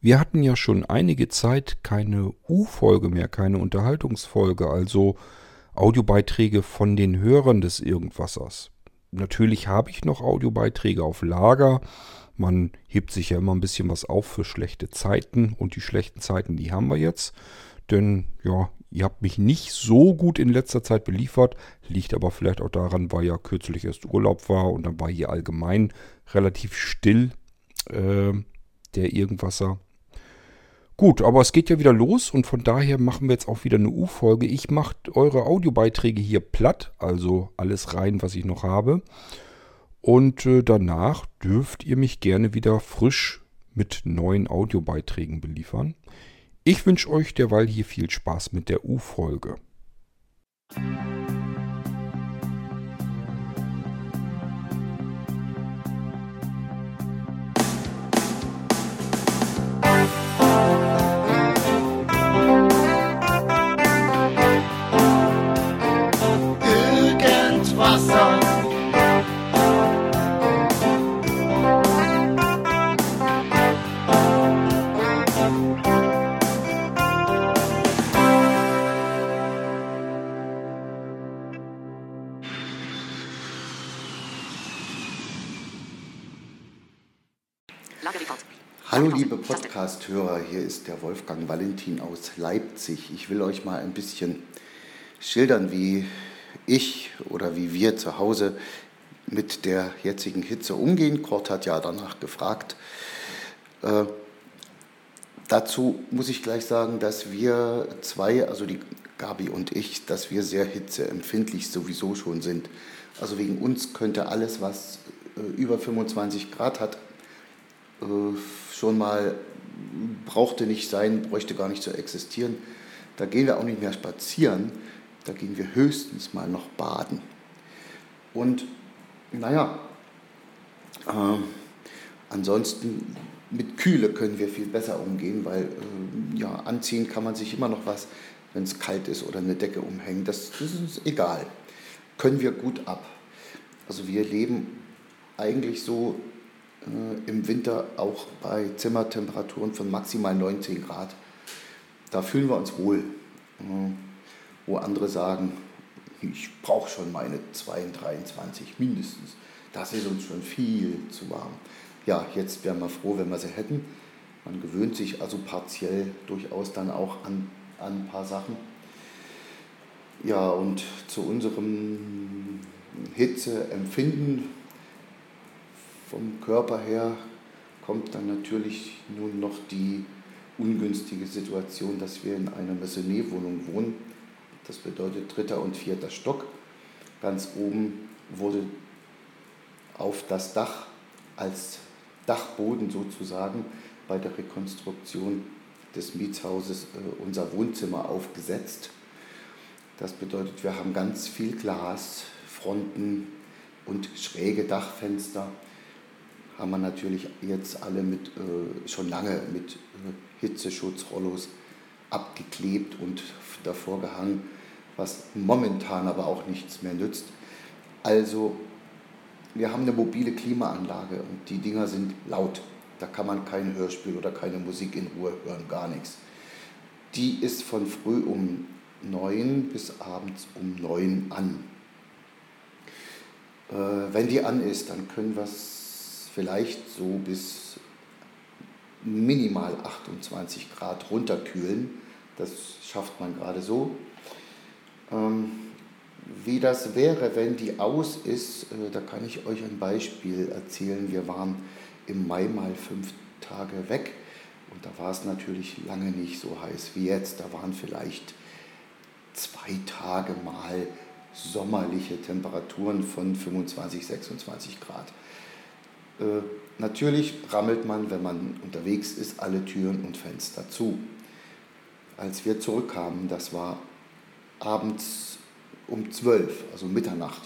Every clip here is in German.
Wir hatten ja schon einige Zeit keine U-Folge mehr, keine Unterhaltungsfolge, also Audiobeiträge von den Hörern des Irgendwassers. Natürlich habe ich noch Audiobeiträge auf Lager. Man hebt sich ja immer ein bisschen was auf für schlechte Zeiten und die schlechten Zeiten, die haben wir jetzt. Denn ja, ihr habt mich nicht so gut in letzter Zeit beliefert. Liegt aber vielleicht auch daran, weil ja kürzlich erst Urlaub war und dann war hier allgemein relativ still äh, der Irgendwasser. Gut, aber es geht ja wieder los und von daher machen wir jetzt auch wieder eine U-Folge. Ich mache eure Audiobeiträge hier platt, also alles rein, was ich noch habe. Und äh, danach dürft ihr mich gerne wieder frisch mit neuen Audiobeiträgen beliefern. Ich wünsche euch derweil hier viel Spaß mit der U-Folge. Hallo liebe Podcast-Hörer, hier ist der Wolfgang Valentin aus Leipzig. Ich will euch mal ein bisschen schildern, wie ich oder wie wir zu Hause mit der jetzigen Hitze umgehen. Kurt hat ja danach gefragt. Äh, dazu muss ich gleich sagen, dass wir zwei, also die Gabi und ich, dass wir sehr hitzeempfindlich sowieso schon sind. Also wegen uns könnte alles, was äh, über 25 Grad hat, schon mal brauchte nicht sein, bräuchte gar nicht zu existieren. Da gehen wir auch nicht mehr spazieren, da gehen wir höchstens mal noch baden. Und naja, äh, ansonsten mit Kühle können wir viel besser umgehen, weil äh, ja, anziehen kann man sich immer noch was, wenn es kalt ist oder eine Decke umhängen. Das, das ist uns egal. Können wir gut ab. Also wir leben eigentlich so äh, im Winter auch bei Zimmertemperaturen von maximal 19 Grad. Da fühlen wir uns wohl. Äh, wo andere sagen, ich brauche schon meine 22, 23 mindestens. Das ist uns schon viel zu warm. Ja, jetzt wären wir froh, wenn wir sie hätten. Man gewöhnt sich also partiell durchaus dann auch an, an ein paar Sachen. Ja, und zu unserem Hitzeempfinden vom Körper her kommt dann natürlich nun noch die ungünstige Situation, dass wir in einer Maisonnet-Wohnung wohnen. Das bedeutet dritter und vierter Stock. Ganz oben wurde auf das Dach als Dachboden sozusagen bei der Rekonstruktion des Mietshauses äh, unser Wohnzimmer aufgesetzt. Das bedeutet, wir haben ganz viel Glas, Fronten und schräge Dachfenster haben wir natürlich jetzt alle mit, äh, schon lange mit äh, Hitzeschutzrollos abgeklebt und davor gehangen, was momentan aber auch nichts mehr nützt. Also wir haben eine mobile Klimaanlage und die Dinger sind laut. Da kann man kein Hörspiel oder keine Musik in Ruhe hören, gar nichts. Die ist von früh um neun bis abends um neun an. Äh, wenn die an ist, dann können wir vielleicht so bis minimal 28 Grad runterkühlen. Das schafft man gerade so. Ähm, wie das wäre, wenn die aus ist, äh, da kann ich euch ein Beispiel erzählen. Wir waren im Mai mal fünf Tage weg und da war es natürlich lange nicht so heiß wie jetzt. Da waren vielleicht zwei Tage mal sommerliche Temperaturen von 25, 26 Grad. Äh, natürlich rammelt man, wenn man unterwegs ist, alle Türen und Fenster zu. Als wir zurückkamen, das war abends um 12, also Mitternacht,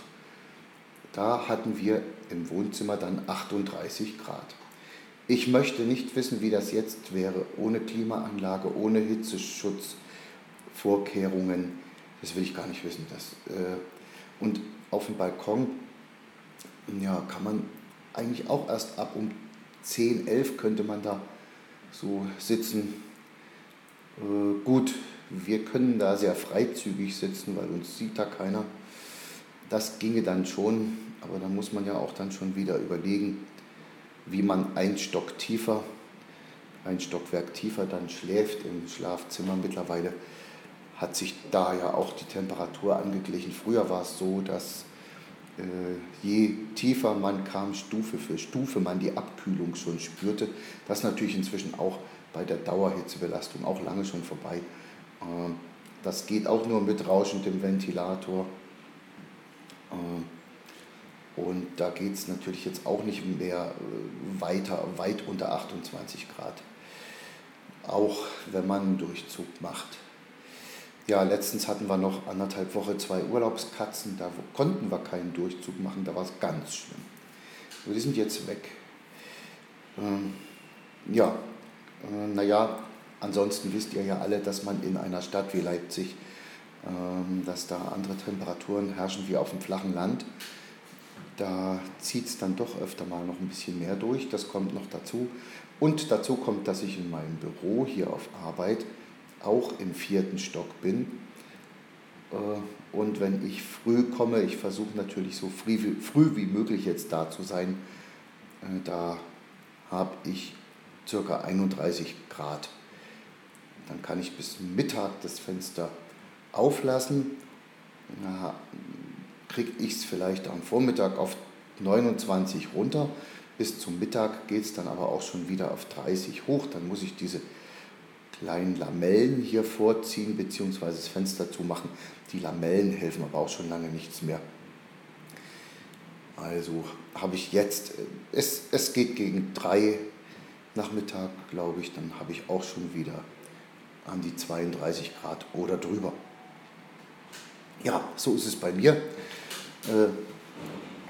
da hatten wir im Wohnzimmer dann 38 Grad. Ich möchte nicht wissen, wie das jetzt wäre, ohne Klimaanlage, ohne Hitzeschutzvorkehrungen. Das will ich gar nicht wissen. Das, äh, und auf dem Balkon ja, kann man eigentlich auch erst ab um 10, 11 könnte man da so sitzen. Äh, gut, wir können da sehr freizügig sitzen, weil uns sieht da keiner. Das ginge dann schon, aber da muss man ja auch dann schon wieder überlegen, wie man ein Stock tiefer, ein Stockwerk tiefer dann schläft im Schlafzimmer. Mittlerweile hat sich da ja auch die Temperatur angeglichen. Früher war es so, dass je tiefer man kam, Stufe für Stufe, man die Abkühlung schon spürte. Das ist natürlich inzwischen auch bei der Dauerhitzebelastung auch lange schon vorbei. Äh, das geht auch nur mit rauschendem Ventilator. Äh, und da geht es natürlich jetzt auch nicht mehr weiter, weit unter 28 Grad. Auch wenn man einen Durchzug macht. Ja, letztens hatten wir noch anderthalb Wochen zwei Urlaubskatzen, da konnten wir keinen Durchzug machen, da war es ganz schlimm. Aber die sind jetzt weg. Ähm, ja, äh, naja, ansonsten wisst ihr ja alle, dass man in einer Stadt wie Leipzig, ähm, dass da andere Temperaturen herrschen wie auf dem flachen Land. Da zieht es dann doch öfter mal noch ein bisschen mehr durch, das kommt noch dazu. Und dazu kommt, dass ich in meinem Büro hier auf Arbeit auch im vierten Stock bin. Äh, und wenn ich früh komme, ich versuche natürlich so früh, früh wie möglich jetzt da zu sein, äh, da habe ich ca. 31 Grad. Dann kann ich bis Mittag das Fenster auflassen. Kriege ich es vielleicht am Vormittag auf 29 runter. Bis zum Mittag geht es dann aber auch schon wieder auf 30 hoch. Dann muss ich diese kleinen Lamellen hier vorziehen bzw. das Fenster zumachen. Die Lamellen helfen aber auch schon lange nichts mehr. Also habe ich jetzt, äh, es, es geht gegen drei Nachmittag, glaube ich, dann habe ich auch schon wieder an die 32 Grad oder drüber. Ja, so ist es bei mir. Äh,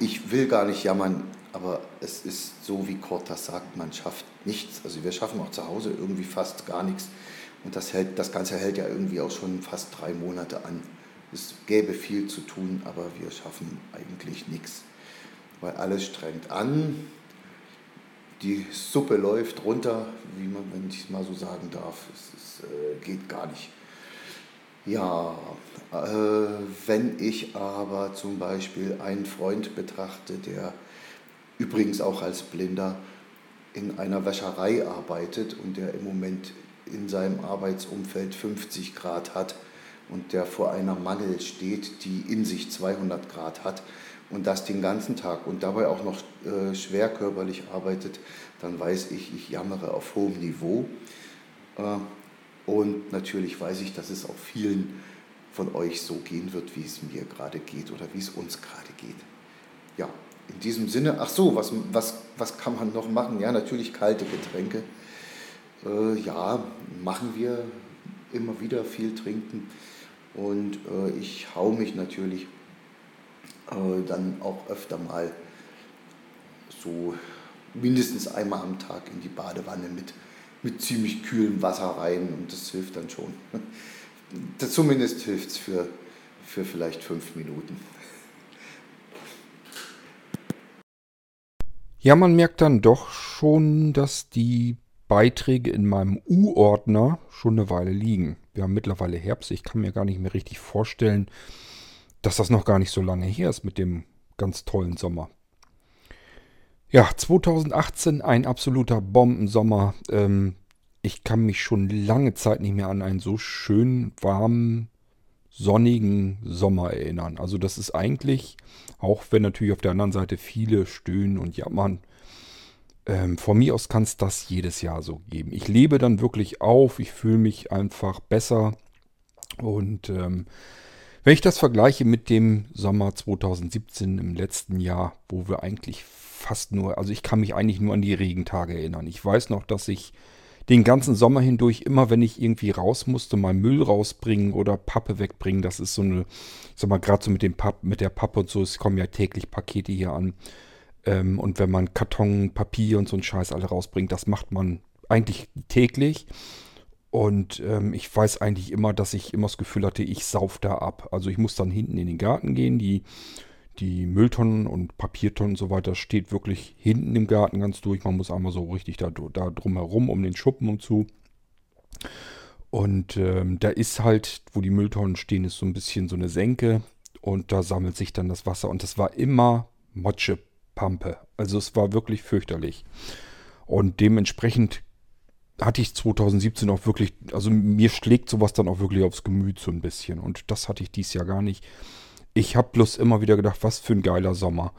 ich will gar nicht jammern, aber es ist so, wie Kort das sagt, man schafft nichts. Also wir schaffen auch zu Hause irgendwie fast gar nichts. Und das, hält, das Ganze hält ja irgendwie auch schon fast drei Monate an. Es gäbe viel zu tun, aber wir schaffen eigentlich nichts. Weil alles strengt an, die Suppe läuft runter, wie man, wenn ich es mal so sagen darf. Es ist, äh, geht gar nicht. Ja, äh, wenn ich aber zum Beispiel einen Freund betrachte, der übrigens auch als Blinder in einer Wäscherei arbeitet und der im Moment in seinem Arbeitsumfeld 50 Grad hat und der vor einer Mangel steht, die in sich 200 Grad hat und das den ganzen Tag und dabei auch noch äh, schwer körperlich arbeitet, dann weiß ich, ich jammere auf hohem Niveau. Äh, und natürlich weiß ich, dass es auch vielen von euch so gehen wird, wie es mir gerade geht oder wie es uns gerade geht. Ja, in diesem Sinne, ach so, was, was, was kann man noch machen? Ja, natürlich kalte Getränke. Äh, ja, machen wir immer wieder viel trinken. Und äh, ich hau mich natürlich äh, dann auch öfter mal so mindestens einmal am Tag in die Badewanne mit, mit ziemlich kühlem Wasser rein und das hilft dann schon. Das zumindest hilft es für, für vielleicht fünf Minuten. Ja, man merkt dann doch schon, dass die Beiträge in meinem U-Ordner schon eine Weile liegen. Wir haben mittlerweile Herbst. Ich kann mir gar nicht mehr richtig vorstellen, dass das noch gar nicht so lange her ist mit dem ganz tollen Sommer. Ja, 2018 ein absoluter Bombensommer. Ähm, ich kann mich schon lange Zeit nicht mehr an einen so schönen, warmen, sonnigen Sommer erinnern. Also das ist eigentlich, auch wenn natürlich auf der anderen Seite viele stöhnen und jammern, ähm, von mir aus kann es das jedes Jahr so geben. Ich lebe dann wirklich auf, ich fühle mich einfach besser und ähm, wenn ich das vergleiche mit dem Sommer 2017 im letzten Jahr, wo wir eigentlich fast nur, also ich kann mich eigentlich nur an die Regentage erinnern. Ich weiß noch, dass ich den ganzen Sommer hindurch, immer wenn ich irgendwie raus musste, mal Müll rausbringen oder Pappe wegbringen, das ist so eine, ich sag mal, gerade so mit dem Papp, mit der Pappe und so, es kommen ja täglich Pakete hier an. Ähm, und wenn man Karton, Papier und so einen Scheiß alle rausbringt, das macht man eigentlich täglich. Und ähm, ich weiß eigentlich immer, dass ich immer das Gefühl hatte, ich sauf da ab. Also ich muss dann hinten in den Garten gehen, die die Mülltonnen und Papiertonnen und so weiter steht wirklich hinten im Garten ganz durch. Man muss einmal so richtig da, da drumherum um den Schuppen und zu. Und ähm, da ist halt, wo die Mülltonnen stehen, ist so ein bisschen so eine Senke und da sammelt sich dann das Wasser und das war immer Motschepampe. Also es war wirklich fürchterlich. Und dementsprechend hatte ich 2017 auch wirklich, also mir schlägt sowas dann auch wirklich aufs Gemüt so ein bisschen. Und das hatte ich dieses Jahr gar nicht. Ich habe bloß immer wieder gedacht, was für ein geiler Sommer.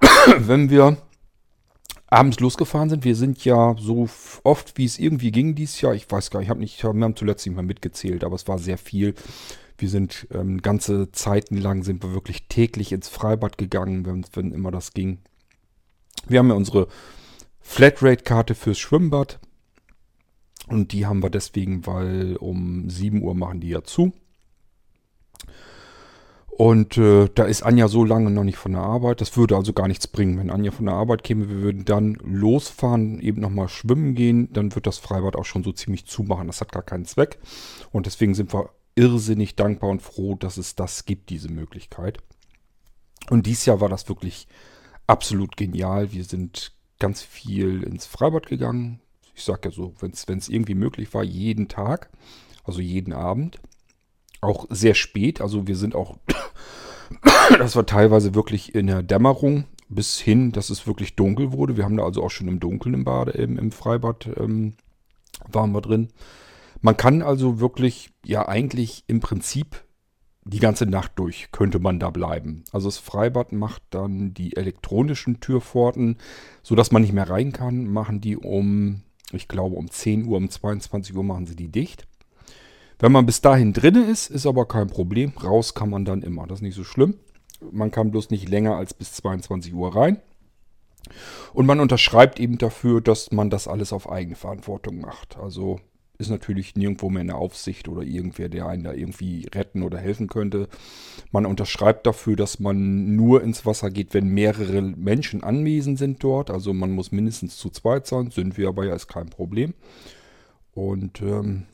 Wenn wir abends losgefahren sind, wir sind ja so oft, wie es irgendwie ging dieses Jahr, ich weiß gar nicht, ich habe nicht, wir haben zuletzt nicht mal mitgezählt, aber es war sehr viel. Wir sind ähm, ganze Zeiten lang sind wir wirklich täglich ins Freibad gegangen, wenn, wenn immer das ging. Wir haben ja unsere Flatrate-Karte fürs Schwimmbad. Und die haben wir deswegen, weil um 7 Uhr machen die ja zu. Und äh, da ist Anja so lange noch nicht von der Arbeit. Das würde also gar nichts bringen. Wenn Anja von der Arbeit käme, wir würden dann losfahren, eben nochmal schwimmen gehen, dann wird das Freibad auch schon so ziemlich zumachen. Das hat gar keinen Zweck. Und deswegen sind wir irrsinnig dankbar und froh, dass es das gibt, diese Möglichkeit. Und dieses Jahr war das wirklich absolut genial. Wir sind ganz viel ins Freibad gegangen. Ich sage ja so, wenn es irgendwie möglich war, jeden Tag, also jeden Abend. Auch sehr spät, also wir sind auch, das war teilweise wirklich in der Dämmerung bis hin, dass es wirklich dunkel wurde. Wir haben da also auch schon im Dunkeln im Bade, im, im Freibad ähm, waren wir drin. Man kann also wirklich, ja eigentlich im Prinzip die ganze Nacht durch könnte man da bleiben. Also das Freibad macht dann die elektronischen Türpforten, sodass man nicht mehr rein kann, machen die um, ich glaube um 10 Uhr, um 22 Uhr machen sie die dicht. Wenn man bis dahin drinne ist, ist aber kein Problem. Raus kann man dann immer. Das ist nicht so schlimm. Man kann bloß nicht länger als bis 22 Uhr rein. Und man unterschreibt eben dafür, dass man das alles auf Eigenverantwortung macht. Also ist natürlich nirgendwo mehr eine Aufsicht oder irgendwer, der einen da irgendwie retten oder helfen könnte. Man unterschreibt dafür, dass man nur ins Wasser geht, wenn mehrere Menschen anwesend sind dort. Also man muss mindestens zu zweit sein, sind wir aber ja, ist kein Problem. Und ähm,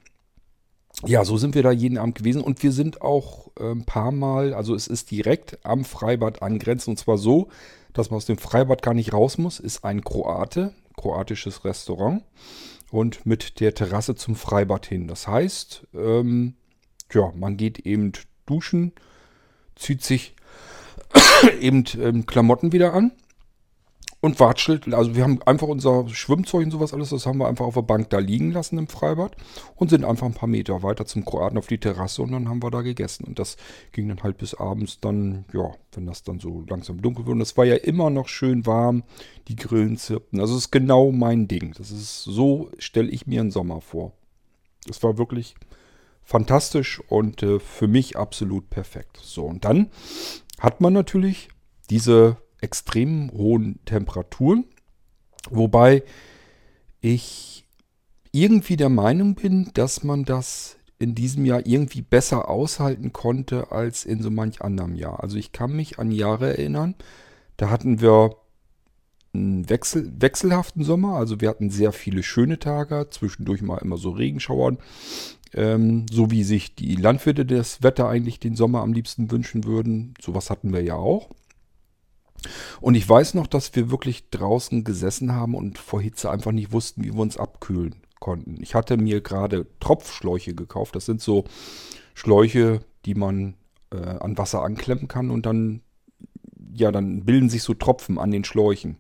ja, so sind wir da jeden Abend gewesen und wir sind auch äh, ein paar Mal, also es ist direkt am Freibad angrenzend und zwar so, dass man aus dem Freibad gar nicht raus muss, ist ein Kroate, kroatisches Restaurant und mit der Terrasse zum Freibad hin. Das heißt, ähm, ja, man geht eben duschen, zieht sich eben ähm, Klamotten wieder an und watschelt. Also wir haben einfach unser Schwimmzeug und sowas alles, das haben wir einfach auf der Bank da liegen lassen im Freibad und sind einfach ein paar Meter weiter zum Kroaten auf die Terrasse und dann haben wir da gegessen. Und das ging dann halt bis abends dann, ja, wenn das dann so langsam dunkel wurde. Und es war ja immer noch schön warm, die Grillen zirpten. Also es ist genau mein Ding. Das ist so, stelle ich mir einen Sommer vor. Es war wirklich fantastisch und äh, für mich absolut perfekt. So, und dann hat man natürlich diese extrem hohen Temperaturen. Wobei ich irgendwie der Meinung bin, dass man das in diesem Jahr irgendwie besser aushalten konnte als in so manch anderem Jahr. Also ich kann mich an Jahre erinnern, da hatten wir einen Wechsel, wechselhaften Sommer. Also wir hatten sehr viele schöne Tage, zwischendurch mal immer so Regenschauern. Ähm, so wie sich die Landwirte das Wetter eigentlich den Sommer am liebsten wünschen würden. Sowas hatten wir ja auch. Und ich weiß noch, dass wir wirklich draußen gesessen haben und vor Hitze einfach nicht wussten, wie wir uns abkühlen konnten. Ich hatte mir gerade Tropfschläuche gekauft. Das sind so Schläuche, die man äh, an Wasser anklemmen kann und dann, ja, dann bilden sich so Tropfen an den Schläuchen.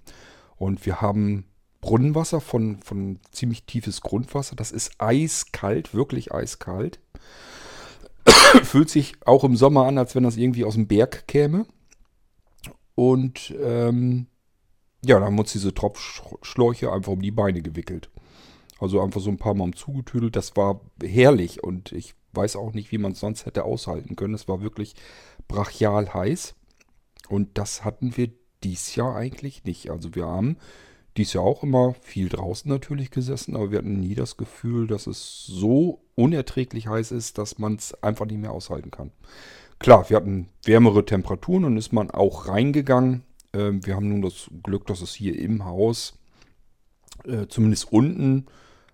Und wir haben Brunnenwasser von, von ziemlich tiefes Grundwasser. Das ist eiskalt, wirklich eiskalt. Fühlt sich auch im Sommer an, als wenn das irgendwie aus dem Berg käme. Und ähm, ja, dann haben wir uns diese Tropfschläuche einfach um die Beine gewickelt. Also einfach so ein paar Mal umzugetüdelt. Das war herrlich und ich weiß auch nicht, wie man es sonst hätte aushalten können. Es war wirklich brachial heiß. Und das hatten wir dies Jahr eigentlich nicht. Also wir haben dies Jahr auch immer viel draußen natürlich gesessen, aber wir hatten nie das Gefühl, dass es so unerträglich heiß ist, dass man es einfach nicht mehr aushalten kann. Klar, wir hatten wärmere Temperaturen und ist man auch reingegangen. Ähm, wir haben nun das Glück, dass es hier im Haus äh, zumindest unten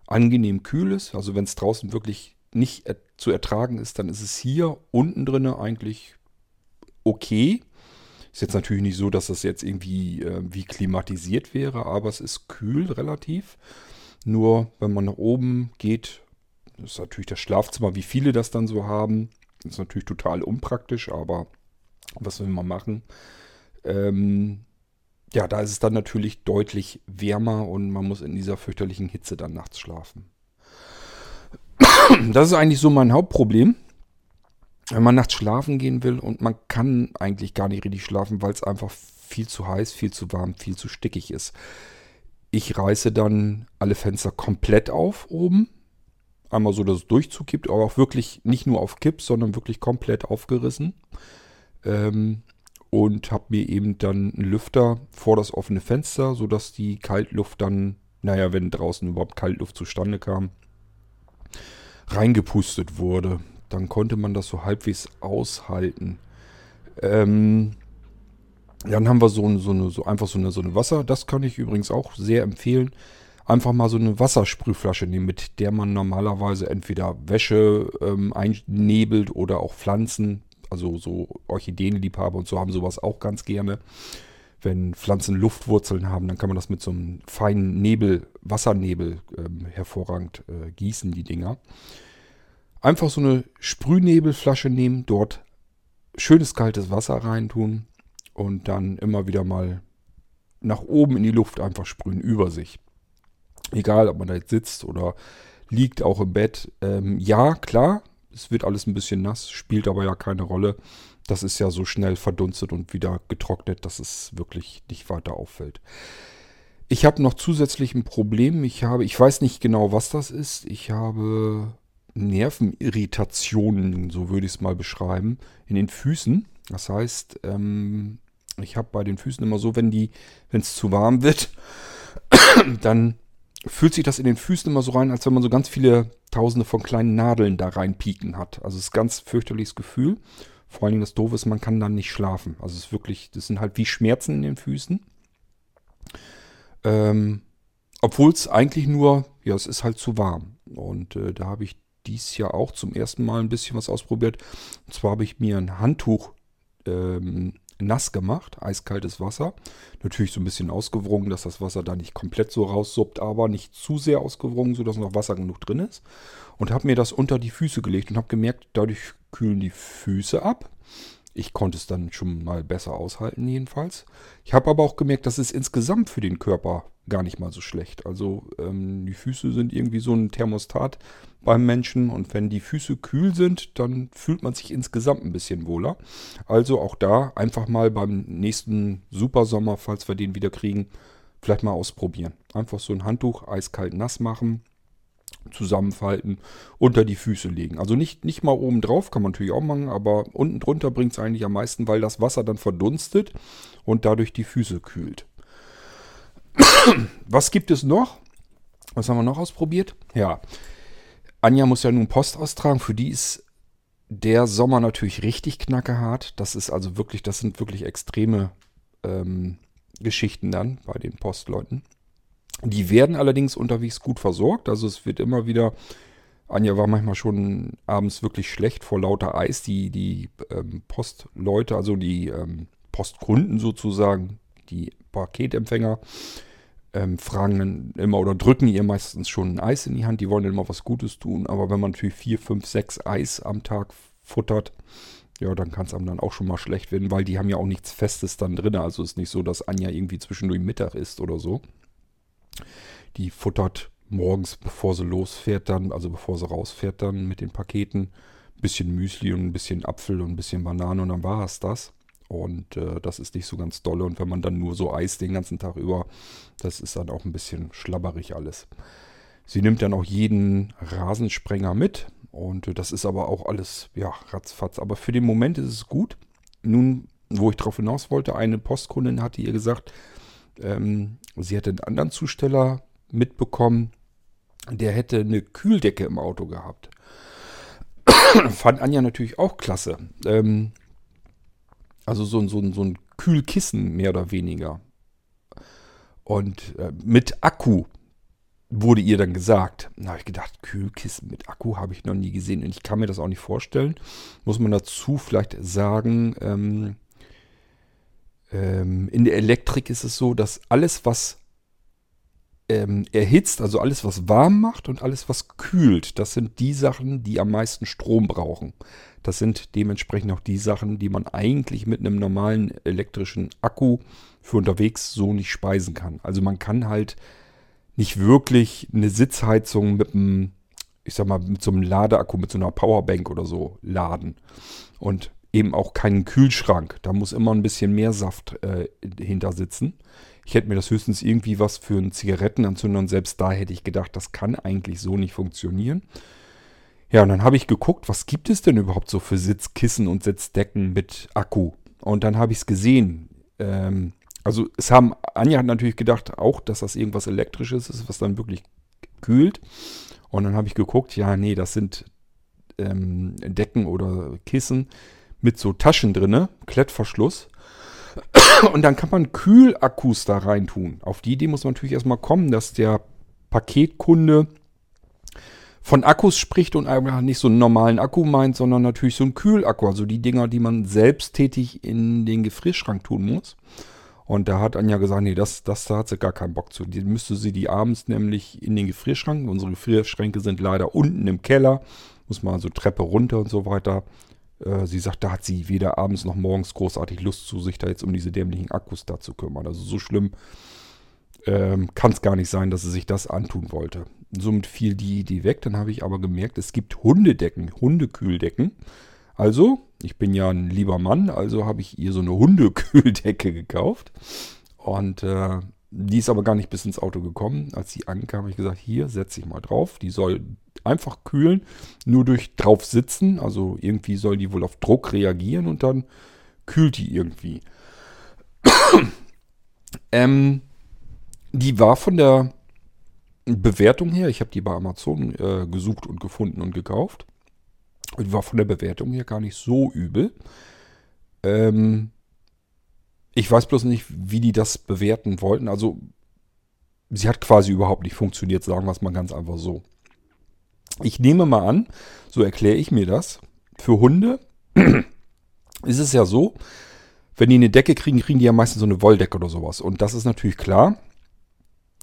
angenehm kühl ist. Also wenn es draußen wirklich nicht er zu ertragen ist, dann ist es hier unten drin eigentlich okay. Ist jetzt natürlich nicht so, dass das jetzt irgendwie äh, wie klimatisiert wäre, aber es ist kühl relativ. Nur wenn man nach oben geht, ist natürlich das Schlafzimmer, wie viele das dann so haben. Ist natürlich total unpraktisch, aber was will man machen? Ähm, ja, da ist es dann natürlich deutlich wärmer und man muss in dieser fürchterlichen Hitze dann nachts schlafen. Das ist eigentlich so mein Hauptproblem. Wenn man nachts schlafen gehen will und man kann eigentlich gar nicht richtig schlafen, weil es einfach viel zu heiß, viel zu warm, viel zu stickig ist. Ich reiße dann alle Fenster komplett auf oben. Einmal so, dass es Durchzug gibt, aber auch wirklich nicht nur auf Kipp, sondern wirklich komplett aufgerissen. Ähm, und habe mir eben dann einen Lüfter vor das offene Fenster, sodass die Kaltluft dann, naja, wenn draußen überhaupt Kaltluft zustande kam, reingepustet wurde. Dann konnte man das so halbwegs aushalten. Ähm, dann haben wir so, so, eine, so einfach so eine, so eine Wasser. Das kann ich übrigens auch sehr empfehlen. Einfach mal so eine Wassersprühflasche nehmen, mit der man normalerweise entweder Wäsche ähm, einnebelt oder auch Pflanzen also so Orchideenliebhaber und so haben sowas auch ganz gerne. Wenn Pflanzen Luftwurzeln haben, dann kann man das mit so einem feinen Nebel, Wassernebel ähm, hervorragend äh, gießen, die Dinger. Einfach so eine Sprühnebelflasche nehmen, dort schönes kaltes Wasser reintun und dann immer wieder mal nach oben in die Luft einfach sprühen über sich. Egal, ob man da jetzt sitzt oder liegt auch im Bett. Ähm, ja, klar, es wird alles ein bisschen nass, spielt aber ja keine Rolle. Das ist ja so schnell verdunstet und wieder getrocknet, dass es wirklich nicht weiter auffällt. Ich habe noch zusätzlich ein Problem. Ich habe, ich weiß nicht genau, was das ist. Ich habe Nervenirritationen, so würde ich es mal beschreiben, in den Füßen. Das heißt, ähm, ich habe bei den Füßen immer so, wenn die, wenn es zu warm wird, dann fühlt sich das in den Füßen immer so rein, als wenn man so ganz viele tausende von kleinen Nadeln da reinpieken hat. Also es ist ein ganz fürchterliches Gefühl. Vor allen Dingen das Doofe ist, man kann dann nicht schlafen. Also es ist wirklich, das sind halt wie Schmerzen in den Füßen. Ähm, Obwohl es eigentlich nur, ja, es ist halt zu warm. Und äh, da habe ich dies Jahr auch zum ersten Mal ein bisschen was ausprobiert. Und zwar habe ich mir ein Handtuch ähm, nass gemacht, eiskaltes Wasser. Natürlich so ein bisschen ausgewrungen, dass das Wasser da nicht komplett so raussuppt, aber nicht zu sehr ausgewrungen, sodass noch Wasser genug drin ist. Und habe mir das unter die Füße gelegt und habe gemerkt, dadurch kühlen die Füße ab. Ich konnte es dann schon mal besser aushalten jedenfalls. Ich habe aber auch gemerkt, dass es insgesamt für den Körper gar nicht mal so schlecht. Also ähm, die Füße sind irgendwie so ein Thermostat beim Menschen und wenn die Füße kühl sind, dann fühlt man sich insgesamt ein bisschen wohler. Also auch da einfach mal beim nächsten Supersommer, falls wir den wieder kriegen, vielleicht mal ausprobieren. Einfach so ein Handtuch eiskalt nass machen, zusammenfalten, unter die Füße legen. Also nicht, nicht mal oben drauf, kann man natürlich auch machen, aber unten drunter bringt es eigentlich am meisten, weil das Wasser dann verdunstet und dadurch die Füße kühlt. Was gibt es noch? Was haben wir noch ausprobiert? Ja, Anja muss ja nun Post austragen. Für die ist der Sommer natürlich richtig knackehart. Das ist also wirklich, das sind wirklich extreme ähm, Geschichten dann bei den Postleuten. Die werden allerdings unterwegs gut versorgt. Also es wird immer wieder. Anja war manchmal schon abends wirklich schlecht vor lauter Eis. Die, die ähm, Postleute, also die ähm, Postkunden sozusagen, die Paketempfänger, ähm, fragen immer oder drücken ihr meistens schon ein Eis in die Hand. Die wollen immer was Gutes tun. Aber wenn man natürlich vier, fünf, sechs Eis am Tag futtert, ja, dann kann es einem dann auch schon mal schlecht werden, weil die haben ja auch nichts Festes dann drin. Also ist nicht so, dass Anja irgendwie zwischendurch Mittag isst oder so. Die futtert morgens, bevor sie losfährt, dann, also bevor sie rausfährt, dann mit den Paketen, ein bisschen Müsli und ein bisschen Apfel und ein bisschen Banane und dann war es das. Und äh, das ist nicht so ganz dolle. Und wenn man dann nur so Eis den ganzen Tag über, das ist dann auch ein bisschen schlabberig alles. Sie nimmt dann auch jeden Rasensprenger mit. Und äh, das ist aber auch alles, ja, ratzfatz. Aber für den Moment ist es gut. Nun, wo ich darauf hinaus wollte, eine Postkundin hatte ihr gesagt, ähm, sie hätte einen anderen Zusteller mitbekommen, der hätte eine Kühldecke im Auto gehabt. Fand Anja natürlich auch klasse. Ähm, also so, so, so ein Kühlkissen mehr oder weniger. Und äh, mit Akku wurde ihr dann gesagt. Da habe ich gedacht, Kühlkissen mit Akku habe ich noch nie gesehen und ich kann mir das auch nicht vorstellen. Muss man dazu vielleicht sagen, ähm, Ähm, in der Elektrik ist es so, dass alles, was ähm, erhitzt, also alles, was warm macht und alles, was kühlt, das sind die Sachen, die am meisten Strom brauchen. Das sind dementsprechend auch die Sachen, die man eigentlich mit einem normalen elektrischen Akku für unterwegs so nicht speisen kann. Also man kann halt nicht wirklich eine Sitzheizung mit einem, ich sag mal, mit so einem Ladeakku, mit so einer Powerbank oder so laden. Und eben auch keinen Kühlschrank. Da muss immer ein bisschen mehr Saft äh, hinter sitzen. Ich hätte mir das höchstens irgendwie was für einen Zigarettenanzünder und selbst da hätte ich gedacht, das kann eigentlich so nicht funktionieren. Ja, und dann habe ich geguckt, was gibt es denn überhaupt so für Sitzkissen und Sitzdecken mit Akku? Und dann habe ich es gesehen. Ähm, also es haben, Anja hat natürlich gedacht auch, dass das irgendwas elektrisches ist, was dann wirklich kühlt. Und dann habe ich geguckt, ja, nee, das sind ähm, Decken oder Kissen mit so Taschen drinne, Klettverschluss. Und dann kann man Kühlakkus da reintun. Auf die Idee muss man natürlich erstmal kommen, dass der Paketkunde von Akkus spricht und einfach nicht so einen normalen Akku meint, sondern natürlich so einen Kühlakku. Also die Dinger, die man selbsttätig in den Gefrierschrank tun muss. Und da hat Anja gesagt, nee, das, das da hat sie gar keinen Bock zu. Die müsste sie die abends nämlich in den Gefrierschrank. Unsere Gefrierschränke sind leider unten im Keller. Muss man also Treppe runter und so weiter. Äh, sie sagt, da hat sie weder abends noch morgens großartig Lust zu, sich da jetzt um diese dämlichen Akkus da zu kümmern. Also so schlimm ähm, kann es gar nicht sein, dass sie sich das antun wollte. Somit fiel die Idee weg. Dann habe ich aber gemerkt, es gibt Hundedecken, Hundekühldecken. Also, ich bin ja ein lieber Mann, also habe ich ihr so eine Hundekühldecke gekauft. Und äh, die ist aber gar nicht bis ins Auto gekommen. Als sie ankam, habe ich gesagt, hier, setze ich mal drauf. Die soll einfach kühlen, nur durch drauf sitzen. Also irgendwie soll die wohl auf Druck reagieren und dann kühlt die irgendwie. ähm, die war von der Bewertung her, ich habe die bei Amazon äh, gesucht und gefunden und gekauft. Die war von der Bewertung her gar nicht so übel. Ähm, ich weiß bloß nicht, wie die das bewerten wollten. Also, sie hat quasi überhaupt nicht funktioniert, sagen wir es mal ganz einfach so. Ich nehme mal an, so erkläre ich mir das, für Hunde ist es ja so, wenn die eine Decke kriegen, kriegen die ja meistens so eine Wolldecke oder sowas. Und das ist natürlich klar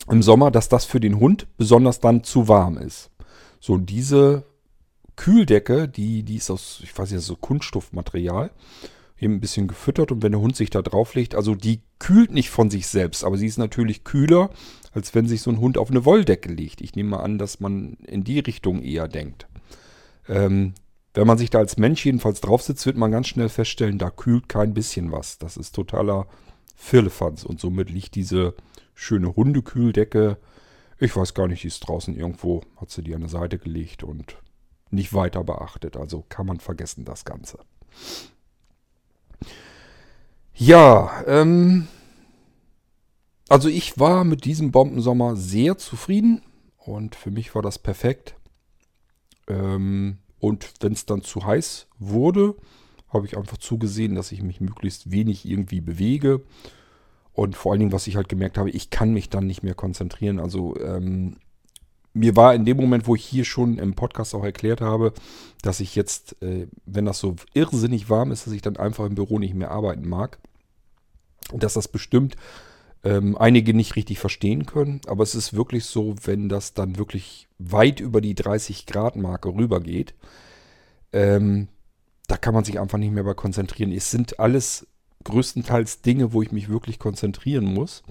im Sommer, dass das für den Hund besonders dann zu warm ist. So, diese Kühldecke, die, die ist aus, ich weiß nicht, so Kunststoffmaterial eben ein bisschen gefüttert und wenn der Hund sich da drauflegt, also die kühlt nicht von sich selbst, aber sie ist natürlich kühler, als wenn sich so ein Hund auf eine Wolldecke legt. Ich nehme mal an, dass man in die Richtung eher denkt. Ähm, wenn man sich da als Mensch jedenfalls drauf sitzt, wird man ganz schnell feststellen, da kühlt kein bisschen was. Das ist totaler Firlefanz und somit liegt diese schöne Hundekühldecke, ich weiß gar nicht, die ist draußen irgendwo, hat sie die an der Seite gelegt und nicht weiter beachtet. Also kann man vergessen das Ganze. Ja, ähm, also ich war mit diesem Bombensommer sehr zufrieden und für mich war das perfekt. Ähm, und wenn es dann zu heiß wurde, habe ich einfach zugesehen, dass ich mich möglichst wenig irgendwie bewege. Und vor allen Dingen, was ich halt gemerkt habe, ich kann mich dann nicht mehr konzentrieren. Also ähm, mir war in dem Moment, wo ich hier schon im Podcast auch erklärt habe, dass ich jetzt, äh, wenn das so irrsinnig warm ist, dass ich dann einfach im Büro nicht mehr arbeiten mag. Dass das bestimmt ähm, einige nicht richtig verstehen können. Aber es ist wirklich so, wenn das dann wirklich weit über die 30 Grad Marke rübergeht, ähm, da kann man sich einfach nicht mehr bei konzentrieren. Es sind alles größtenteils Dinge, wo ich mich wirklich konzentrieren muss.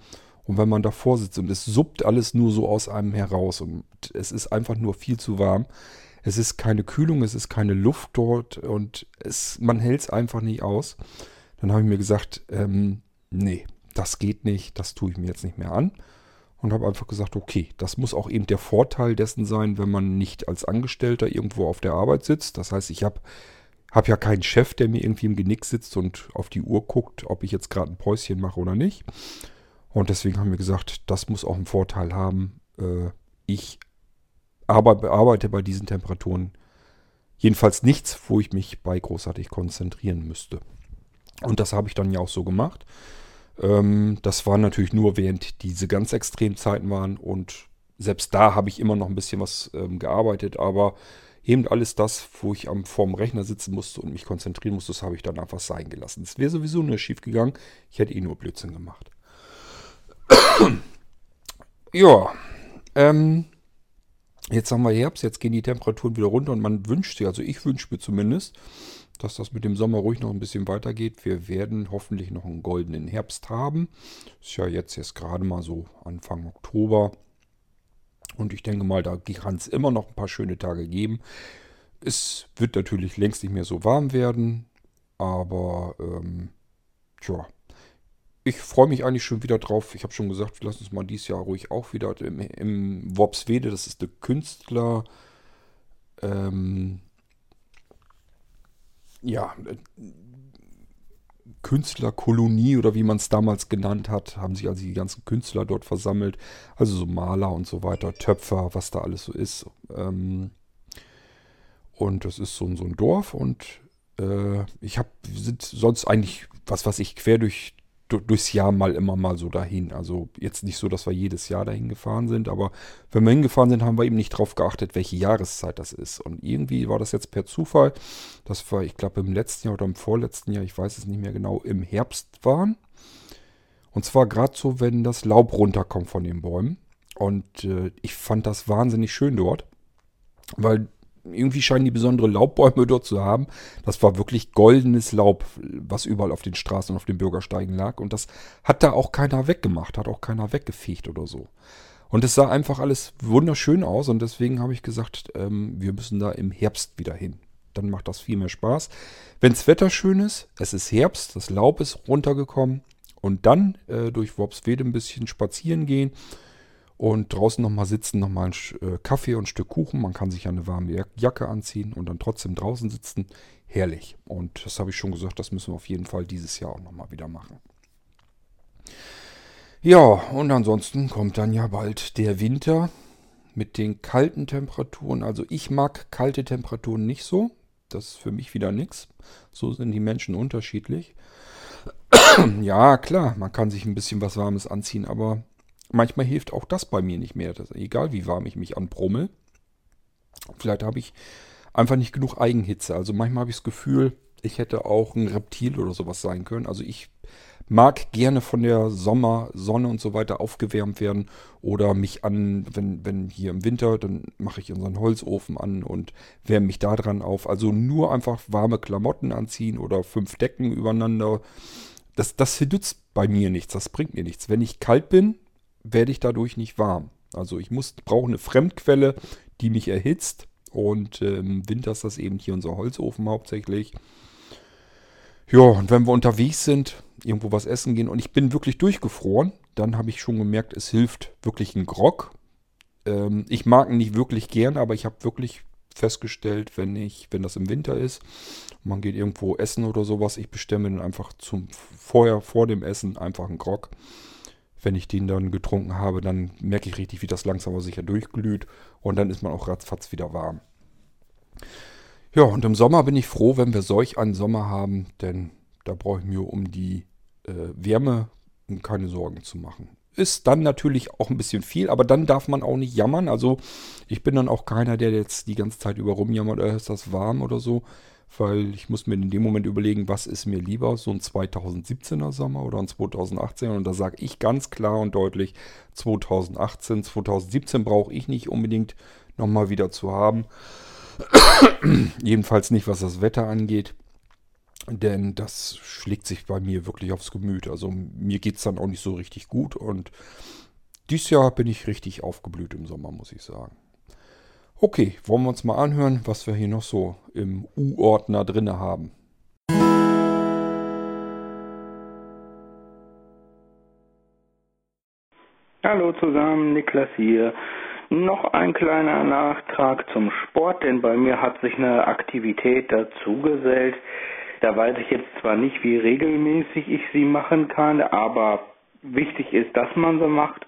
Und wenn man davor sitzt und es suppt alles nur so aus einem heraus und es ist einfach nur viel zu warm. Es ist keine Kühlung, es ist keine Luft dort und es, man hält es einfach nicht aus. Dann habe ich mir gesagt, ähm, nee, das geht nicht, das tue ich mir jetzt nicht mehr an. Und habe einfach gesagt, okay, das muss auch eben der Vorteil dessen sein, wenn man nicht als Angestellter irgendwo auf der Arbeit sitzt. Das heißt, ich habe hab ja keinen Chef, der mir irgendwie im Genick sitzt und auf die Uhr guckt, ob ich jetzt gerade ein Päuschen mache oder nicht. Und deswegen haben wir gesagt, das muss auch einen Vorteil haben. Äh, ich arbeite bei diesen Temperaturen jedenfalls nichts, wo ich mich bei großartig konzentrieren müsste. Und das habe ich dann ja auch so gemacht. Ähm, das war natürlich nur, während diese ganz extremen Zeiten waren. Und selbst da habe ich immer noch ein bisschen was ähm, gearbeitet. Aber eben alles das, wo ich am vorm Rechner sitzen musste und mich konzentrieren musste, das habe ich dann einfach sein gelassen. Es wäre sowieso nur schief gegangen. Ich hätte eh nur Blödsinn gemacht. ja, ähm, jetzt haben wir Herbst, jetzt gehen die Temperaturen wieder runter und man wünscht sich, also ich wünsche mir zumindest, dass das mit dem Sommer ruhig noch ein bisschen weitergeht. Wir werden hoffentlich noch einen goldenen Herbst haben. Ist ja jetzt, jetzt gerade mal so Anfang Oktober. Und ich denke mal, da kann es immer noch ein paar schöne Tage geben. Es wird natürlich längst nicht mehr so warm werden, aber ähm, tja, ich freue mich eigentlich schon wieder drauf. Ich habe schon gesagt, lass uns mal dieses Jahr ruhig auch wieder im, im Worpswede, das ist der Künstler, ähm, ja, äh, Künstlerkolonie oder wie man es damals genannt hat, haben sich also die ganzen Künstler dort versammelt, also so Maler und so weiter, Töpfer, was da alles so ist. Ähm, und das ist so, so ein Dorf und äh, ich habe, sonst eigentlich, was was ich, quer durch durchs Jahr mal immer mal so dahin. Also jetzt nicht so, dass wir jedes Jahr dahin gefahren sind, aber wenn wir hingefahren sind, haben wir eben nicht drauf geachtet, welche Jahreszeit das ist. Und irgendwie war das jetzt per Zufall, dass wir, ich glaube, im letzten Jahr oder im vorletzten Jahr, ich weiß es nicht mehr genau, im Herbst waren. Und zwar gerade so, wenn das Laub runterkommt von den Bäumen. Und äh, ich fand das wahnsinnig schön dort, weil irgendwie scheinen die besondere Laubbäume dort zu haben. Das war wirklich goldenes Laub, was überall auf den Straßen und auf den Bürgersteigen lag. Und das hat da auch keiner weggemacht, hat auch keiner weggefegt oder so. Und es sah einfach alles wunderschön aus und deswegen habe ich gesagt, ähm, wir müssen da im Herbst wieder hin. Dann macht das viel mehr Spaß. Wenns Wetter schön ist, es ist Herbst, das Laub ist runtergekommen und dann äh, durch Worpswede ein bisschen spazieren gehen und draußen nochmal sitzen, nochmal einen äh, Kaffee und ein Stück Kuchen. Man kann sich ja eine warme Jacke anziehen und dann trotzdem draußen sitzen. Herrlich. Und das habe ich schon gesagt, das müssen wir auf jeden Fall dieses Jahr auch nochmal wieder machen. Ja, und ansonsten kommt dann ja bald der Winter mit den kalten Temperaturen. Also ich mag kalte Temperaturen nicht so. Das ist für mich wieder nichts. So sind die Menschen unterschiedlich. ja, klar, man kann sich ein bisschen was Warmes anziehen, aber manchmal hilft auch das bei mir nicht mehr. Das, egal wie warm ich mich anbrummel. Vielleicht habe ich einfach nicht genug Eigenhitze. Also manchmal habe ich das Gefühl, ich hätte auch ein Reptil oder sowas sein können. Also ich mag gerne von der Sommersonne und so weiter aufgewärmt werden oder mich an, wenn, wenn hier im Winter, dann mache ich unseren Holzofen an und wärme mich da dran auf. Also nur einfach warme Klamotten anziehen oder fünf Decken übereinander. Das, das nützt bei mir nichts, das bringt mir nichts. Wenn ich kalt bin, werde ich dadurch nicht warm. Also ich muss brauche eine Fremdquelle, die mich erhitzt. Und äh, im Winter ist das eben hier unser Holzofen hauptsächlich. Ja, und wenn wir unterwegs sind, irgendwo was essen gehen und ich bin wirklich durchgefroren, dann habe ich schon gemerkt, es hilft wirklich ein Grog. Ähm, ich mag ihn nicht wirklich gern, aber ich habe wirklich festgestellt, wenn ich, wenn das im Winter ist, man geht irgendwo essen oder sowas, ich bestemme dann einfach zum vorher vor dem Essen einfach einen Grog wenn ich den dann getrunken habe, dann merke ich richtig, wie das langsam aber sicher durchglüht und dann ist man auch ratzfatz wieder warm. Ja, und im Sommer bin ich froh, wenn wir solch einen Sommer haben, denn da brauche ich mir um die äh, Wärme keine Sorgen zu machen. Ist dann natürlich auch ein bisschen viel, aber dann darf man auch nicht jammern. Also ich bin dann auch keiner, der jetzt die ganze Zeit über rumjammert, äh, ist das warm oder so weil ich muss mir in dem Moment überlegen, was ist mir lieber, so ein 2017er Sommer oder ein 2018er und da sage ich ganz klar und deutlich 2018, 2017 brauche ich nicht unbedingt nochmal wieder zu haben. Jedenfalls nicht, was das Wetter angeht. Denn das schlägt sich bei mir wirklich aufs Gemüt. Also mir geht es dann auch nicht so richtig gut. Und dieses Jahr bin ich richtig aufgeblüht im Sommer, muss ich sagen. Okay, wollen wir uns mal anhören, was wir hier noch so im U-Ordner drin haben. Hallo zusammen, Niklas hier. Noch ein kleiner Nachtrag zum Sport, denn bei mir hat sich eine Aktivität dazugesellt. Da weiß ich jetzt zwar nicht, wie regelmäßig ich sie machen kann, aber wichtig ist, dass man sie macht.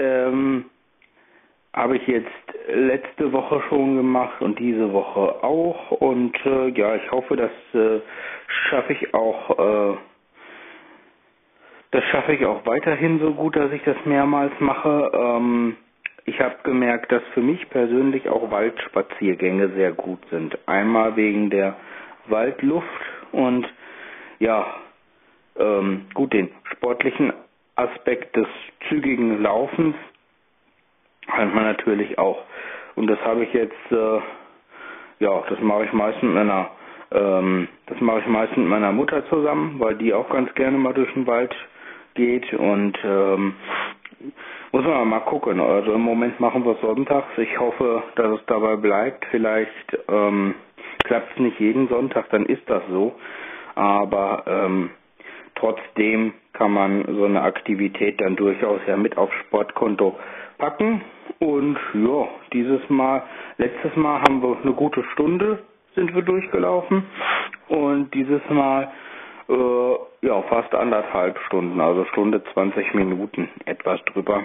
Ähm, habe ich jetzt letzte Woche schon gemacht und diese Woche auch. Und äh, ja, ich hoffe, das äh, schaffe ich auch. Äh, das schaffe ich auch weiterhin so gut, dass ich das mehrmals mache. Ähm, ich habe gemerkt, dass für mich persönlich auch Waldspaziergänge sehr gut sind. Einmal wegen der Waldluft und ja, ähm, gut, den sportlichen Aspekt des zügigen Laufens hat man natürlich auch. Und das habe ich jetzt, äh, ja, das mache ich meistens mit meiner, ähm, das mache ich meistens mit meiner Mutter zusammen, weil die auch ganz gerne mal durch den Wald geht und ähm, muss man mal gucken. Also im Moment machen wir es sonntags. Ich hoffe, dass es dabei bleibt. Vielleicht ähm, klappt es nicht jeden Sonntag, dann ist das so. Aber ähm, trotzdem kann man so eine Aktivität dann durchaus ja mit aufs Sportkonto packen. Und ja, dieses Mal, letztes Mal haben wir eine gute Stunde sind wir durchgelaufen und dieses Mal äh, ja fast anderthalb Stunden, also Stunde 20 Minuten, etwas drüber.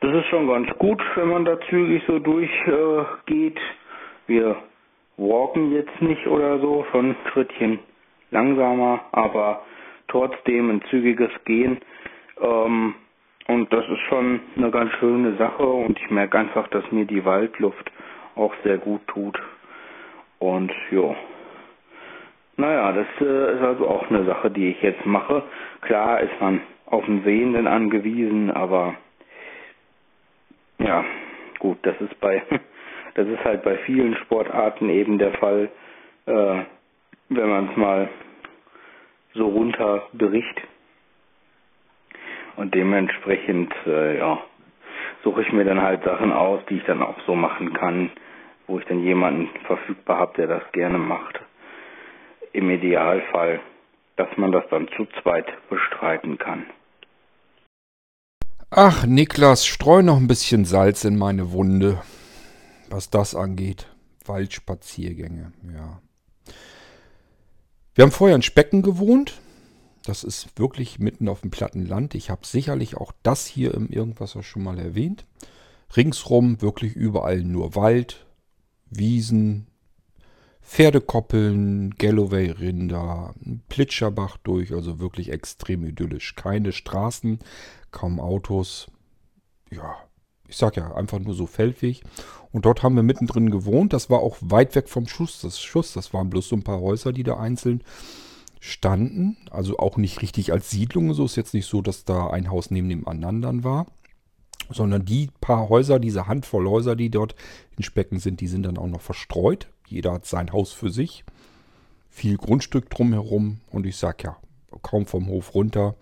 Das ist schon ganz gut, wenn man da zügig so durchgeht. Äh, wir walken jetzt nicht oder so, schon ein Schrittchen langsamer, aber trotzdem ein zügiges Gehen. Ähm, und das ist schon eine ganz schöne Sache und ich merke einfach, dass mir die Waldluft auch sehr gut tut. Und ja. Naja, das äh, ist also auch eine Sache, die ich jetzt mache. Klar ist man auf den Sehenden angewiesen, aber ja, gut, das ist bei das ist halt bei vielen Sportarten eben der Fall, äh, wenn man es mal so runter bericht. Und dementsprechend, äh, ja, suche ich mir dann halt Sachen aus, die ich dann auch so machen kann, wo ich dann jemanden verfügbar habe, der das gerne macht. Im Idealfall, dass man das dann zu zweit bestreiten kann. Ach, Niklas, streu noch ein bisschen Salz in meine Wunde, was das angeht. Waldspaziergänge, ja. Wir haben vorher in Specken gewohnt. Das ist wirklich mitten auf dem platten Land. Ich habe sicherlich auch das hier im Irgendwas schon mal erwähnt. Ringsrum wirklich überall nur Wald, Wiesen, Pferdekoppeln, Galloway-Rinder, Plitscherbach durch, also wirklich extrem idyllisch. Keine Straßen, kaum Autos. Ja, ich sag ja, einfach nur so Feldweg. Und dort haben wir mittendrin gewohnt. Das war auch weit weg vom Schuss. Das Schuss, das waren bloß so ein paar Häuser, die da einzeln standen. Also auch nicht richtig als Siedlung. So ist jetzt nicht so, dass da ein Haus neben dem anderen war. Sondern die paar Häuser, diese Handvoll Häuser, die dort in Specken sind, die sind dann auch noch verstreut. Jeder hat sein Haus für sich. Viel Grundstück drumherum. Und ich sag ja, kaum vom Hof runter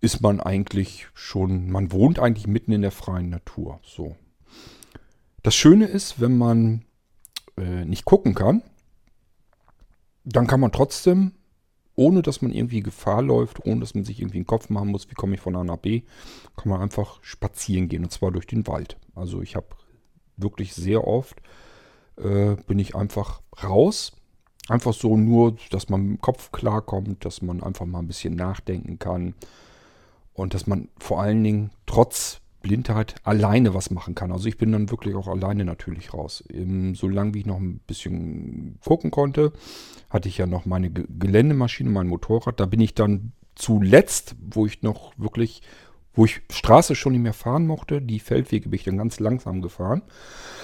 ist man eigentlich schon, man wohnt eigentlich mitten in der freien Natur. So. Das Schöne ist, wenn man äh, nicht gucken kann, dann kann man trotzdem, ohne dass man irgendwie Gefahr läuft, ohne dass man sich irgendwie einen Kopf machen muss, wie komme ich von A nach B, kann man einfach spazieren gehen und zwar durch den Wald. Also ich habe wirklich sehr oft, äh, bin ich einfach raus, einfach so nur, dass man mit dem Kopf klarkommt, dass man einfach mal ein bisschen nachdenken kann und dass man vor allen Dingen trotz Blindheit alleine was machen kann. Also ich bin dann wirklich auch alleine natürlich raus. Solange wie ich noch ein bisschen gucken konnte, hatte ich ja noch meine Geländemaschine, mein Motorrad. Da bin ich dann zuletzt, wo ich noch wirklich, wo ich Straße schon nicht mehr fahren mochte, die Feldwege bin ich dann ganz langsam gefahren.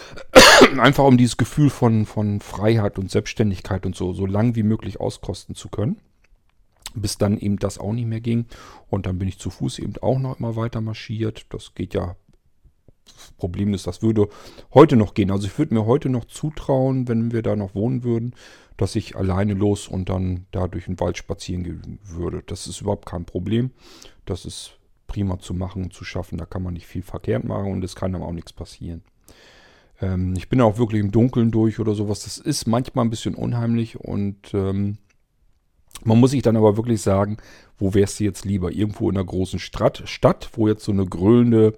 Einfach um dieses Gefühl von, von Freiheit und Selbstständigkeit und so, so lang wie möglich auskosten zu können bis dann eben das auch nicht mehr ging. Und dann bin ich zu Fuß eben auch noch immer weiter marschiert. Das geht ja. Das Problem ist, das würde heute noch gehen. Also ich würde mir heute noch zutrauen, wenn wir da noch wohnen würden, dass ich alleine los und dann da durch den Wald spazieren gehen würde. Das ist überhaupt kein Problem. Das ist prima zu machen und zu schaffen. Da kann man nicht viel verkehrt machen und es kann dann auch nichts passieren. Ähm, ich bin auch wirklich im Dunkeln durch oder sowas. Das ist manchmal ein bisschen unheimlich und ähm, man muss sich dann aber wirklich sagen, wo wärst du jetzt lieber? Irgendwo in einer großen Stadt, Stadt wo jetzt so eine grölende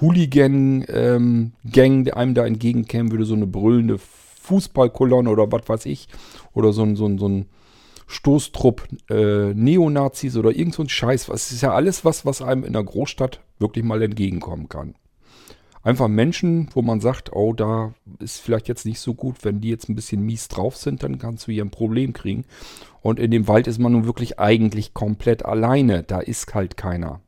Hooligan-Gang ähm, einem da entgegenkäme, würde so eine brüllende Fußballkolonne oder was weiß ich, oder so ein, so ein, so ein Stoßtrupp äh, Neonazis oder irgend so ein Scheiß. Es ist ja alles was, was einem in einer Großstadt wirklich mal entgegenkommen kann. Einfach Menschen, wo man sagt, oh, da ist vielleicht jetzt nicht so gut, wenn die jetzt ein bisschen mies drauf sind, dann kannst du hier ein Problem kriegen. Und in dem Wald ist man nun wirklich eigentlich komplett alleine. Da ist halt keiner.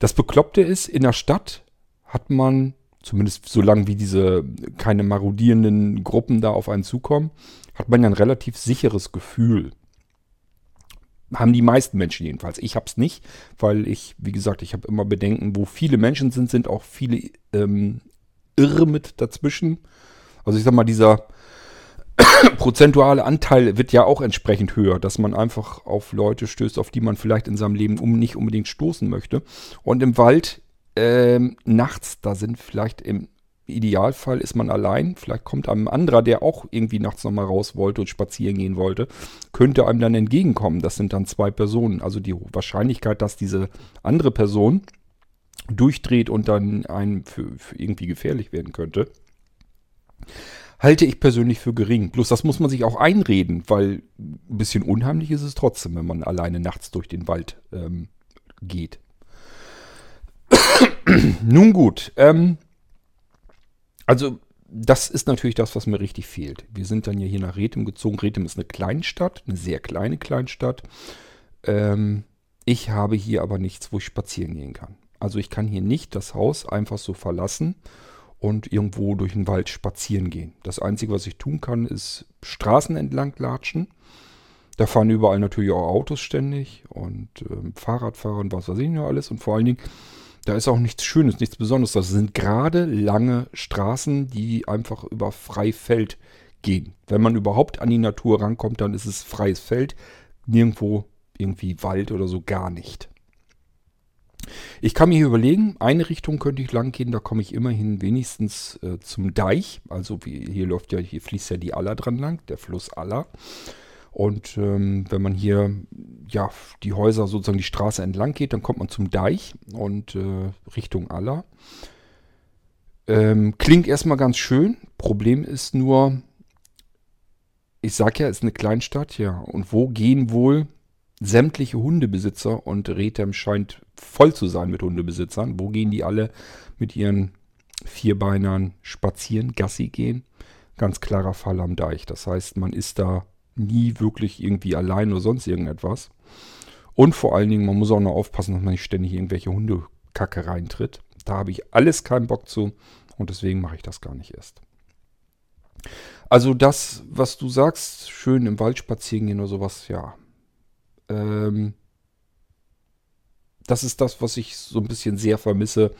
Das Bekloppte ist, in der Stadt hat man, zumindest solange wie diese keine marodierenden Gruppen da auf einen zukommen, hat man ja ein relativ sicheres Gefühl. Haben die meisten Menschen jedenfalls. Ich habe es nicht, weil ich, wie gesagt, ich habe immer Bedenken, wo viele Menschen sind, sind auch viele ähm, Irre mit dazwischen. Also ich sag mal, dieser prozentuale Anteil wird ja auch entsprechend höher, dass man einfach auf Leute stößt, auf die man vielleicht in seinem Leben um nicht unbedingt stoßen möchte. Und im Wald ähm, nachts, da sind vielleicht im Idealfall ist man allein, vielleicht kommt einem ein anderer, der auch irgendwie nachts nochmal raus wollte und spazieren gehen wollte, könnte einem dann entgegenkommen. Das sind dann zwei Personen. Also die Wahrscheinlichkeit, dass diese andere Person durchdreht und dann einem für, für irgendwie gefährlich werden könnte, halte ich persönlich für gering. Bloß das muss man sich auch einreden, weil ein bisschen unheimlich ist es trotzdem, wenn man alleine nachts durch den Wald ähm, geht. Nun gut, ähm, also das ist natürlich das, was mir richtig fehlt. Wir sind dann ja hier nach Rethem gezogen. Rethem ist eine Kleinstadt, eine sehr kleine Kleinstadt. Ähm, ich habe hier aber nichts, wo ich spazieren gehen kann. Also ich kann hier nicht das Haus einfach so verlassen und irgendwo durch den Wald spazieren gehen. Das Einzige, was ich tun kann, ist Straßen entlang latschen. Da fahren überall natürlich auch Autos ständig und ähm, Fahrradfahrer und was weiß ich noch alles. Und vor allen Dingen, da ist auch nichts Schönes, nichts Besonderes. Das sind gerade lange Straßen, die einfach über Freifeld gehen. Wenn man überhaupt an die Natur rankommt, dann ist es freies Feld. Nirgendwo irgendwie Wald oder so gar nicht. Ich kann mir hier überlegen, eine Richtung könnte ich lang gehen, da komme ich immerhin wenigstens äh, zum Deich. Also wie, hier läuft ja, hier fließt ja die Aller dran lang, der Fluss Aller. Und ähm, wenn man hier ja die Häuser sozusagen die Straße entlang geht, dann kommt man zum Deich und äh, Richtung Aller. Ähm, klingt erstmal ganz schön. Problem ist nur, ich sag ja, es ist eine Kleinstadt, ja. Und wo gehen wohl sämtliche Hundebesitzer und Rethem scheint voll zu sein mit Hundebesitzern. Wo gehen die alle mit ihren Vierbeinern spazieren, Gassi gehen? Ganz klarer Fall am Deich. Das heißt, man ist da nie wirklich irgendwie allein oder sonst irgendetwas. Und vor allen Dingen, man muss auch noch aufpassen, dass man nicht ständig irgendwelche Hundekacke reintritt. Da habe ich alles keinen Bock zu und deswegen mache ich das gar nicht erst. Also das, was du sagst, schön im Wald spazieren gehen oder sowas, ja, ähm, das ist das, was ich so ein bisschen sehr vermisse.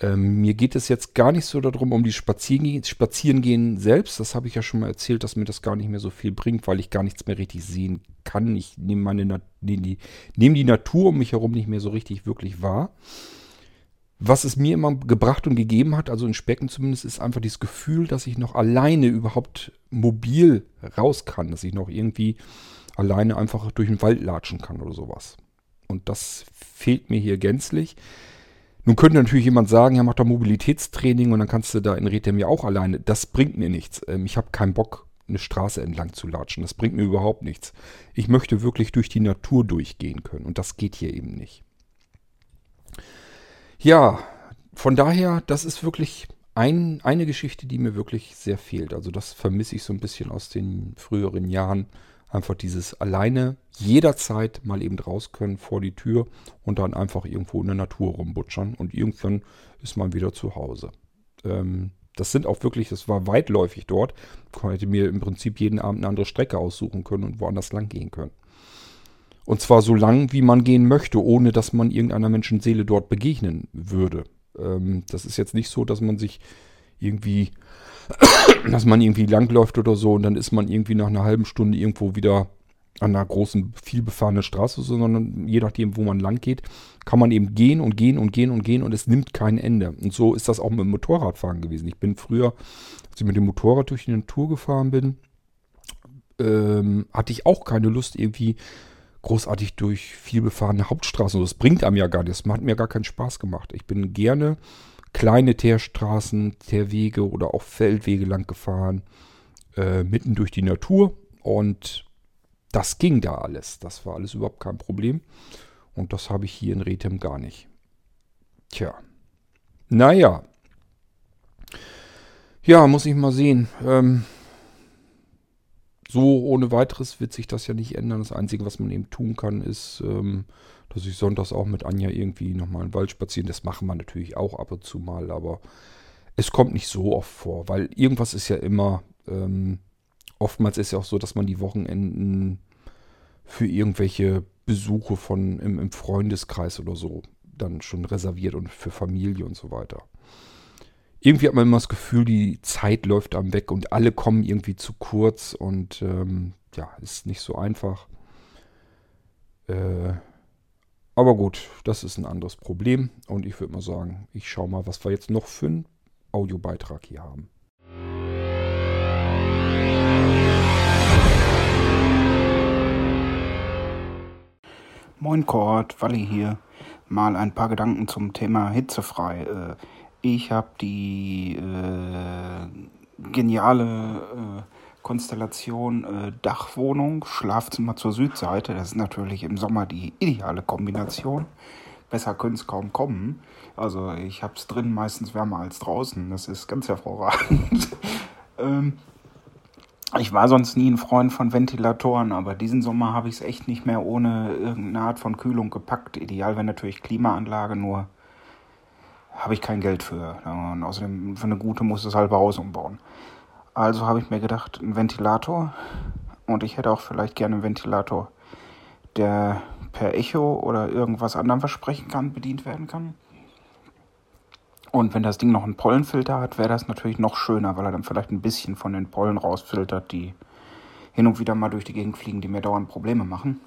Ähm, mir geht es jetzt gar nicht so darum, um die Spazieren, Spazierengehen selbst. Das habe ich ja schon mal erzählt, dass mir das gar nicht mehr so viel bringt, weil ich gar nichts mehr richtig sehen kann. Ich nehme meine Na nee, die, nehme die Natur um mich herum nicht mehr so richtig wirklich wahr. Was es mir immer gebracht und gegeben hat, also in Specken zumindest, ist einfach dieses Gefühl, dass ich noch alleine überhaupt mobil raus kann, dass ich noch irgendwie alleine einfach durch den Wald latschen kann oder sowas. Und das fehlt mir hier gänzlich. Nun könnte natürlich jemand sagen, ja, mach doch Mobilitätstraining und dann kannst du da in Rethem ja auch alleine. Das bringt mir nichts. Ähm, ich habe keinen Bock, eine Straße entlang zu latschen. Das bringt mir überhaupt nichts. Ich möchte wirklich durch die Natur durchgehen können und das geht hier eben nicht. Ja, von daher, das ist wirklich ein, eine Geschichte, die mir wirklich sehr fehlt. Also das vermisse ich so ein bisschen aus den früheren Jahren. Einfach dieses alleine jederzeit mal eben raus können vor die Tür und dann einfach irgendwo in der Natur rumbutschern und irgendwann ist man wieder zu Hause. Ähm, das sind auch wirklich, das war weitläufig dort. Ich hätte mir im Prinzip jeden Abend eine andere Strecke aussuchen können und woanders lang gehen können. Und zwar so lang, wie man gehen möchte, ohne dass man irgendeiner Menschenseele dort begegnen würde. Ähm, das ist jetzt nicht so, dass man sich irgendwie dass man irgendwie langläuft oder so und dann ist man irgendwie nach einer halben Stunde irgendwo wieder an einer großen, vielbefahrenen Straße, sondern je nachdem, wo man lang geht, kann man eben gehen und gehen und gehen und gehen und es nimmt kein Ende. Und so ist das auch mit dem Motorradfahren gewesen. Ich bin früher, als ich mit dem Motorrad durch die Natur gefahren bin, ähm, hatte ich auch keine Lust, irgendwie großartig durch vielbefahrene Hauptstraßen. Das bringt einem ja gar nicht. Das hat mir gar keinen Spaß gemacht. Ich bin gerne kleine Teerstraßen, Teerwege oder auch Feldwege lang gefahren, äh, mitten durch die Natur. Und das ging da alles. Das war alles überhaupt kein Problem. Und das habe ich hier in Rethem gar nicht. Tja. Naja. Ja, muss ich mal sehen. Ähm, so ohne weiteres wird sich das ja nicht ändern. Das Einzige, was man eben tun kann, ist, ähm, dass ich sonntags auch mit Anja irgendwie nochmal im Wald spazieren. Das machen wir natürlich auch ab und zu mal, aber es kommt nicht so oft vor, weil irgendwas ist ja immer, ähm, oftmals ist ja auch so, dass man die Wochenenden für irgendwelche Besuche von im, im Freundeskreis oder so dann schon reserviert und für Familie und so weiter. Irgendwie hat man immer das Gefühl, die Zeit läuft am weg und alle kommen irgendwie zu kurz und ähm, ja, ist nicht so einfach. Äh, aber gut, das ist ein anderes Problem und ich würde mal sagen, ich schaue mal, was wir jetzt noch für einen Audiobeitrag hier haben. Moin Kurt, Walli hier. Mal ein paar Gedanken zum Thema hitzefrei. Äh, ich habe die äh, geniale äh, Konstellation äh, Dachwohnung, Schlafzimmer zur Südseite. Das ist natürlich im Sommer die ideale Kombination. Besser könnte es kaum kommen. Also ich habe es drin meistens wärmer als draußen. Das ist ganz hervorragend. ähm, ich war sonst nie ein Freund von Ventilatoren, aber diesen Sommer habe ich es echt nicht mehr ohne irgendeine Art von Kühlung gepackt. Ideal wäre natürlich Klimaanlage, nur habe ich kein Geld für. Und außerdem für eine gute muss das halbe Haus umbauen. Also habe ich mir gedacht, ein Ventilator. Und ich hätte auch vielleicht gerne einen Ventilator, der per Echo oder irgendwas anderem versprechen kann, bedient werden kann. Und wenn das Ding noch einen Pollenfilter hat, wäre das natürlich noch schöner, weil er dann vielleicht ein bisschen von den Pollen rausfiltert, die hin und wieder mal durch die Gegend fliegen, die mir dauernd Probleme machen.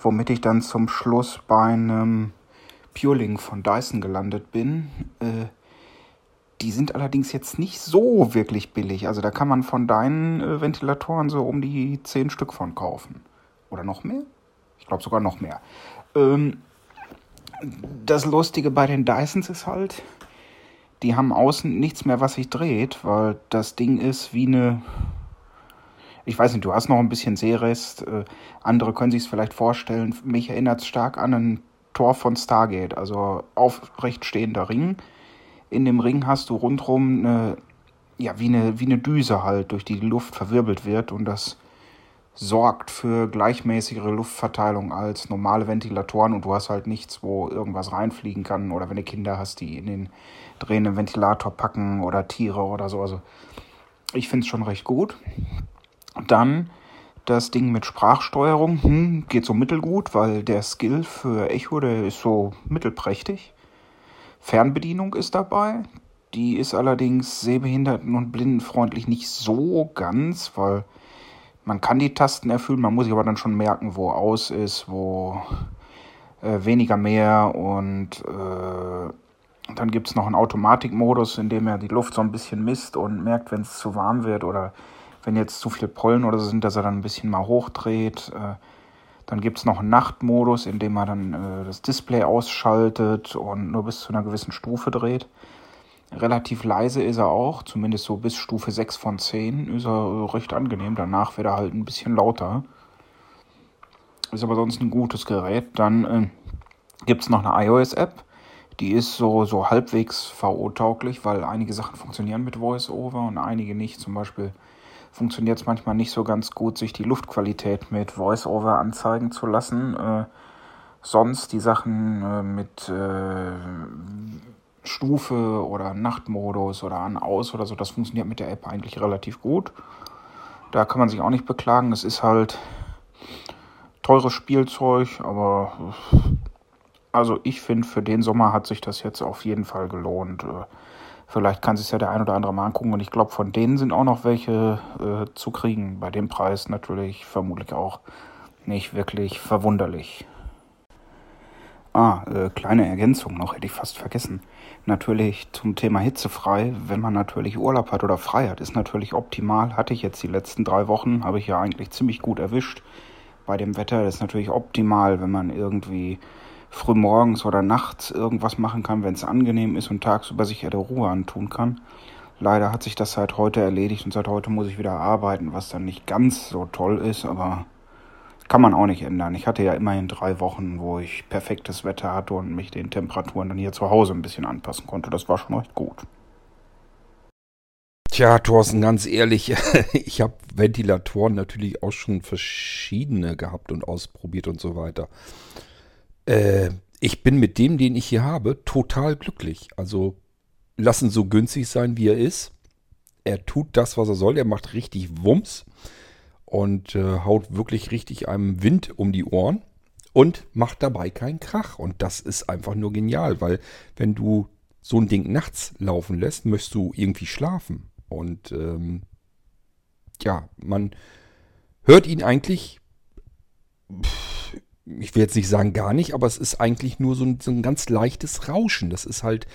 Womit ich dann zum Schluss bei einem Pureling von Dyson gelandet bin. Äh, die sind allerdings jetzt nicht so wirklich billig. Also da kann man von deinen äh, Ventilatoren so um die 10 Stück von kaufen. Oder noch mehr? Ich glaube sogar noch mehr. Ähm, das Lustige bei den Dysons ist halt, die haben außen nichts mehr, was sich dreht, weil das Ding ist wie eine. Ich weiß nicht, du hast noch ein bisschen Seerest. Äh, andere können sich es vielleicht vorstellen. Mich erinnert es stark an ein Tor von Stargate, also aufrecht stehender Ring. In dem Ring hast du rundherum eine, ja, wie eine, wie eine Düse halt, durch die die Luft verwirbelt wird und das sorgt für gleichmäßigere Luftverteilung als normale Ventilatoren und du hast halt nichts, wo irgendwas reinfliegen kann oder wenn du Kinder hast, die in den drehenden Ventilator packen oder Tiere oder so. Also ich finde es schon recht gut. Dann das Ding mit Sprachsteuerung hm, geht so mittelgut, weil der Skill für Echo, der ist so mittelprächtig. Fernbedienung ist dabei. Die ist allerdings sehbehinderten- und blindenfreundlich nicht so ganz, weil man kann die Tasten erfüllen, man muss sich aber dann schon merken, wo aus ist, wo äh, weniger mehr und äh, dann gibt es noch einen Automatikmodus, in dem er die Luft so ein bisschen misst und merkt, wenn es zu warm wird oder wenn jetzt zu viele Pollen oder so sind, dass er dann ein bisschen mal hochdreht. Äh, dann gibt es noch einen Nachtmodus, in dem er dann äh, das Display ausschaltet und nur bis zu einer gewissen Stufe dreht. Relativ leise ist er auch, zumindest so bis Stufe 6 von 10 ist er recht angenehm. Danach wird er halt ein bisschen lauter. Ist aber sonst ein gutes Gerät. Dann äh, gibt es noch eine iOS-App. Die ist so, so halbwegs VO-tauglich, weil einige Sachen funktionieren mit VoiceOver und einige nicht. Zum Beispiel funktioniert es manchmal nicht so ganz gut, sich die Luftqualität mit VoiceOver anzeigen zu lassen. Äh, sonst die Sachen äh, mit äh, Stufe oder Nachtmodus oder an aus oder so, das funktioniert mit der App eigentlich relativ gut. Da kann man sich auch nicht beklagen. Es ist halt teures Spielzeug, aber also ich finde, für den Sommer hat sich das jetzt auf jeden Fall gelohnt. Vielleicht kann sich ja der ein oder andere mal angucken und ich glaube, von denen sind auch noch welche äh, zu kriegen. Bei dem Preis natürlich vermutlich auch nicht wirklich verwunderlich. Ah, äh, kleine Ergänzung noch, hätte ich fast vergessen. Natürlich zum Thema hitzefrei, wenn man natürlich Urlaub hat oder frei hat, ist natürlich optimal. Hatte ich jetzt die letzten drei Wochen, habe ich ja eigentlich ziemlich gut erwischt. Bei dem Wetter ist natürlich optimal, wenn man irgendwie früh morgens oder nachts irgendwas machen kann, wenn es angenehm ist und tagsüber sich ja der Ruhe antun kann. Leider hat sich das seit heute erledigt und seit heute muss ich wieder arbeiten, was dann nicht ganz so toll ist, aber kann man auch nicht ändern. Ich hatte ja immerhin drei Wochen, wo ich perfektes Wetter hatte und mich den Temperaturen dann hier zu Hause ein bisschen anpassen konnte. Das war schon recht gut. Tja, Thorsten, ganz ehrlich, ich habe Ventilatoren natürlich auch schon verschiedene gehabt und ausprobiert und so weiter. Äh, ich bin mit dem, den ich hier habe, total glücklich. Also lassen so günstig sein, wie er ist. Er tut das, was er soll. Er macht richtig Wumms und äh, haut wirklich richtig einem Wind um die Ohren und macht dabei keinen Krach. Und das ist einfach nur genial, weil wenn du so ein Ding nachts laufen lässt, möchtest du irgendwie schlafen. Und ähm, ja, man hört ihn eigentlich, ich will jetzt nicht sagen gar nicht, aber es ist eigentlich nur so ein, so ein ganz leichtes Rauschen. Das ist halt,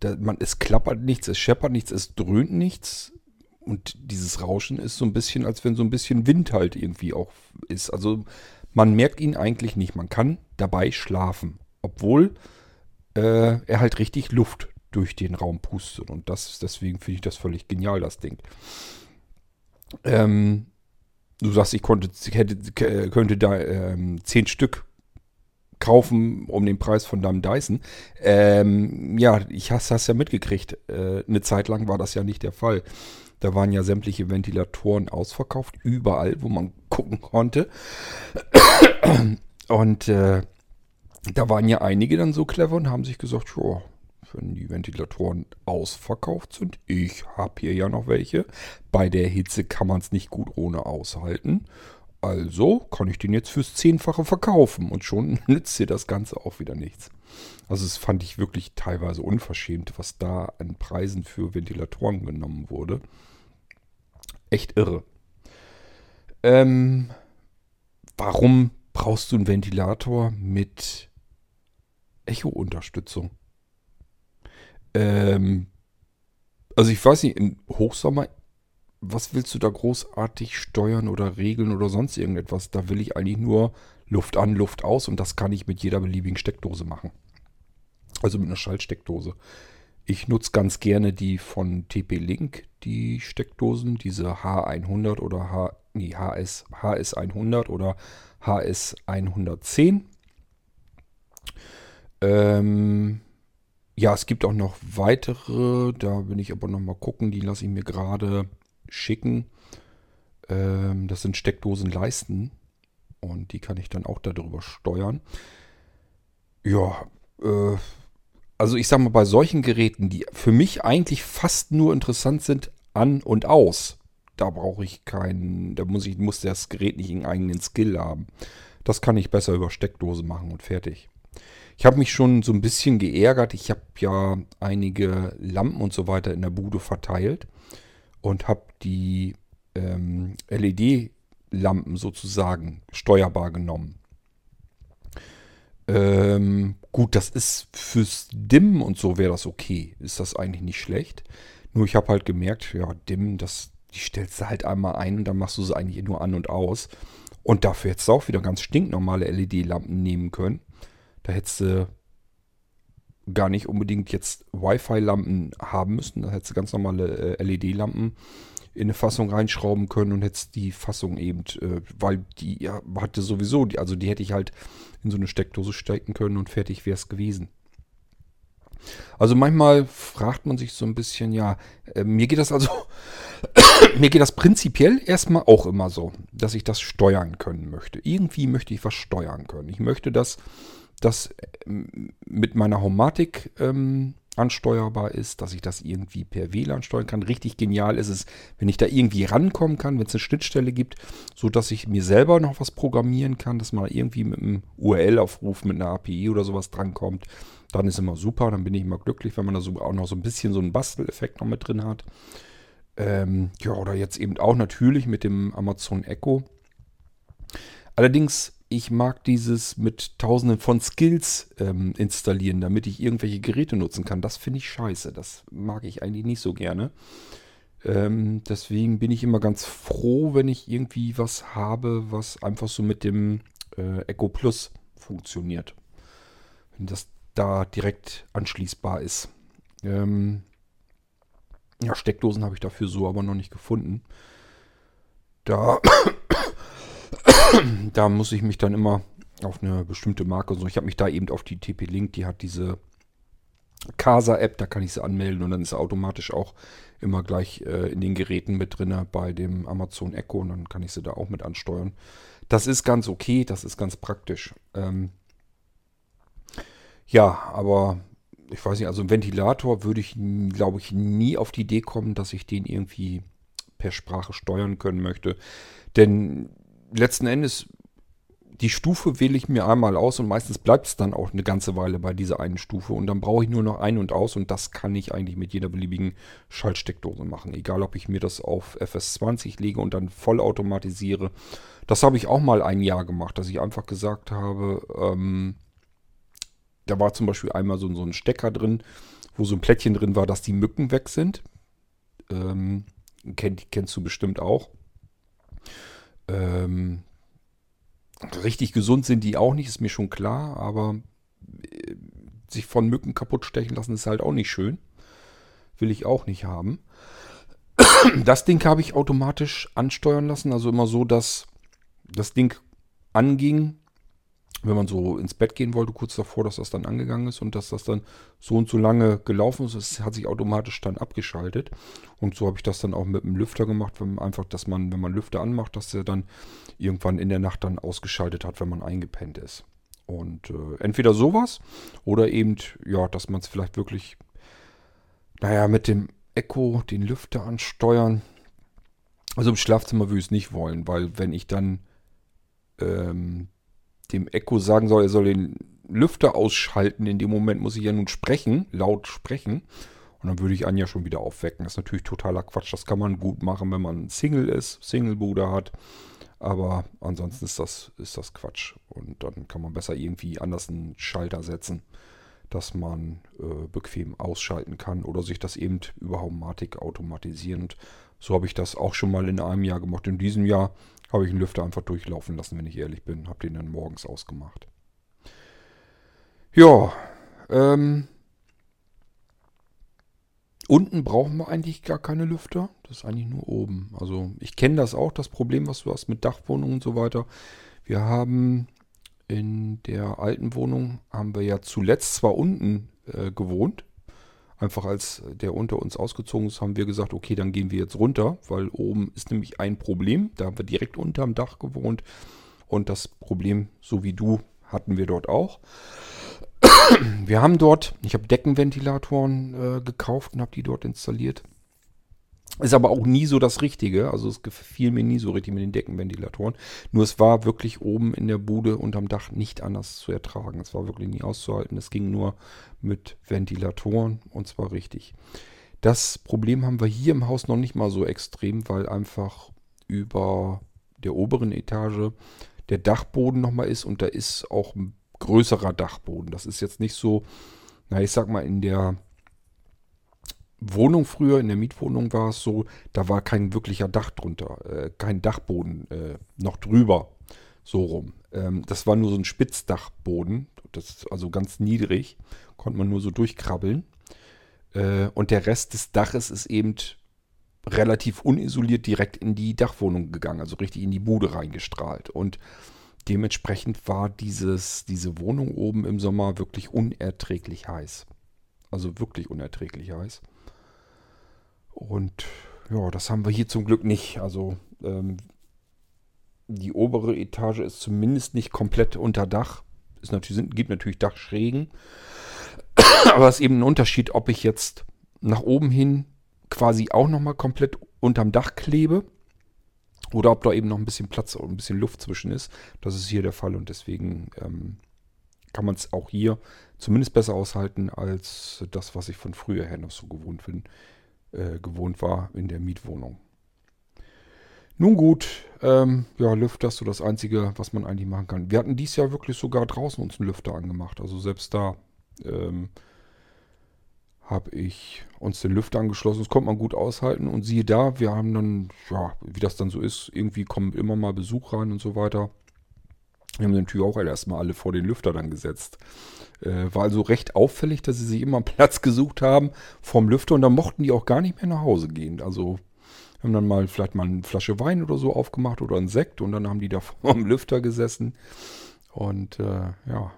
da, man, es klappert nichts, es scheppert nichts, es dröhnt nichts. Und dieses Rauschen ist so ein bisschen, als wenn so ein bisschen Wind halt irgendwie auch ist. Also man merkt ihn eigentlich nicht. Man kann dabei schlafen, obwohl äh, er halt richtig Luft durch den Raum pustet. Und das, deswegen finde ich das völlig genial, das Ding. Ähm, du sagst, ich konnte, hätte, könnte da ähm, zehn Stück kaufen um den Preis von deinem Dyson. Ähm, ja, ich hast das ja mitgekriegt. Äh, eine Zeit lang war das ja nicht der Fall. Da waren ja sämtliche Ventilatoren ausverkauft, überall, wo man gucken konnte. Und äh, da waren ja einige dann so clever und haben sich gesagt, oh, wenn die Ventilatoren ausverkauft sind, ich habe hier ja noch welche, bei der Hitze kann man es nicht gut ohne aushalten. Also kann ich den jetzt fürs Zehnfache verkaufen und schon nützt dir das Ganze auch wieder nichts. Also es fand ich wirklich teilweise unverschämt, was da an Preisen für Ventilatoren genommen wurde echt irre. Ähm, warum brauchst du einen Ventilator mit Echo-Unterstützung? Ähm, also ich weiß nicht, im Hochsommer, was willst du da großartig steuern oder regeln oder sonst irgendetwas? Da will ich eigentlich nur Luft an, Luft aus und das kann ich mit jeder beliebigen Steckdose machen. Also mit einer Schaltsteckdose. Ich nutze ganz gerne die von TP-Link, die Steckdosen, diese H100 oder H, nee, HS, HS100 oder HS110. Ähm, ja, es gibt auch noch weitere, da bin ich aber noch mal gucken, die lasse ich mir gerade schicken. Ähm, das sind Steckdosenleisten und die kann ich dann auch darüber steuern. Ja, äh, also ich sag mal, bei solchen Geräten, die für mich eigentlich fast nur interessant sind, an und aus, da brauche ich keinen, da muss ich, muss das Gerät nicht einen eigenen Skill haben. Das kann ich besser über Steckdose machen und fertig. Ich habe mich schon so ein bisschen geärgert. Ich habe ja einige Lampen und so weiter in der Bude verteilt und habe die ähm, LED-Lampen sozusagen steuerbar genommen. Ähm, gut, das ist fürs Dimmen und so wäre das okay. Ist das eigentlich nicht schlecht. Nur ich habe halt gemerkt, ja, Dimmen, das, die stellst du halt einmal ein und dann machst du sie eigentlich nur an und aus. Und dafür hättest du auch wieder ganz stinknormale LED-Lampen nehmen können. Da hättest du gar nicht unbedingt jetzt Wi-Fi-Lampen haben müssen. Da hättest du ganz normale äh, LED-Lampen in eine Fassung reinschrauben können und hättest die Fassung eben, äh, weil die ja, hatte sowieso, die, also die hätte ich halt in so eine Steckdose stecken können und fertig wäre es gewesen. Also manchmal fragt man sich so ein bisschen, ja, äh, mir geht das also, mir geht das prinzipiell erstmal auch immer so, dass ich das steuern können möchte. Irgendwie möchte ich was steuern können. Ich möchte, dass das äh, mit meiner Homatik ähm, ansteuerbar ist, dass ich das irgendwie per WLAN steuern kann. Richtig genial ist es, wenn ich da irgendwie rankommen kann, wenn es eine Schnittstelle gibt, so dass ich mir selber noch was programmieren kann, dass man irgendwie mit einem URL-Aufruf mit einer API oder sowas drankommt. Dann ist immer super, dann bin ich immer glücklich, wenn man da so auch noch so ein bisschen so einen Basteleffekt noch mit drin hat. Ähm, ja, oder jetzt eben auch natürlich mit dem Amazon Echo. Allerdings ich mag dieses mit tausenden von Skills ähm, installieren, damit ich irgendwelche Geräte nutzen kann. Das finde ich scheiße. Das mag ich eigentlich nicht so gerne. Ähm, deswegen bin ich immer ganz froh, wenn ich irgendwie was habe, was einfach so mit dem äh, Echo Plus funktioniert. Wenn das da direkt anschließbar ist. Ähm, ja, Steckdosen habe ich dafür so aber noch nicht gefunden. Da da muss ich mich dann immer auf eine bestimmte Marke und so. Ich habe mich da eben auf die TP-Link, die hat diese Casa-App, da kann ich sie anmelden und dann ist er automatisch auch immer gleich äh, in den Geräten mit drin bei dem Amazon Echo und dann kann ich sie da auch mit ansteuern. Das ist ganz okay, das ist ganz praktisch. Ähm, ja, aber ich weiß nicht, also ein Ventilator würde ich, glaube ich, nie auf die Idee kommen, dass ich den irgendwie per Sprache steuern können möchte. Denn letzten Endes, die Stufe wähle ich mir einmal aus und meistens bleibt es dann auch eine ganze Weile bei dieser einen Stufe. Und dann brauche ich nur noch ein und aus und das kann ich eigentlich mit jeder beliebigen Schaltsteckdose machen. Egal, ob ich mir das auf FS20 lege und dann vollautomatisiere. Das habe ich auch mal ein Jahr gemacht, dass ich einfach gesagt habe, ähm, da war zum Beispiel einmal so, so ein Stecker drin, wo so ein Plättchen drin war, dass die Mücken weg sind. Ähm, kenn, kennst du bestimmt auch. Ähm, richtig gesund sind die auch nicht, ist mir schon klar, aber äh, sich von Mücken kaputt stechen lassen ist halt auch nicht schön. Will ich auch nicht haben. Das Ding habe ich automatisch ansteuern lassen, also immer so, dass das Ding anging, wenn man so ins Bett gehen wollte, kurz davor, dass das dann angegangen ist und dass das dann so und so lange gelaufen ist. Es hat sich automatisch dann abgeschaltet. Und so habe ich das dann auch mit dem Lüfter gemacht, wenn man einfach, dass man, wenn man Lüfter anmacht, dass der dann irgendwann in der Nacht dann ausgeschaltet hat, wenn man eingepennt ist. Und äh, entweder sowas oder eben, ja, dass man es vielleicht wirklich, naja, mit dem Echo den Lüfter ansteuern. Also im Schlafzimmer würde ich es nicht wollen, weil wenn ich dann ähm, dem Echo sagen soll, er soll den Lüfter ausschalten. In dem Moment muss ich ja nun sprechen, laut sprechen. Und dann würde ich Anja schon wieder aufwecken. Das ist natürlich totaler Quatsch. Das kann man gut machen, wenn man Single ist, Single-Bruder hat. Aber ansonsten ist das, ist das Quatsch. Und dann kann man besser irgendwie anders einen Schalter setzen, dass man äh, bequem ausschalten kann oder sich das eben über Haumatik automatisieren. Und so habe ich das auch schon mal in einem Jahr gemacht. In diesem Jahr habe ich den Lüfter einfach durchlaufen lassen, wenn ich ehrlich bin. Habe den dann morgens ausgemacht. Ja, ähm, unten brauchen wir eigentlich gar keine Lüfter. Das ist eigentlich nur oben. Also ich kenne das auch, das Problem, was du hast mit Dachwohnungen und so weiter. Wir haben in der alten Wohnung, haben wir ja zuletzt zwar unten äh, gewohnt, Einfach als der unter uns ausgezogen ist, haben wir gesagt, okay, dann gehen wir jetzt runter, weil oben ist nämlich ein Problem. Da haben wir direkt unterm Dach gewohnt. Und das Problem, so wie du, hatten wir dort auch. Wir haben dort, ich habe Deckenventilatoren äh, gekauft und habe die dort installiert. Ist aber auch nie so das Richtige. Also es gefiel mir nie so richtig mit den Deckenventilatoren. Nur es war wirklich oben in der Bude unterm Dach nicht anders zu ertragen. Es war wirklich nie auszuhalten. Es ging nur mit Ventilatoren und zwar richtig. Das Problem haben wir hier im Haus noch nicht mal so extrem, weil einfach über der oberen Etage der Dachboden nochmal ist und da ist auch ein größerer Dachboden. Das ist jetzt nicht so, na ich sag mal in der Wohnung früher, in der Mietwohnung war es so, da war kein wirklicher Dach drunter, äh, kein Dachboden äh, noch drüber, so rum. Ähm, das war nur so ein Spitzdachboden, das also ganz niedrig, konnte man nur so durchkrabbeln. Äh, und der Rest des Daches ist eben relativ unisoliert direkt in die Dachwohnung gegangen, also richtig in die Bude reingestrahlt. Und dementsprechend war dieses, diese Wohnung oben im Sommer wirklich unerträglich heiß. Also wirklich unerträglich heiß. Und ja, das haben wir hier zum Glück nicht. Also ähm, die obere Etage ist zumindest nicht komplett unter Dach. Es natürlich, gibt natürlich Dachschrägen. Aber es ist eben ein Unterschied, ob ich jetzt nach oben hin quasi auch nochmal komplett unterm Dach klebe oder ob da eben noch ein bisschen Platz und ein bisschen Luft zwischen ist. Das ist hier der Fall und deswegen ähm, kann man es auch hier zumindest besser aushalten als das, was ich von früher her noch so gewohnt bin äh, gewohnt war in der Mietwohnung. Nun gut, ähm, ja, Lüfter ist so das Einzige, was man eigentlich machen kann. Wir hatten dieses Jahr wirklich sogar draußen uns einen Lüfter angemacht. Also selbst da ähm, habe ich uns den Lüfter angeschlossen. Das konnte man gut aushalten. Und siehe da, wir haben dann, ja, wie das dann so ist, irgendwie kommen immer mal Besuch rein und so weiter. Wir haben natürlich auch erstmal alle vor den Lüfter dann gesetzt. Äh, war also recht auffällig, dass sie sich immer Platz gesucht haben vom Lüfter und dann mochten die auch gar nicht mehr nach Hause gehen. Also haben dann mal vielleicht mal eine Flasche Wein oder so aufgemacht oder einen Sekt und dann haben die da vor dem Lüfter gesessen. Und äh, ja,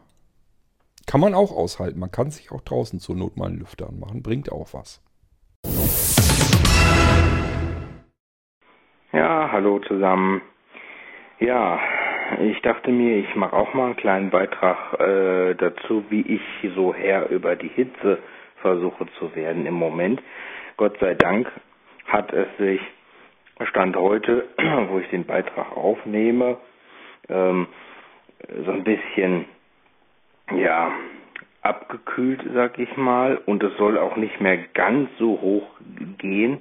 Kann man auch aushalten. Man kann sich auch draußen zur Not mal einen Lüfter anmachen. Bringt auch was. Ja, hallo zusammen. Ja, ich dachte mir, ich mache auch mal einen kleinen Beitrag äh, dazu, wie ich so Herr über die Hitze versuche zu werden im Moment. Gott sei Dank hat es sich Stand heute, wo ich den Beitrag aufnehme, ähm, so ein bisschen ja abgekühlt, sag ich mal, und es soll auch nicht mehr ganz so hoch gehen.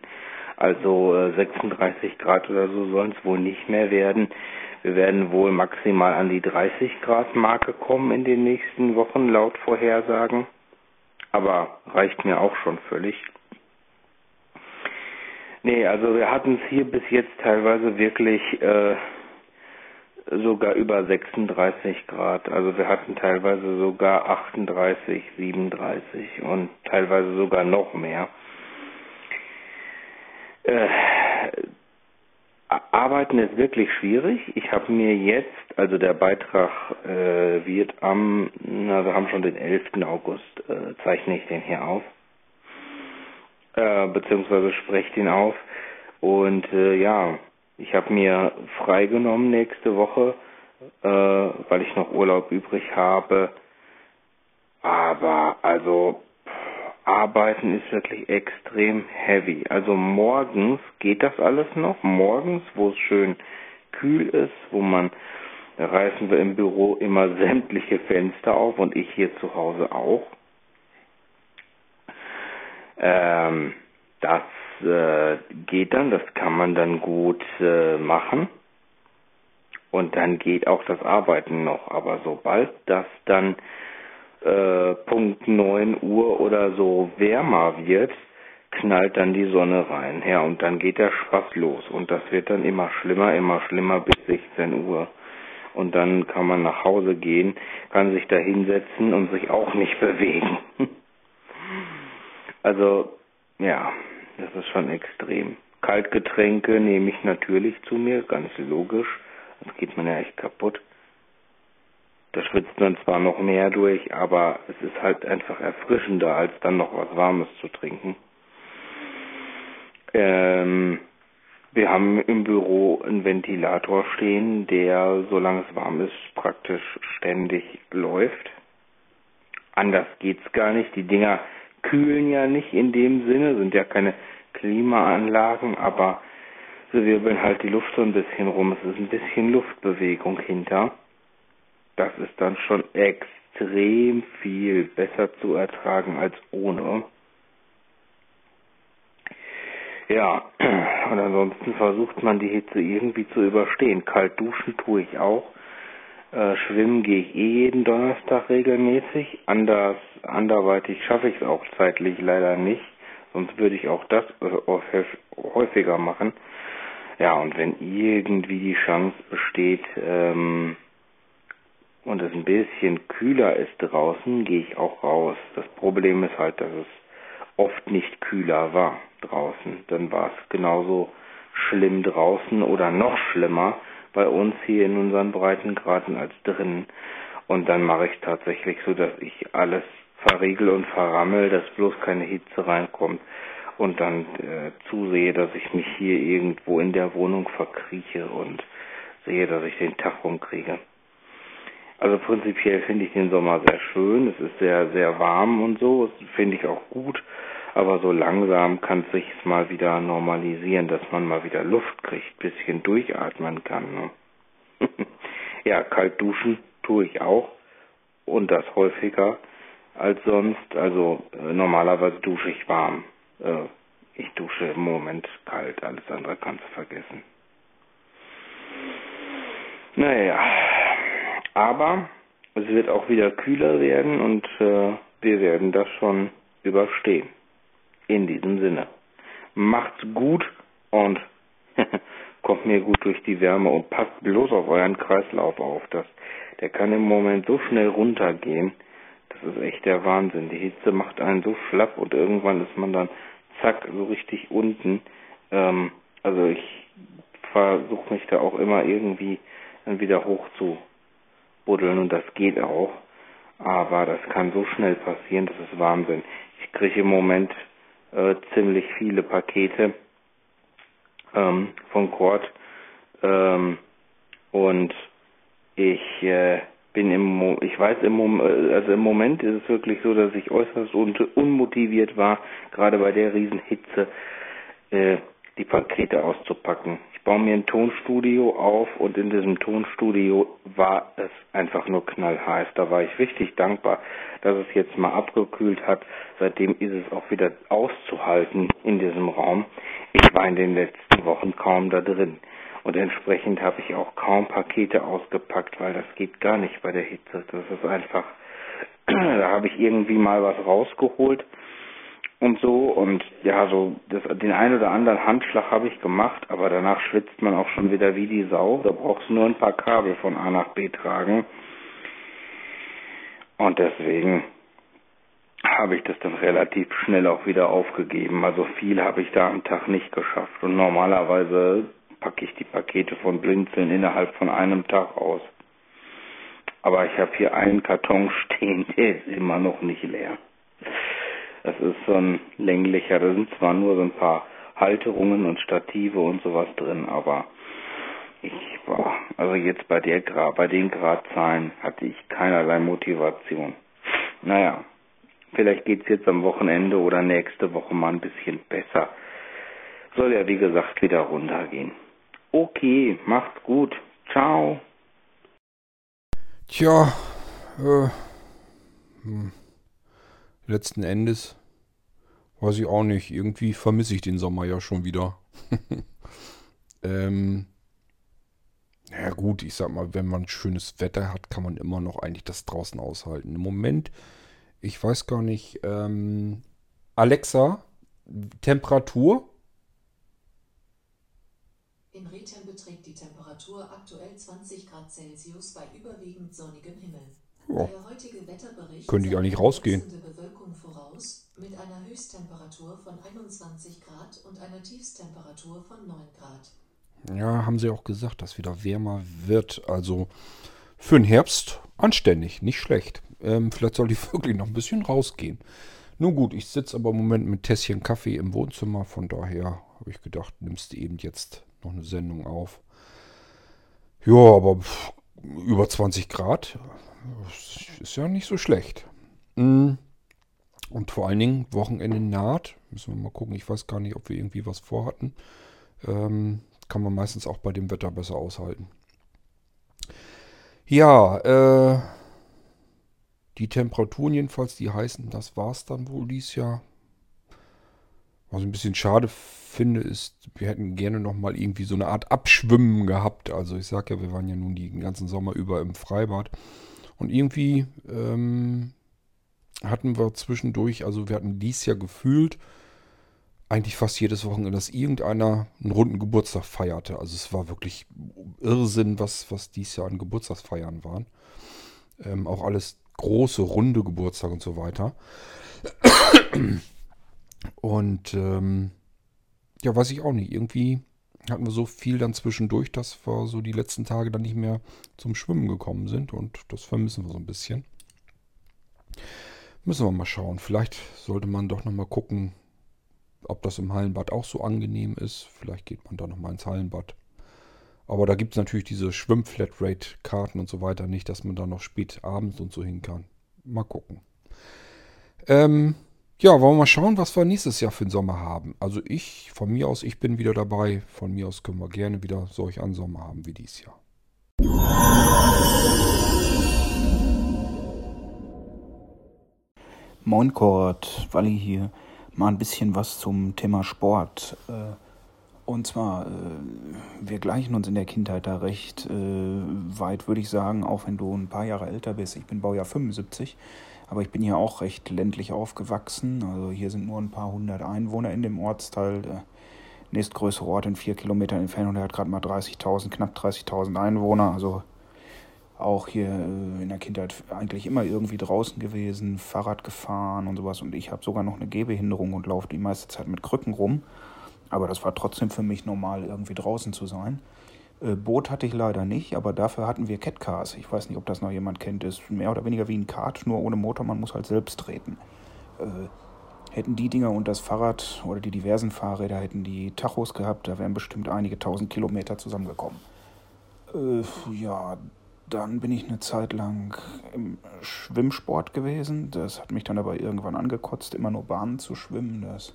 Also äh, 36 Grad oder so sollen es wohl nicht mehr werden. Wir werden wohl maximal an die 30 Grad Marke kommen in den nächsten Wochen laut Vorhersagen. Aber reicht mir auch schon völlig. Nee, also wir hatten es hier bis jetzt teilweise wirklich äh, sogar über 36 Grad. Also wir hatten teilweise sogar 38, 37 und teilweise sogar noch mehr. Äh, Arbeiten ist wirklich schwierig. Ich habe mir jetzt, also der Beitrag äh, wird am, na, wir haben schon den 11. August, äh, zeichne ich den hier auf, äh, beziehungsweise spreche den auf. Und äh, ja, ich habe mir freigenommen nächste Woche, äh, weil ich noch Urlaub übrig habe. Aber also Arbeiten ist wirklich extrem heavy. Also morgens geht das alles noch. Morgens, wo es schön kühl ist, wo man, da reißen wir im Büro immer sämtliche Fenster auf und ich hier zu Hause auch. Ähm, das äh, geht dann, das kann man dann gut äh, machen. Und dann geht auch das Arbeiten noch. Aber sobald das dann äh, Punkt 9 Uhr oder so wärmer wird, knallt dann die Sonne rein. Ja, und dann geht der Spaß los. Und das wird dann immer schlimmer, immer schlimmer bis 16 Uhr. Und dann kann man nach Hause gehen, kann sich da hinsetzen und sich auch nicht bewegen. also, ja, das ist schon extrem. Kaltgetränke nehme ich natürlich zu mir, ganz logisch. Das geht man ja echt kaputt. Da schwitzt man zwar noch mehr durch, aber es ist halt einfach erfrischender, als dann noch was Warmes zu trinken. Ähm, wir haben im Büro einen Ventilator stehen, der, solange es warm ist, praktisch ständig läuft. Anders geht's gar nicht. Die Dinger kühlen ja nicht in dem Sinne, sind ja keine Klimaanlagen, aber sie wirbeln halt die Luft so ein bisschen rum. Es ist ein bisschen Luftbewegung hinter das ist dann schon extrem viel besser zu ertragen als ohne. Ja, und ansonsten versucht man die Hitze irgendwie zu überstehen. Kalt duschen tue ich auch. Äh, schwimmen gehe ich eh jeden Donnerstag regelmäßig. Anders, anderweitig schaffe ich es auch zeitlich leider nicht. Sonst würde ich auch das äh, häufiger machen. Ja, und wenn irgendwie die Chance besteht, ähm, und es ein bisschen kühler ist draußen, gehe ich auch raus. Das Problem ist halt, dass es oft nicht kühler war draußen. Dann war es genauso schlimm draußen oder noch schlimmer bei uns hier in unseren Breitengraden als drinnen. Und dann mache ich tatsächlich so, dass ich alles verriegel und verrammel, dass bloß keine Hitze reinkommt und dann äh, zusehe, dass ich mich hier irgendwo in der Wohnung verkrieche und sehe, dass ich den Tag rumkriege. Also prinzipiell finde ich den Sommer sehr schön. Es ist sehr, sehr warm und so. Das finde ich auch gut. Aber so langsam kann es sich mal wieder normalisieren, dass man mal wieder Luft kriegt, bisschen durchatmen kann. Ne? ja, kalt duschen tue ich auch. Und das häufiger als sonst. Also äh, normalerweise dusche ich warm. Äh, ich dusche im Moment kalt. Alles andere kannst du vergessen. Naja, aber es wird auch wieder kühler werden und äh, wir werden das schon überstehen. In diesem Sinne. Macht's gut und kommt mir gut durch die Wärme und passt bloß auf euren Kreislauf auf. Das, der kann im Moment so schnell runtergehen. Das ist echt der Wahnsinn. Die Hitze macht einen so schlapp und irgendwann ist man dann zack so richtig unten. Ähm, also ich versuche mich da auch immer irgendwie dann wieder hoch zu buddeln und das geht auch. aber das kann so schnell passieren, das ist Wahnsinn. Ich kriege im Moment äh, ziemlich viele Pakete ähm, von Cord ähm, und ich äh, bin im Mo ich weiß im Mom also im Moment ist es wirklich so, dass ich äußerst un unmotiviert war, gerade bei der Riesenhitze äh, die Pakete auszupacken. Ich baue mir ein Tonstudio auf und in diesem Tonstudio war es einfach nur knallheiß. Da war ich richtig dankbar, dass es jetzt mal abgekühlt hat. Seitdem ist es auch wieder auszuhalten in diesem Raum. Ich war in den letzten Wochen kaum da drin. Und entsprechend habe ich auch kaum Pakete ausgepackt, weil das geht gar nicht bei der Hitze. Das ist einfach, da habe ich irgendwie mal was rausgeholt und so und ja, so das, den einen oder anderen Handschlag habe ich gemacht, aber danach schwitzt man auch schon wieder wie die Sau. Da brauchst du nur ein paar Kabel von A nach B tragen. Und deswegen habe ich das dann relativ schnell auch wieder aufgegeben. Also viel habe ich da am Tag nicht geschafft. Und normalerweise packe ich die Pakete von Blinzeln innerhalb von einem Tag aus. Aber ich habe hier einen Karton stehen, der ist immer noch nicht leer. Das ist so ein länglicher, da sind zwar nur so ein paar Halterungen und Stative und sowas drin, aber ich war, also jetzt bei der bei den Gradzahlen hatte ich keinerlei Motivation. Naja, vielleicht geht's jetzt am Wochenende oder nächste Woche mal ein bisschen besser. Soll ja wie gesagt wieder runtergehen. Okay, macht's gut. Ciao. Tja, äh, hm. Letzten Endes weiß ich auch nicht. Irgendwie vermisse ich den Sommer ja schon wieder. ähm, ja gut, ich sag mal, wenn man schönes Wetter hat, kann man immer noch eigentlich das draußen aushalten. Im Moment, ich weiß gar nicht, ähm, Alexa, Temperatur? In Rethem beträgt die Temperatur aktuell 20 Grad Celsius bei überwiegend sonnigem Himmel. Ja. Der heutige Wetterbericht Könnte ich eigentlich rausgehen. Bewölkung voraus mit einer Höchsttemperatur von 21 Grad und einer Tiefstemperatur von 9 Grad. Ja, haben sie auch gesagt, dass wieder wärmer wird. Also für den Herbst anständig, nicht schlecht. Ähm, vielleicht soll ich wirklich noch ein bisschen rausgehen. Nun gut, ich sitze aber im Moment mit Tässchen Kaffee im Wohnzimmer. Von daher habe ich gedacht, nimmst du eben jetzt noch eine Sendung auf. Ja, aber über 20 Grad ist ja nicht so schlecht. Mm. Und vor allen Dingen, Wochenende naht. Müssen wir mal gucken. Ich weiß gar nicht, ob wir irgendwie was vorhatten. Ähm, kann man meistens auch bei dem Wetter besser aushalten. Ja, äh, die Temperaturen jedenfalls, die heißen, das war es dann wohl dieses Jahr. Was ich ein bisschen schade finde, ist, wir hätten gerne nochmal irgendwie so eine Art Abschwimmen gehabt. Also ich sag ja, wir waren ja nun den ganzen Sommer über im Freibad. Und irgendwie ähm, hatten wir zwischendurch, also wir hatten dies Jahr gefühlt, eigentlich fast jedes Wochenende, dass irgendeiner einen runden Geburtstag feierte. Also es war wirklich Irrsinn, was, was dies Jahr an Geburtstagsfeiern waren. Ähm, auch alles große, runde Geburtstage und so weiter. Und ähm, ja, weiß ich auch nicht. Irgendwie hatten wir so viel dann zwischendurch, dass wir so die letzten Tage dann nicht mehr zum Schwimmen gekommen sind. Und das vermissen wir so ein bisschen. Müssen wir mal schauen. Vielleicht sollte man doch nochmal gucken, ob das im Hallenbad auch so angenehm ist. Vielleicht geht man da nochmal ins Hallenbad. Aber da gibt es natürlich diese Schwimm-Flatrate-Karten und so weiter nicht, dass man da noch spät abends und so hin kann. Mal gucken. Ähm, ja, wollen wir mal schauen, was wir nächstes Jahr für den Sommer haben. Also ich, von mir aus, ich bin wieder dabei. Von mir aus können wir gerne wieder solch einen Sommer haben wie dieses Jahr. Moin Kurt, Walli hier. Mal ein bisschen was zum Thema Sport. Äh, und zwar, äh, wir gleichen uns in der Kindheit da recht äh, weit, würde ich sagen, auch wenn du ein paar Jahre älter bist. Ich bin Baujahr 75. Aber ich bin hier auch recht ländlich aufgewachsen. Also hier sind nur ein paar hundert Einwohner in dem Ortsteil. Der nächstgrößere Ort in vier Kilometern Entfernung, der hat gerade mal 30.000, knapp 30.000 Einwohner. Also auch hier äh, in der Kindheit eigentlich immer irgendwie draußen gewesen, Fahrrad gefahren und sowas. Und ich habe sogar noch eine Gehbehinderung und laufe die meiste Zeit mit Krücken rum. Aber das war trotzdem für mich normal, irgendwie draußen zu sein. Äh, Boot hatte ich leider nicht, aber dafür hatten wir Catcars. Ich weiß nicht, ob das noch jemand kennt. Ist mehr oder weniger wie ein Kart, nur ohne Motor. Man muss halt selbst treten. Äh, hätten die Dinger und das Fahrrad oder die diversen Fahrräder hätten die Tachos gehabt, da wären bestimmt einige tausend Kilometer zusammengekommen. Äh, ja, dann bin ich eine Zeit lang im Schwimmsport gewesen. Das hat mich dann aber irgendwann angekotzt, immer nur Bahnen zu schwimmen. Das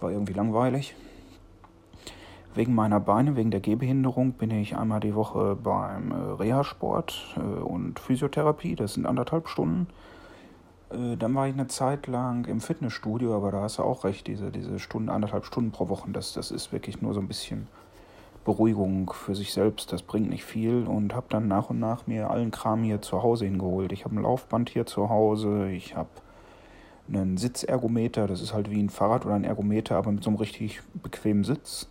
war irgendwie langweilig. Wegen meiner Beine, wegen der Gehbehinderung, bin ich einmal die Woche beim äh, Reha-Sport äh, und Physiotherapie. Das sind anderthalb Stunden. Äh, dann war ich eine Zeit lang im Fitnessstudio, aber da hast du auch recht, diese, diese Stunden, anderthalb Stunden pro Woche, das, das ist wirklich nur so ein bisschen Beruhigung für sich selbst, das bringt nicht viel und habe dann nach und nach mir allen Kram hier zu Hause hingeholt. Ich habe ein Laufband hier zu Hause, ich habe einen Sitzergometer, das ist halt wie ein Fahrrad oder ein Ergometer, aber mit so einem richtig bequemen Sitz.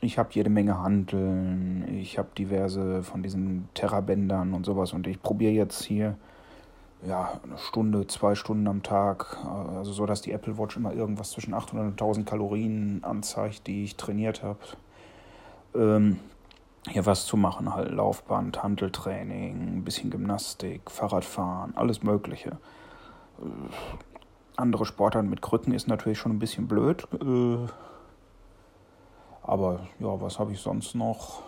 Ich habe jede Menge Handeln, ich habe diverse von diesen Terrabändern und sowas und ich probiere jetzt hier ja, eine Stunde, zwei Stunden am Tag, also so, dass die Apple Watch immer irgendwas zwischen 800 und 1000 Kalorien anzeigt, die ich trainiert habe ähm, hier was zu machen, halt Laufband, Handeltraining, ein bisschen Gymnastik, Fahrradfahren, alles Mögliche. Äh, andere Sportarten mit Krücken ist natürlich schon ein bisschen blöd. Äh, aber ja, was habe ich sonst noch?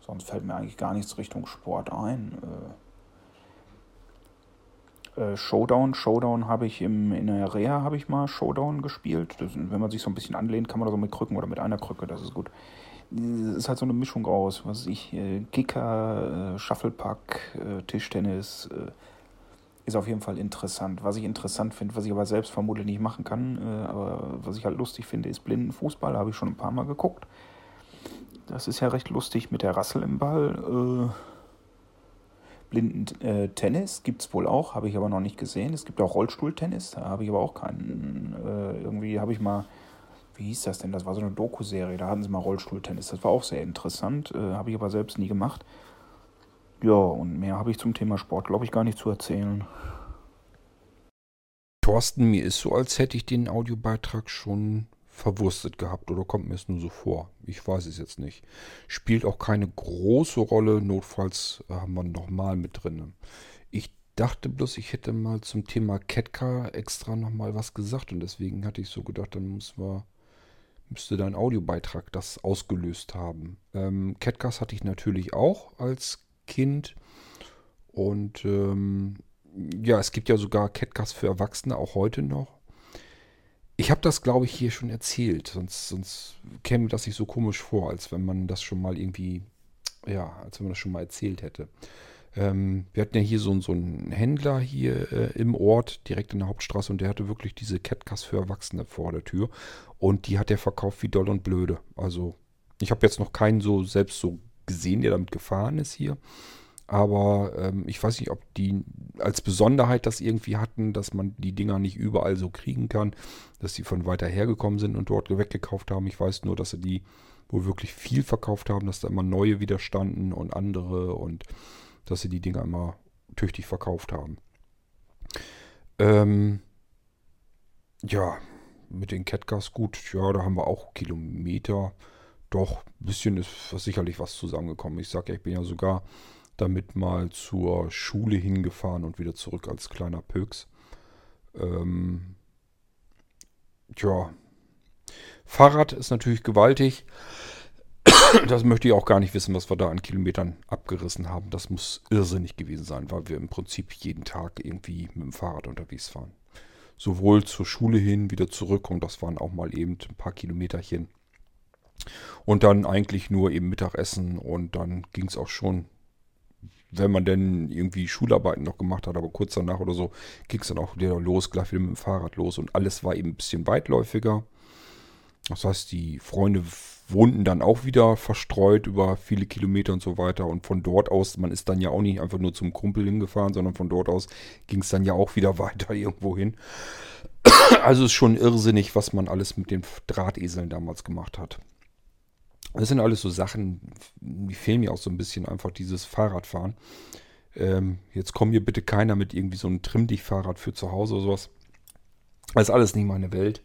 Sonst fällt mir eigentlich gar nichts Richtung Sport ein. Äh, äh Showdown, Showdown habe ich im, in der Reha habe ich mal Showdown gespielt. Das, wenn man sich so ein bisschen anlehnt, kann man da so mit Krücken oder mit einer Krücke, das ist gut. Es ist halt so eine Mischung aus, was ich, äh, Kicker, äh, Shufflepack, äh, Tischtennis, äh, ist auf jeden Fall interessant. Was ich interessant finde, was ich aber selbst vermutlich nicht machen kann, äh, aber was ich halt lustig finde, ist Blindenfußball, habe ich schon ein paar Mal geguckt. Das ist ja recht lustig mit der Rassel im Ball. Äh, Blinden äh, Tennis gibt es wohl auch, habe ich aber noch nicht gesehen. Es gibt auch Rollstuhltennis, da habe ich aber auch keinen. Äh, irgendwie habe ich mal, wie hieß das denn? Das war so eine Doku-Serie, da hatten sie mal Rollstuhltennis. Das war auch sehr interessant, äh, habe ich aber selbst nie gemacht. Ja, und mehr habe ich zum Thema Sport, glaube ich, gar nicht zu erzählen. Thorsten, mir ist so, als hätte ich den Audiobeitrag schon verwurstet gehabt oder kommt mir es nur so vor? Ich weiß es jetzt nicht. Spielt auch keine große Rolle, notfalls haben wir nochmal mit drin. Ich dachte bloß, ich hätte mal zum Thema Ketka extra nochmal was gesagt und deswegen hatte ich so gedacht, dann muss wir, müsste dein Audiobeitrag das ausgelöst haben. Ähm, Catcast hatte ich natürlich auch als Kind und ähm, ja, es gibt ja sogar Catcast für Erwachsene auch heute noch. Ich habe das, glaube ich, hier schon erzählt. Sonst, sonst käme das sich so komisch vor, als wenn man das schon mal irgendwie, ja, als wenn man das schon mal erzählt hätte. Ähm, wir hatten ja hier so, so einen Händler hier äh, im Ort, direkt in der Hauptstraße, und der hatte wirklich diese Catcast für Erwachsene vor der Tür. Und die hat er verkauft wie doll und blöde. Also, ich habe jetzt noch keinen so selbst so gesehen, der damit gefahren ist hier. Aber ähm, ich weiß nicht, ob die als Besonderheit das irgendwie hatten, dass man die Dinger nicht überall so kriegen kann, dass sie von weiter hergekommen sind und dort weggekauft haben. Ich weiß nur, dass sie die wohl wirklich viel verkauft haben, dass da immer neue widerstanden und andere und dass sie die Dinger immer tüchtig verkauft haben. Ähm, ja, mit den Catcars gut. Ja, da haben wir auch Kilometer. Doch, ein bisschen ist sicherlich was zusammengekommen. Ich sage ja, ich bin ja sogar damit mal zur Schule hingefahren und wieder zurück als kleiner Pöks. Ähm, ja, Fahrrad ist natürlich gewaltig. Das möchte ich auch gar nicht wissen, was wir da an Kilometern abgerissen haben. Das muss irrsinnig gewesen sein, weil wir im Prinzip jeden Tag irgendwie mit dem Fahrrad unterwegs waren. Sowohl zur Schule hin, wieder zurück und das waren auch mal eben ein paar Kilometerchen. Und dann eigentlich nur eben Mittagessen und dann ging es auch schon wenn man denn irgendwie Schularbeiten noch gemacht hat, aber kurz danach oder so, ging es dann auch wieder los, gleich wieder mit dem Fahrrad los und alles war eben ein bisschen weitläufiger. Das heißt, die Freunde wohnten dann auch wieder verstreut über viele Kilometer und so weiter. Und von dort aus, man ist dann ja auch nicht einfach nur zum Kumpel hingefahren, sondern von dort aus ging es dann ja auch wieder weiter irgendwo hin. Also ist schon irrsinnig, was man alles mit den Drahteseln damals gemacht hat. Das sind alles so Sachen, die fehlen mir auch so ein bisschen einfach dieses Fahrradfahren. Ähm, jetzt kommt mir bitte keiner mit irgendwie so einem Trimm-Dich-Fahrrad für zu Hause oder sowas. Das ist alles nicht meine Welt.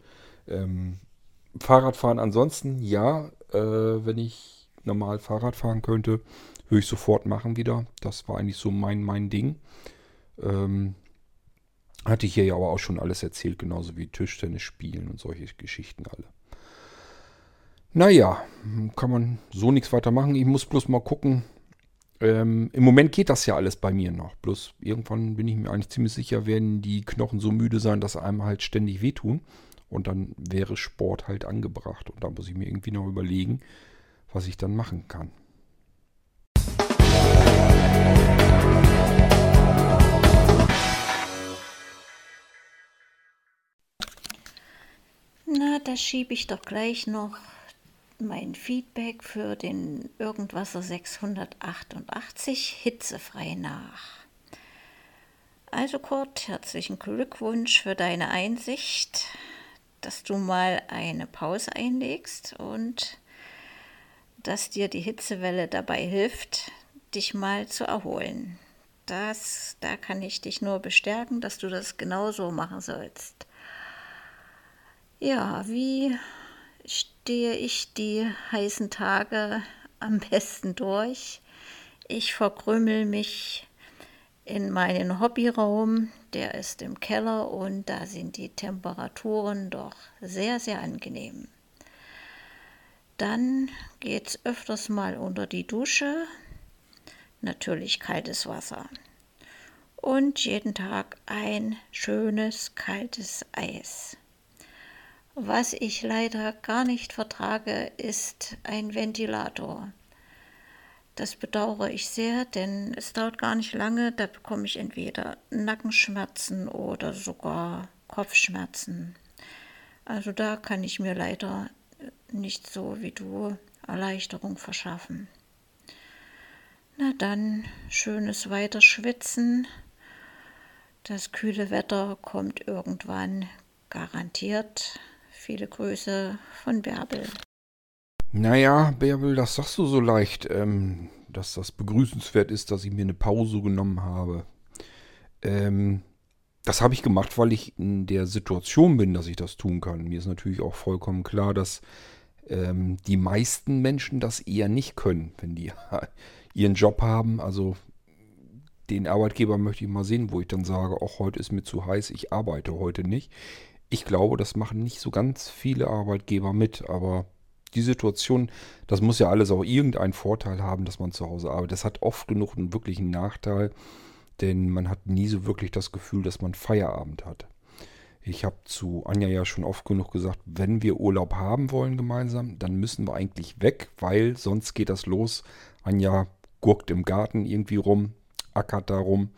Ähm, Fahrradfahren ansonsten, ja, äh, wenn ich normal Fahrrad fahren könnte, würde ich sofort machen wieder. Das war eigentlich so mein, mein Ding. Ähm, hatte ich hier ja aber auch schon alles erzählt, genauso wie Tischtennis spielen und solche Geschichten alle. Naja, kann man so nichts weiter machen. Ich muss bloß mal gucken. Ähm, Im Moment geht das ja alles bei mir noch. Bloß irgendwann bin ich mir eigentlich ziemlich sicher, werden die Knochen so müde sein, dass einem halt ständig wehtun. Und dann wäre Sport halt angebracht. Und da muss ich mir irgendwie noch überlegen, was ich dann machen kann. Na, da schiebe ich doch gleich noch mein Feedback für den Irgendwasser 688 hitzefrei nach. Also Kurt, herzlichen Glückwunsch für deine Einsicht, dass du mal eine Pause einlegst und dass dir die Hitzewelle dabei hilft, dich mal zu erholen. Das, da kann ich dich nur bestärken, dass du das genauso machen sollst. Ja, wie stehe ich die heißen Tage am besten durch? Ich verkrümel mich in meinen Hobbyraum, der ist im Keller und da sind die Temperaturen doch sehr, sehr angenehm. Dann geht es öfters mal unter die Dusche, natürlich kaltes Wasser. Und jeden Tag ein schönes kaltes Eis. Was ich leider gar nicht vertrage, ist ein Ventilator. Das bedauere ich sehr, denn es dauert gar nicht lange, da bekomme ich entweder Nackenschmerzen oder sogar Kopfschmerzen. Also da kann ich mir leider nicht so wie du Erleichterung verschaffen. Na dann, schönes Weiterschwitzen. Das kühle Wetter kommt irgendwann garantiert. Viele Grüße von Bärbel. Naja, Bärbel, das sagst du so leicht, ähm, dass das begrüßenswert ist, dass ich mir eine Pause genommen habe. Ähm, das habe ich gemacht, weil ich in der Situation bin, dass ich das tun kann. Mir ist natürlich auch vollkommen klar, dass ähm, die meisten Menschen das eher nicht können, wenn die ihren Job haben. Also den Arbeitgeber möchte ich mal sehen, wo ich dann sage, auch heute ist mir zu heiß, ich arbeite heute nicht. Ich glaube, das machen nicht so ganz viele Arbeitgeber mit, aber die Situation, das muss ja alles auch irgendeinen Vorteil haben, dass man zu Hause arbeitet. Das hat oft genug einen wirklichen Nachteil, denn man hat nie so wirklich das Gefühl, dass man Feierabend hat. Ich habe zu Anja ja schon oft genug gesagt, wenn wir Urlaub haben wollen gemeinsam, dann müssen wir eigentlich weg, weil sonst geht das los. Anja gurkt im Garten irgendwie rum, ackert da rum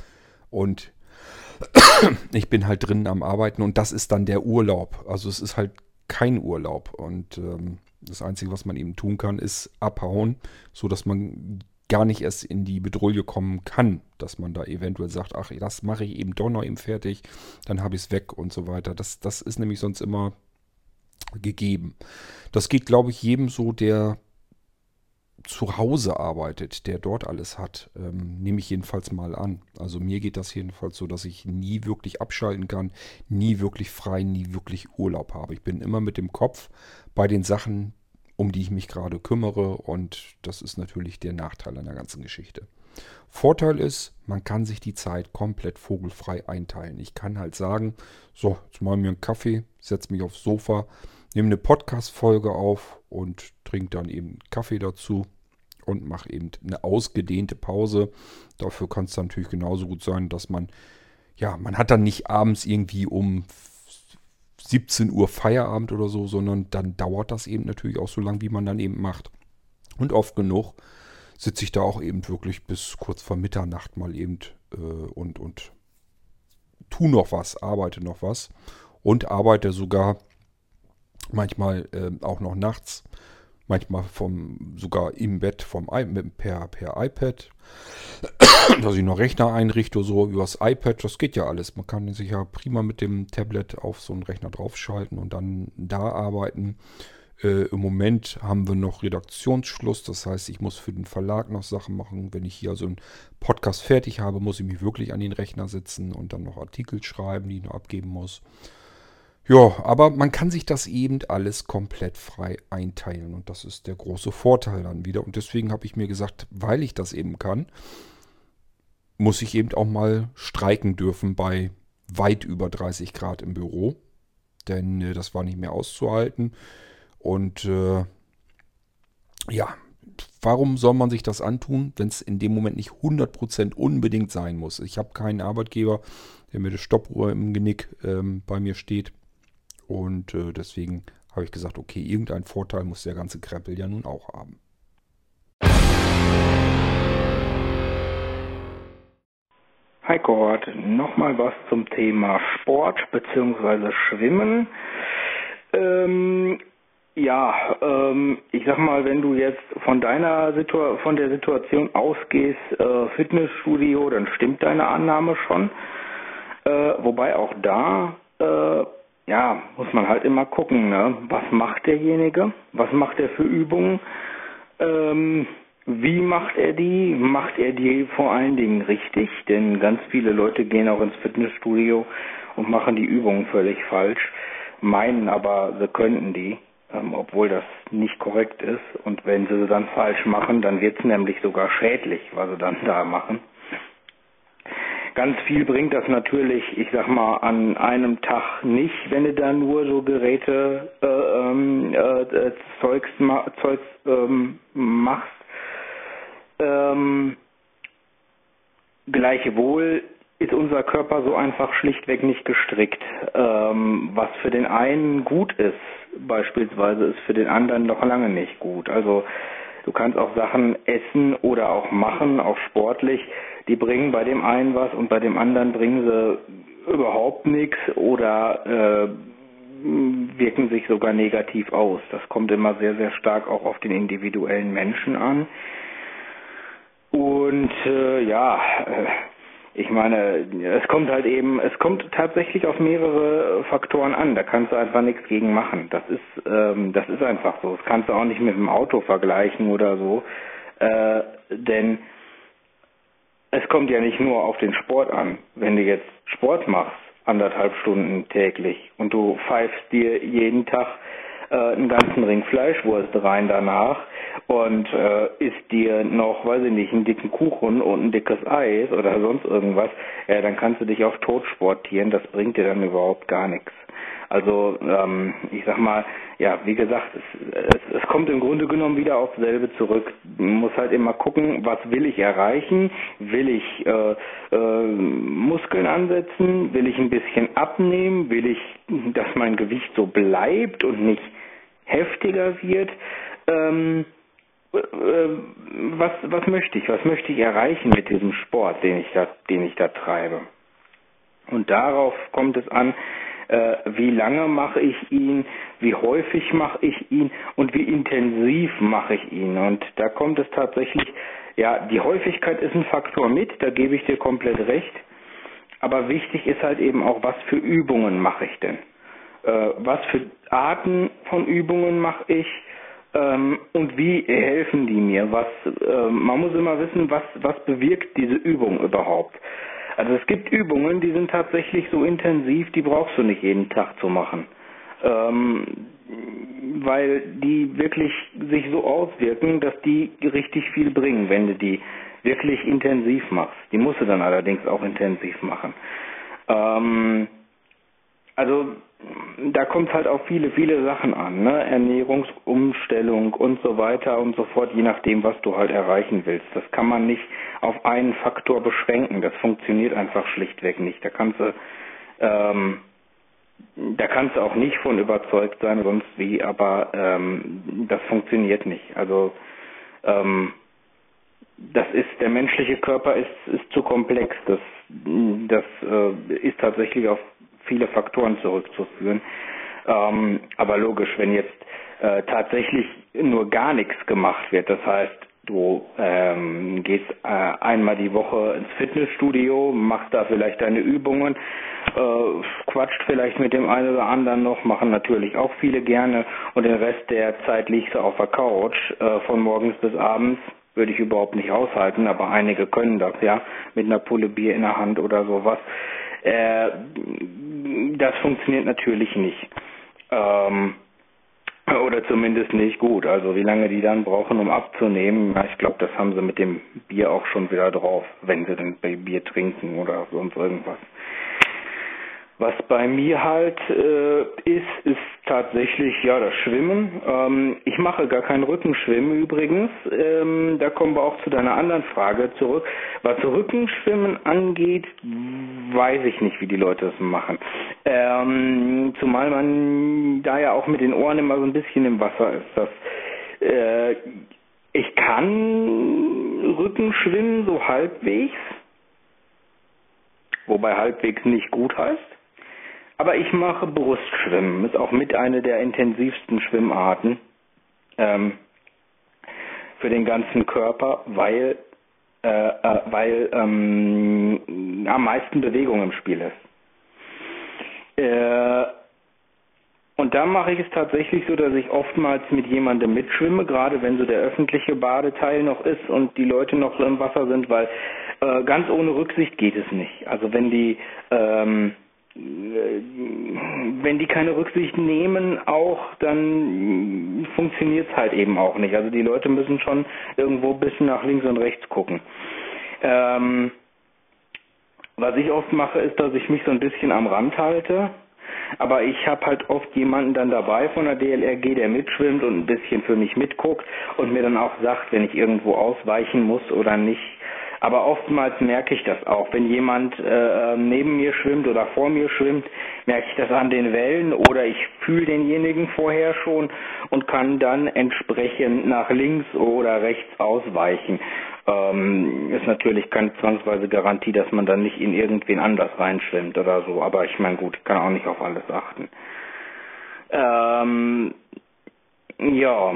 und ich bin halt drinnen am Arbeiten und das ist dann der Urlaub. Also es ist halt kein Urlaub und ähm, das Einzige, was man eben tun kann, ist abhauen, sodass man gar nicht erst in die Bedrohung kommen kann, dass man da eventuell sagt, ach, das mache ich eben doch noch eben fertig, dann habe ich es weg und so weiter. Das, das ist nämlich sonst immer gegeben. Das geht, glaube ich, jedem so, der zu Hause arbeitet, der dort alles hat, ähm, nehme ich jedenfalls mal an. Also mir geht das jedenfalls so, dass ich nie wirklich abschalten kann, nie wirklich frei, nie wirklich Urlaub habe. Ich bin immer mit dem Kopf bei den Sachen, um die ich mich gerade kümmere und das ist natürlich der Nachteil an der ganzen Geschichte. Vorteil ist, man kann sich die Zeit komplett vogelfrei einteilen. Ich kann halt sagen, so, jetzt mache ich mir einen Kaffee, setze mich aufs Sofa, nehme eine Podcast-Folge auf und trinke dann eben Kaffee dazu und mache eben eine ausgedehnte Pause. Dafür kann es natürlich genauso gut sein, dass man, ja, man hat dann nicht abends irgendwie um 17 Uhr Feierabend oder so, sondern dann dauert das eben natürlich auch so lang, wie man dann eben macht. Und oft genug sitze ich da auch eben wirklich bis kurz vor Mitternacht mal eben äh, und, und tu noch was, arbeite noch was und arbeite sogar manchmal äh, auch noch nachts manchmal vom, sogar im Bett vom, per, per iPad, dass ich noch Rechner einrichte, so übers iPad, das geht ja alles. Man kann sich ja prima mit dem Tablet auf so einen Rechner draufschalten und dann da arbeiten. Äh, Im Moment haben wir noch Redaktionsschluss, das heißt, ich muss für den Verlag noch Sachen machen. Wenn ich hier so einen Podcast fertig habe, muss ich mich wirklich an den Rechner setzen und dann noch Artikel schreiben, die ich noch abgeben muss. Ja, aber man kann sich das eben alles komplett frei einteilen und das ist der große Vorteil dann wieder. Und deswegen habe ich mir gesagt, weil ich das eben kann, muss ich eben auch mal streiken dürfen bei weit über 30 Grad im Büro. Denn äh, das war nicht mehr auszuhalten. Und äh, ja, warum soll man sich das antun, wenn es in dem Moment nicht 100% unbedingt sein muss? Ich habe keinen Arbeitgeber, der mit der Stoppuhr im Genick ähm, bei mir steht. Und äh, deswegen habe ich gesagt, okay, irgendein Vorteil muss der ganze Krempel ja nun auch haben. Hi Gord, nochmal was zum Thema Sport bzw. Schwimmen. Ähm, ja, ähm, ich sag mal, wenn du jetzt von deiner Situ von der Situation ausgehst, äh, Fitnessstudio, dann stimmt deine Annahme schon. Äh, wobei auch da, äh, ja, muss man halt immer gucken, ne? Was macht derjenige? Was macht er für Übungen? Ähm, wie macht er die? Macht er die vor allen Dingen richtig? Denn ganz viele Leute gehen auch ins Fitnessstudio und machen die Übungen völlig falsch, meinen aber, sie könnten die ähm, obwohl das nicht korrekt ist. Und wenn sie dann falsch machen, dann wird es nämlich sogar schädlich, was sie dann da machen. Ganz viel bringt das natürlich, ich sag mal, an einem Tag nicht, wenn du da nur so Geräte äh, ähm, äh, Zeugs, Zeugs ähm, machst. Ähm, gleichwohl ist unser Körper so einfach schlichtweg nicht gestrickt. Ähm, was für den einen gut ist, beispielsweise, ist für den anderen noch lange nicht gut. Also du kannst auch Sachen essen oder auch machen, auch sportlich, die bringen bei dem einen was und bei dem anderen bringen sie überhaupt nichts oder äh, wirken sich sogar negativ aus. Das kommt immer sehr, sehr stark auch auf den individuellen Menschen an. Und äh, ja, äh, ich meine, es kommt halt eben, es kommt tatsächlich auf mehrere Faktoren an. Da kannst du einfach nichts gegen machen. Das ist, ähm, das ist einfach so. Das kannst du auch nicht mit dem Auto vergleichen oder so, äh, denn es kommt ja nicht nur auf den Sport an. Wenn du jetzt Sport machst, anderthalb Stunden täglich und du pfeifst dir jeden Tag äh, einen ganzen Ring Fleischwurst rein danach und äh, isst dir noch, weiß ich nicht, einen dicken Kuchen und ein dickes Eis oder sonst irgendwas, ja, dann kannst du dich auf Tod sportieren, das bringt dir dann überhaupt gar nichts. Also ähm, ich sag mal, ja, wie gesagt, es, es, es kommt im Grunde genommen wieder auf selbe zurück. Man muss halt immer gucken, was will ich erreichen? Will ich äh, äh, Muskeln ansetzen? Will ich ein bisschen abnehmen? Will ich, dass mein Gewicht so bleibt und nicht heftiger wird. Ähm, äh, was, was möchte ich? Was möchte ich erreichen mit diesem Sport, den ich da, den ich da treibe? Und darauf kommt es an, äh, wie lange mache ich ihn, wie häufig mache ich ihn und wie intensiv mache ich ihn. Und da kommt es tatsächlich, ja, die Häufigkeit ist ein Faktor mit, da gebe ich dir komplett recht. Aber wichtig ist halt eben auch, was für Übungen mache ich denn? äh, was für Arten von Übungen mache ich ähm, und wie helfen die mir? Was, äh, man muss immer wissen, was, was bewirkt diese Übung überhaupt. Also es gibt Übungen, die sind tatsächlich so intensiv, die brauchst du nicht jeden Tag zu machen. Ähm, weil die wirklich sich so auswirken, dass die richtig viel bringen, wenn du die wirklich intensiv machst. Die musst du dann allerdings auch intensiv machen. Ähm, also da kommt halt auf viele, viele Sachen an, ne? Ernährungsumstellung und so weiter und so fort, je nachdem, was du halt erreichen willst. Das kann man nicht auf einen Faktor beschränken. Das funktioniert einfach schlichtweg nicht. Da kannst du, ähm, da kannst du auch nicht von überzeugt sein, sonst wie, aber ähm, das funktioniert nicht. Also ähm, das ist der menschliche Körper ist ist zu komplex. Das das äh, ist tatsächlich auf viele Faktoren zurückzuführen. Ähm, aber logisch, wenn jetzt äh, tatsächlich nur gar nichts gemacht wird, das heißt, du ähm, gehst äh, einmal die Woche ins Fitnessstudio, machst da vielleicht deine Übungen, äh, quatscht vielleicht mit dem einen oder anderen noch, machen natürlich auch viele gerne und den Rest der Zeit liegst du auf der Couch äh, von morgens bis abends würde ich überhaupt nicht aushalten, aber einige können das, ja, mit einer Pulle Bier in der Hand oder sowas. Äh, das funktioniert natürlich nicht. Ähm, oder zumindest nicht gut. Also wie lange die dann brauchen, um abzunehmen, na, ich glaube, das haben sie mit dem Bier auch schon wieder drauf, wenn sie denn Bier trinken oder sonst irgendwas. Was bei mir halt äh, ist, ist tatsächlich ja das Schwimmen. Ähm, ich mache gar kein Rückenschwimmen übrigens. Ähm, da kommen wir auch zu deiner anderen Frage zurück. Was Rückenschwimmen angeht, weiß ich nicht, wie die Leute das machen. Ähm, zumal man da ja auch mit den Ohren immer so ein bisschen im Wasser ist. Das, äh, ich kann Rückenschwimmen so halbwegs, wobei halbwegs nicht gut heißt. Aber ich mache Brustschwimmen. Ist auch mit einer der intensivsten Schwimmarten ähm, für den ganzen Körper, weil, äh, äh, weil ähm, am meisten Bewegung im Spiel ist. Äh, und da mache ich es tatsächlich so, dass ich oftmals mit jemandem mitschwimme, gerade wenn so der öffentliche Badeteil noch ist und die Leute noch im Wasser sind, weil äh, ganz ohne Rücksicht geht es nicht. Also wenn die ähm, wenn die keine Rücksicht nehmen auch, dann funktioniert es halt eben auch nicht. Also die Leute müssen schon irgendwo ein bisschen nach links und rechts gucken. Ähm, was ich oft mache, ist, dass ich mich so ein bisschen am Rand halte. Aber ich habe halt oft jemanden dann dabei von der DLRG, der mitschwimmt und ein bisschen für mich mitguckt und mir dann auch sagt, wenn ich irgendwo ausweichen muss oder nicht. Aber oftmals merke ich das auch. Wenn jemand äh, neben mir schwimmt oder vor mir schwimmt, merke ich das an den Wellen oder ich fühle denjenigen vorher schon und kann dann entsprechend nach links oder rechts ausweichen. Ähm, ist natürlich keine zwangsweise Garantie, dass man dann nicht in irgendwen anders reinschwimmt oder so. Aber ich meine, gut, kann auch nicht auf alles achten. Ähm, ja,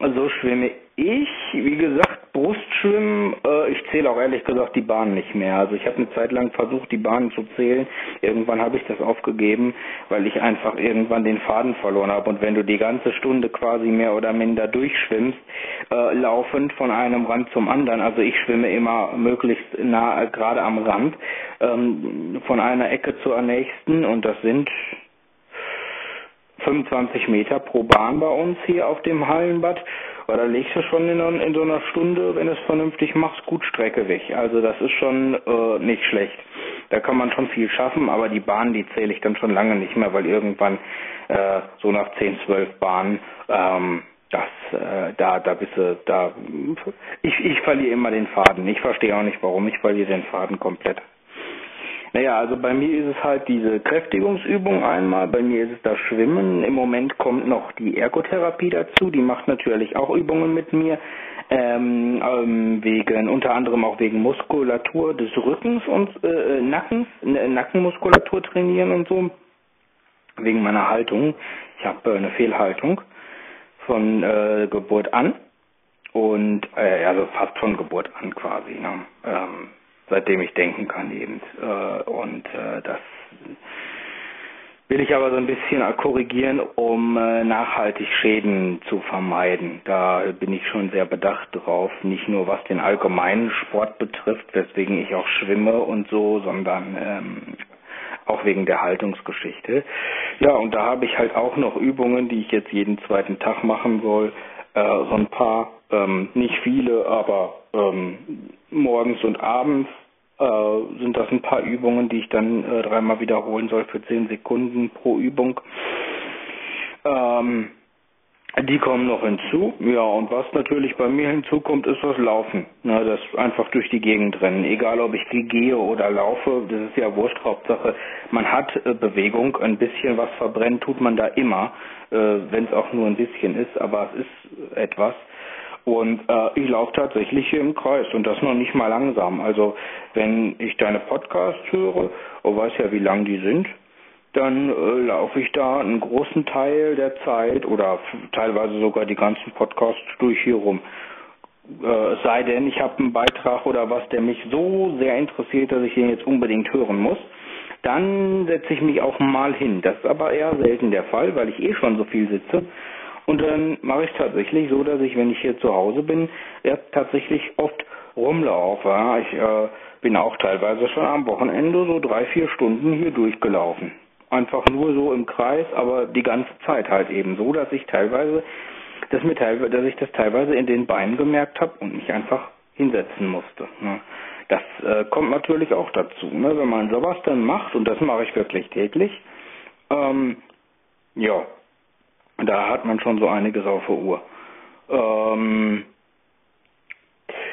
so schwimme ich, wie gesagt, Brustschwimmen, äh, ich zähle auch ehrlich gesagt die Bahn nicht mehr. Also ich habe eine Zeit lang versucht, die Bahnen zu zählen. Irgendwann habe ich das aufgegeben, weil ich einfach irgendwann den Faden verloren habe. Und wenn du die ganze Stunde quasi mehr oder minder durchschwimmst, äh, laufend von einem Rand zum anderen, also ich schwimme immer möglichst nah, äh, gerade am Rand, ähm, von einer Ecke zur nächsten und das sind 25 Meter pro Bahn bei uns hier auf dem Hallenbad, weil da legst du schon in, in so einer Stunde, wenn du es vernünftig machst, gut Strecke weg. Also das ist schon äh, nicht schlecht. Da kann man schon viel schaffen, aber die Bahn, die zähle ich dann schon lange nicht mehr, weil irgendwann äh, so nach 10, 12 Bahnen ähm, das, äh, da, da bist du, da, ich, ich verliere immer den Faden. Ich verstehe auch nicht, warum ich verliere den Faden komplett. Naja, also bei mir ist es halt diese Kräftigungsübung einmal, bei mir ist es das Schwimmen. Im Moment kommt noch die Ergotherapie dazu, die macht natürlich auch Übungen mit mir, ähm, ähm, wegen, unter anderem auch wegen Muskulatur des Rückens und äh, Nackens, Nackenmuskulatur trainieren und so, wegen meiner Haltung. Ich habe äh, eine Fehlhaltung von äh, Geburt an und äh, also fast von Geburt an quasi. Ne? Ähm, seitdem ich denken kann eben. Äh, und äh, das will ich aber so ein bisschen korrigieren, um äh, nachhaltig Schäden zu vermeiden. Da bin ich schon sehr bedacht drauf, nicht nur was den allgemeinen Sport betrifft, weswegen ich auch schwimme und so, sondern ähm, auch wegen der Haltungsgeschichte. Ja, und da habe ich halt auch noch Übungen, die ich jetzt jeden zweiten Tag machen soll. Äh, so ein paar, ähm, nicht viele, aber ähm, morgens und abends äh, sind das ein paar Übungen, die ich dann äh, dreimal wiederholen soll für zehn Sekunden pro Übung. Ähm, die kommen noch hinzu. Ja, und was natürlich bei mir hinzukommt, ist das Laufen. Na, das einfach durch die Gegend rennen. Egal, ob ich gehe oder laufe, das ist ja wurscht. Hauptsache, man hat äh, Bewegung. Ein bisschen was verbrennen tut man da immer, äh, wenn es auch nur ein bisschen ist, aber es ist etwas. Und äh, ich laufe tatsächlich hier im Kreis und das noch nicht mal langsam. Also wenn ich deine Podcasts höre, und weiß ja, wie lang die sind, dann äh, laufe ich da einen großen Teil der Zeit oder teilweise sogar die ganzen Podcasts durch hier rum. Äh, es sei denn, ich habe einen Beitrag oder was, der mich so sehr interessiert, dass ich den jetzt unbedingt hören muss. Dann setze ich mich auch mal hin. Das ist aber eher selten der Fall, weil ich eh schon so viel sitze Und dann mache ich es tatsächlich so, dass ich, wenn ich hier zu Hause bin, ja, tatsächlich oft rumlaufe. Ja. Ich äh, bin auch teilweise schon am Wochenende so drei, vier Stunden hier durchgelaufen. Einfach nur so im Kreis, aber die ganze Zeit halt eben so, dass ich teilweise, dass mir teilweise, dass ich das teilweise in den Beinen gemerkt habe und mich einfach hinsetzen musste. Ne. Das äh, kommt natürlich auch dazu, ne? wenn man sowas dann macht, und das mache ich wirklich täglich, ähm, ja, da hat man schon so einiges auf der Uhr. Ähm,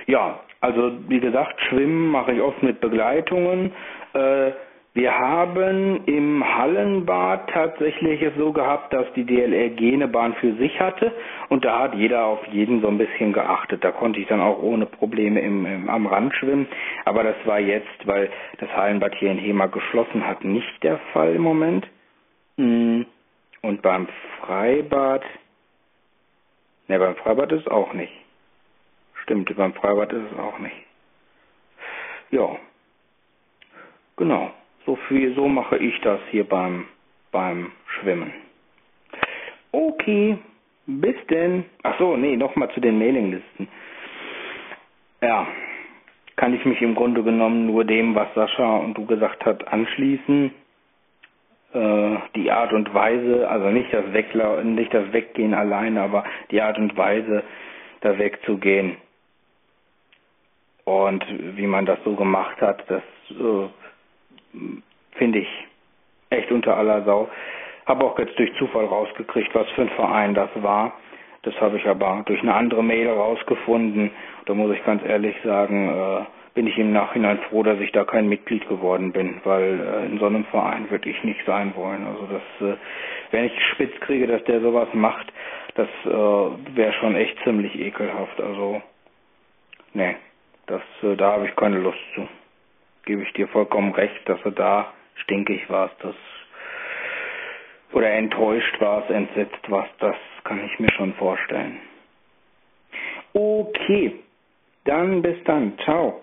ja, also wie gesagt, Schwimmen mache ich oft mit Begleitungen. Äh, wir haben im Hallenbad tatsächlich es so gehabt, dass die DLRG eine Bahn für sich hatte und da hat jeder auf jeden so ein bisschen geachtet. Da konnte ich dann auch ohne Probleme im, im, am Rand schwimmen. Aber das war jetzt, weil das Hallenbad hier in Hema geschlossen hat, nicht der Fall im Moment. Hm. Und beim Freibad, ne, beim Freibad ist es auch nicht. Stimmt, beim Freibad ist es auch nicht. Ja, genau. So viel, so mache ich das hier beim, beim Schwimmen. Okay, bis denn. Ach so, nee, nochmal zu den Mailinglisten. Ja, kann ich mich im Grunde genommen nur dem, was Sascha und du gesagt hat, anschließen. Äh, die Art und Weise, also nicht das Wegla nicht das Weggehen alleine, aber die Art und Weise, da wegzugehen. Und wie man das so gemacht hat, das äh, finde ich echt unter aller Sau. Habe auch jetzt durch Zufall rausgekriegt, was für ein Verein das war. Das habe ich aber durch eine andere Mail rausgefunden. Da muss ich ganz ehrlich sagen, äh, bin ich im Nachhinein froh, dass ich da kein Mitglied geworden bin, weil äh, in so einem Verein würde ich nicht sein wollen. Also das, äh, wenn ich spitz kriege, dass der sowas macht, das äh, wäre schon echt ziemlich ekelhaft. Also, nee, das, äh, da habe ich keine Lust zu gebe ich dir vollkommen recht, dass du da stinkig warst, das oder enttäuscht warst, entsetzt warst, das kann ich mir schon vorstellen. Okay, dann bis dann, ciao.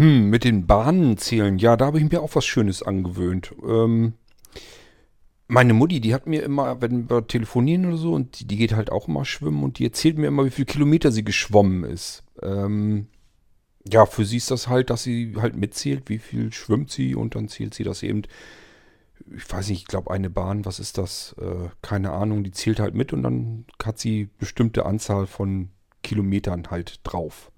Hm, mit den Bahnen zählen, ja, da habe ich mir auch was Schönes angewöhnt. Ähm, meine Mutti, die hat mir immer, wenn wir telefonieren oder so, und die, die, geht halt auch immer schwimmen und die erzählt mir immer, wie viele Kilometer sie geschwommen ist. Ähm, ja, für sie ist das halt, dass sie halt mitzählt, wie viel schwimmt sie und dann zählt sie das eben. Ich weiß nicht, ich glaube eine Bahn, was ist das? Äh, keine Ahnung, die zählt halt mit und dann hat sie bestimmte Anzahl von Kilometern halt drauf.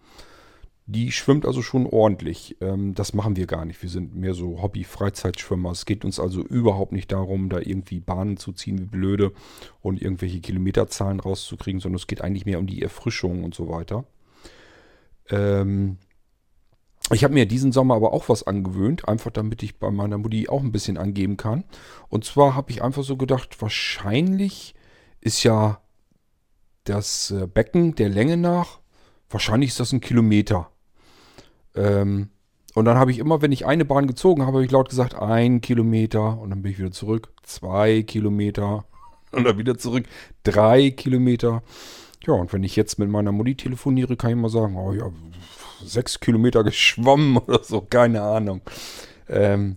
Die schwimmt also schon ordentlich. Ähm, das machen wir gar nicht. Wir sind mehr so Hobby-Freizeitschwimmer. Es geht uns also überhaupt nicht darum, da irgendwie Bahnen zu ziehen wie blöde und irgendwelche Kilometerzahlen rauszukriegen, sondern es geht eigentlich mehr um die Erfrischung und so weiter. Ähm, ich habe mir diesen Sommer aber auch was angewöhnt, einfach damit ich bei meiner Mutti auch ein bisschen angeben kann. Und zwar habe ich einfach so gedacht, wahrscheinlich ist ja das äh, Becken der Länge nach, wahrscheinlich ist das ein Kilometer. Ähm, und dann habe ich immer, wenn ich eine Bahn gezogen habe, habe ich laut gesagt, ein Kilometer. Und dann bin ich wieder zurück, zwei Kilometer. Und dann wieder zurück, drei Kilometer. Ja, und wenn ich jetzt mit meiner Mutti telefoniere, kann ich mal sagen, oh ja, sechs Kilometer geschwommen oder so, keine Ahnung. Ähm,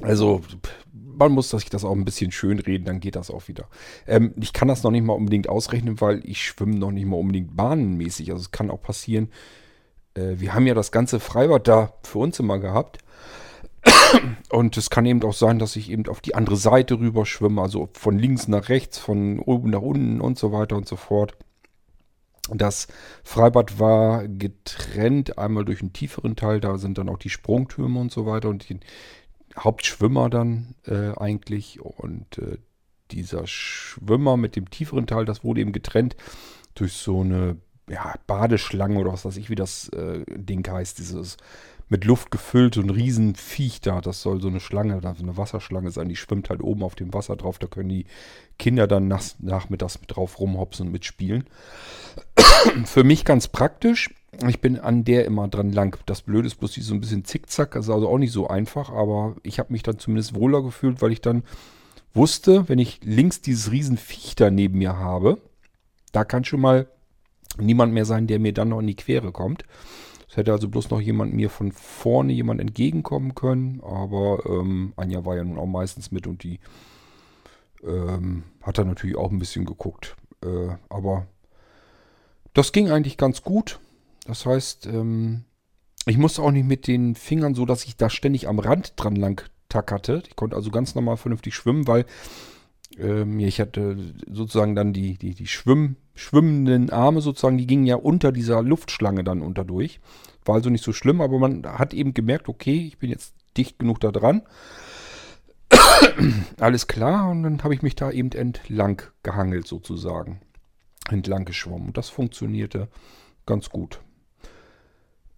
also man muss sich das auch ein bisschen schön reden, dann geht das auch wieder. Ähm, ich kann das noch nicht mal unbedingt ausrechnen, weil ich schwimme noch nicht mal unbedingt bahnenmäßig. Also es kann auch passieren, wir haben ja das ganze Freibad da für uns immer gehabt. Und es kann eben auch sein, dass ich eben auf die andere Seite rüber schwimme, also von links nach rechts, von oben nach unten und so weiter und so fort. Das Freibad war getrennt, einmal durch einen tieferen Teil, da sind dann auch die Sprungtürme und so weiter und die Hauptschwimmer dann äh, eigentlich. Und äh, dieser Schwimmer mit dem tieferen Teil, das wurde eben getrennt durch so eine ja, Badeschlange oder was weiß ich, wie das äh, Ding heißt, dieses mit Luft gefüllt, so ein Riesenviech da. Das soll so eine Schlange, eine Wasserschlange sein. Die schwimmt halt oben auf dem Wasser drauf. Da können die Kinder dann nach, nachmittags mit drauf rumhopsen und mitspielen. Für mich ganz praktisch. Ich bin an der immer dran lang. Das Blöde ist bloß, die so ein bisschen zickzack. Also, also auch nicht so einfach. Aber ich habe mich dann zumindest wohler gefühlt, weil ich dann wusste, wenn ich links dieses Riesenviech da neben mir habe, da kann schon mal niemand mehr sein, der mir dann noch in die Quere kommt. Es hätte also bloß noch jemand mir von vorne jemand entgegenkommen können, aber ähm, Anja war ja nun auch meistens mit und die Ähm, hat er natürlich auch ein bisschen geguckt. Äh, aber das ging eigentlich ganz gut. Das heißt, ähm, ich musste auch nicht mit den Fingern so, dass ich da ständig am Rand dran lang tackerte. Ich konnte also ganz normal vernünftig schwimmen, weil ähm, ich hatte sozusagen dann die, die, die Schwimm, schwimmenden Arme sozusagen, die gingen ja unter dieser Luftschlange dann unter durch. War also nicht so schlimm, aber man hat eben gemerkt, okay, ich bin jetzt dicht genug da dran. Alles klar, und dann habe ich mich da eben entlang gehangelt sozusagen. Entlang geschwommen. Und das funktionierte ganz gut.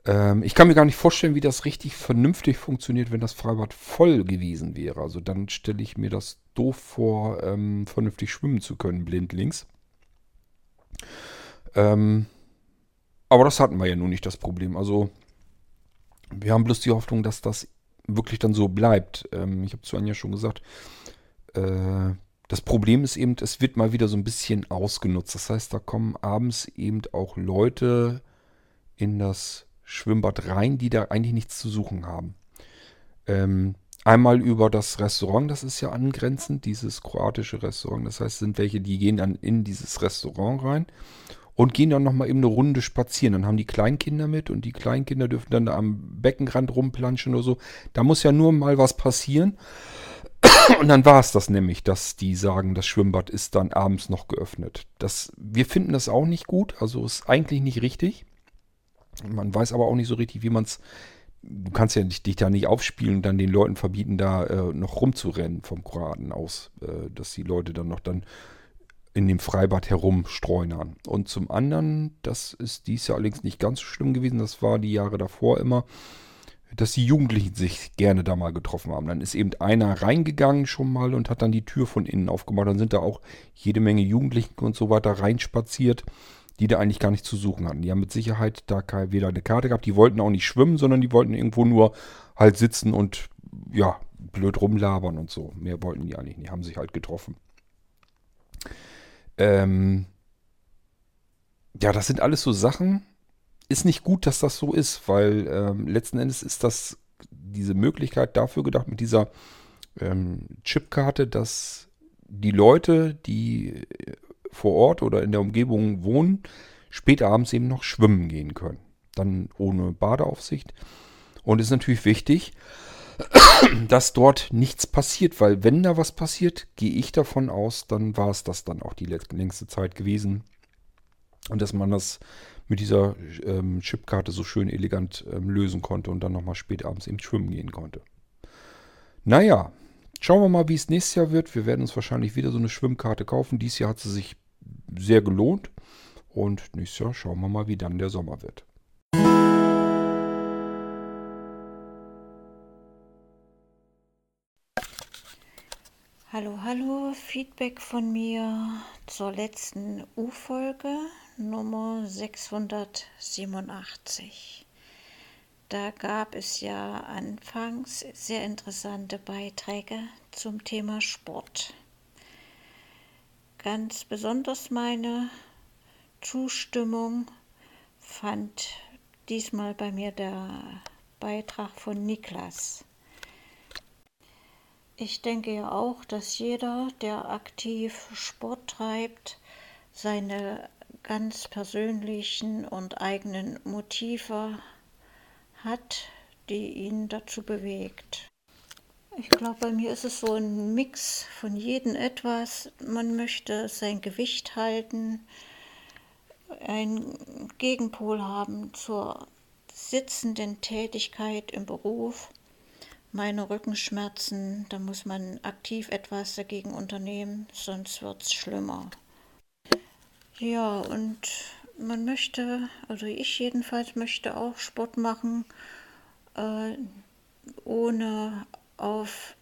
Ähm, ich kann mir gar nicht vorstellen, wie das richtig vernünftig funktioniert, wenn das Freibad voll gewesen wäre. Also dann stelle ich mir das doof vor, ähm, vernünftig schwimmen zu können, blindlings. Ähm, aber das hatten wir ja nun nicht das Problem. Also wir haben bloß die Hoffnung, dass das wirklich dann so bleibt. Ähm, ich habe zu Anja schon gesagt, äh, das Problem ist eben, es wird mal wieder so ein bisschen ausgenutzt. Das heißt, da kommen abends eben auch Leute in das Schwimmbad rein, die da eigentlich nichts zu suchen haben. Ähm, einmal über das Restaurant, das ist ja angrenzend, dieses kroatische Restaurant. Das heißt, sind welche, die gehen dann in dieses Restaurant rein und gehen dann nochmal eben eine Runde spazieren. Dann haben die Kleinkinder mit und die Kleinkinder dürfen dann da am Beckenrand rumplanschen oder so. Da muss ja nur mal was passieren. Und dann war es das nämlich, dass die sagen, das Schwimmbad ist dann abends noch geöffnet. Das, wir finden das auch nicht gut, also ist eigentlich nicht richtig. Man weiß aber auch nicht so richtig, wie man es. Du kannst ja dich, dich da nicht aufspielen und dann den Leuten verbieten, da äh, noch rumzurennen vom Kroaten aus, äh, dass die Leute dann noch dann in dem Freibad herumstreunern. Und zum anderen, das ist dies Jahr allerdings nicht ganz so schlimm gewesen, das war die Jahre davor immer, dass die Jugendlichen sich gerne da mal getroffen haben. Dann ist eben einer reingegangen schon mal und hat dann die Tür von innen aufgemacht. Dann sind da auch jede Menge Jugendlichen und so weiter reinspaziert die da eigentlich gar nicht zu suchen hatten. Die haben mit Sicherheit da weder eine Karte gehabt, die wollten auch nicht schwimmen, sondern die wollten irgendwo nur halt sitzen und ja, blöd rumlabern und so. Mehr wollten die eigentlich nicht, die haben sich halt getroffen. Ähm ja, das sind alles so Sachen. Ist nicht gut, dass das so ist, weil ähm, letzten Endes ist das diese Möglichkeit dafür gedacht mit dieser ähm, Chipkarte, dass die Leute, die vor Ort oder in der Umgebung wohnen, später abends eben noch schwimmen gehen können. Dann ohne Badeaufsicht. Und es ist natürlich wichtig, dass dort nichts passiert, weil wenn da was passiert, gehe ich davon aus, dann war es das dann auch die längste Zeit gewesen. Und dass man das mit dieser ähm, Chipkarte so schön elegant ähm, lösen konnte und dann nochmal spät abends eben schwimmen gehen konnte. Naja, schauen wir mal, wie es nächstes Jahr wird. Wir werden uns wahrscheinlich wieder so eine Schwimmkarte kaufen. Dieses Jahr hat sie sich sehr gelohnt. Und nächstes Jahr schauen wir mal, wie dann der Sommer wird. Hallo, hallo, Feedback von mir zur letzten U-Folge Nummer 687. Da gab es ja anfangs sehr interessante Beiträge zum Thema Sport. Ganz besonders meine Zustimmung fand diesmal bei mir der Beitrag von Niklas. Ich denke ja auch, dass jeder, der aktiv Sport treibt, seine ganz persönlichen und eigenen Motive hat, die ihn dazu bewegt. Ich glaube, bei mir ist es so ein Mix von jedem etwas. Man möchte sein Gewicht halten, einen Gegenpol haben zur sitzenden Tätigkeit im Beruf. Meine Rückenschmerzen, da muss man aktiv etwas dagegen unternehmen, sonst wird es schlimmer. Ja, und man möchte, also ich jedenfalls möchte auch Sport machen, äh, ohne auf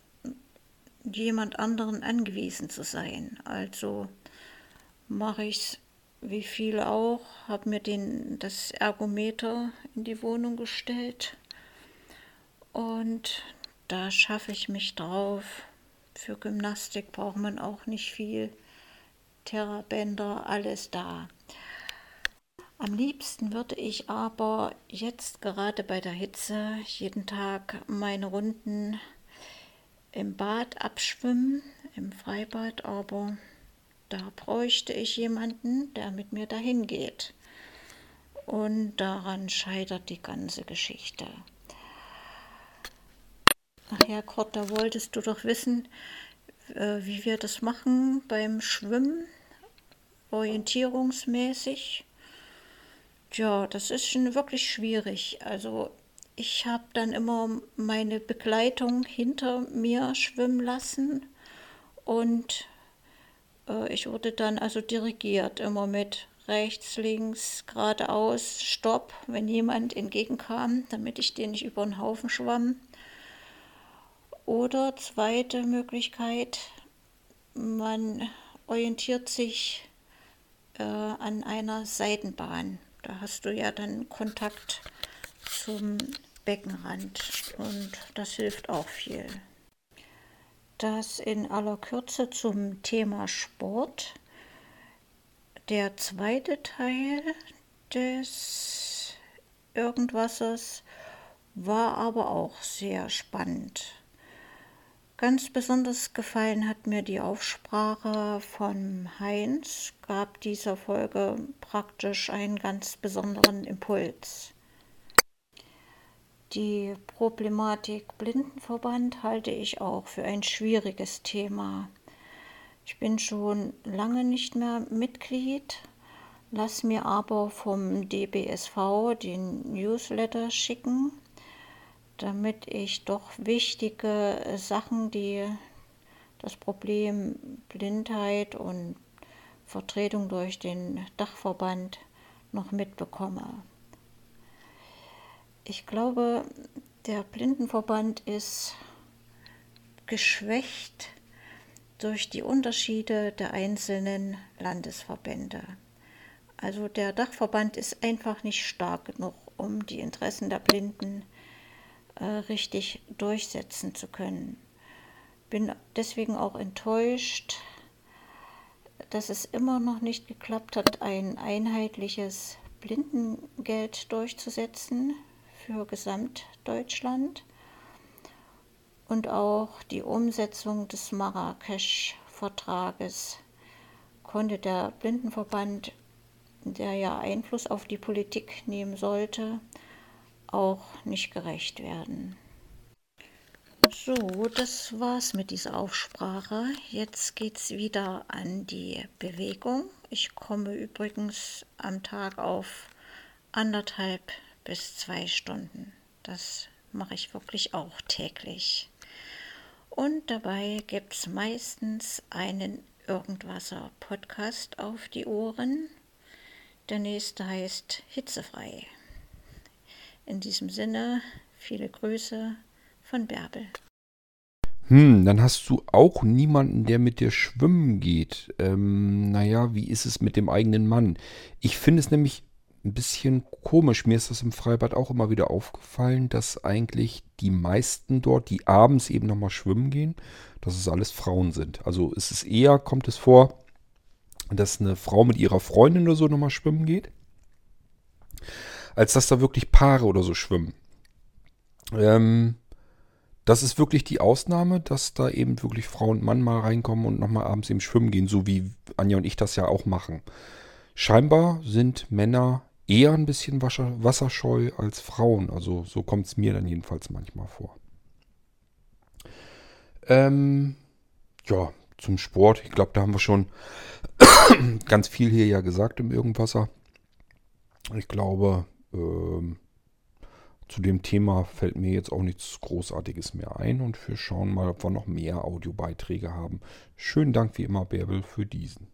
jemand anderen angewiesen zu sein. Also mache ich es wie viele auch, habe mir den, das Ergometer in die Wohnung gestellt und da schaffe ich mich drauf. Für Gymnastik braucht man auch nicht viel. Terrabänder, alles da. Am liebsten würde ich aber jetzt gerade bei der Hitze jeden Tag meine Runden im Bad abschwimmen, im Freibad, aber da bräuchte ich jemanden, der mit mir dahin geht. Und daran scheitert die ganze Geschichte. Ach ja, Kurt, da wolltest du doch wissen, äh, wie wir das machen beim Schwimmen, orientierungsmäßig. Tja, das ist schon wirklich schwierig. Also ich habe dann immer meine Begleitung hinter mir schwimmen lassen und äh, ich wurde dann also dirigiert, immer mit rechts, links, geradeaus, Stopp, wenn jemand entgegenkam, damit ich den nicht über den Haufen schwamm. Oder zweite Möglichkeit, man orientiert sich äh, an einer Seitenbahn. Da hast du ja dann Kontakt zum Beckenrand und das hilft auch viel. Das in aller Kürze zum Thema Sport. Der zweite Teil des Irgendwassers war aber auch sehr spannend. Ganz besonders gefallen hat mir die Aufsprache von Heinz, gab dieser Folge praktisch einen ganz besonderen Impuls. Die Problematik Blindenverband halte ich auch für ein schwieriges Thema. Ich bin schon lange nicht mehr Mitglied, lass mir aber vom DBSV den Newsletter schicken damit ich doch wichtige Sachen, die das Problem Blindheit und Vertretung durch den Dachverband noch mitbekomme. Ich glaube, der Blindenverband ist geschwächt durch die Unterschiede der einzelnen Landesverbände. Also der Dachverband ist einfach nicht stark genug, um die Interessen der Blinden zu äh, richtig durchsetzen zu können. Bin deswegen auch enttäuscht, dass es immer noch nicht geklappt hat, ein einheitliches Blindengeld durchzusetzen für Gesamtdeutschland und auch die Umsetzung des Marrakesch-Vertrages konnte der Blindenverband, der ja Einfluss auf die Politik nehmen sollte, auch nicht gerecht werden. So, das war's mit dieser Aufsprache. Jetzt geht's wieder an die Bewegung. Ich komme übrigens am Tag auf anderthalb bis zwei Stunden. Das mache ich wirklich auch täglich. Und dabei gibt es meistens einen Irgendwasser Podcast auf die Ohren. Der nächste heißt Hitzefrei. In diesem Sinne, viele Grüße von Bärbel. Hm, dann hast du auch niemanden, der mit dir schwimmen geht. Ähm, naja, wie ist es mit dem eigenen Mann? Ich finde es nämlich ein bisschen komisch. Mir ist das im Freibad auch immer wieder aufgefallen, dass eigentlich die meisten dort, die abends eben nochmal schwimmen gehen, dass es alles Frauen sind. Also ist es eher, kommt es vor, dass eine Frau mit ihrer Freundin oder so nochmal schwimmen geht als dass da wirklich Paare oder so schwimmen. Ähm, das ist wirklich die Ausnahme, dass da eben wirklich Frau und Mann mal reinkommen und nochmal abends eben schwimmen gehen, so wie Anja und ich das ja auch machen. Scheinbar sind Männer eher ein bisschen wasserscheu als Frauen. Also so kommt es mir dann jedenfalls manchmal vor. Ähm, ja, zum Sport. Ich glaube, da haben wir schon ganz viel hier ja gesagt im Irgendwasser. Ich glaube, ähm, zu dem Thema fällt mir jetzt auch nichts Großartiges mehr ein und wir schauen mal, ob wir noch mehr Audiobeiträge haben. Schönen Dank wie immer, Bärbel, für diesen.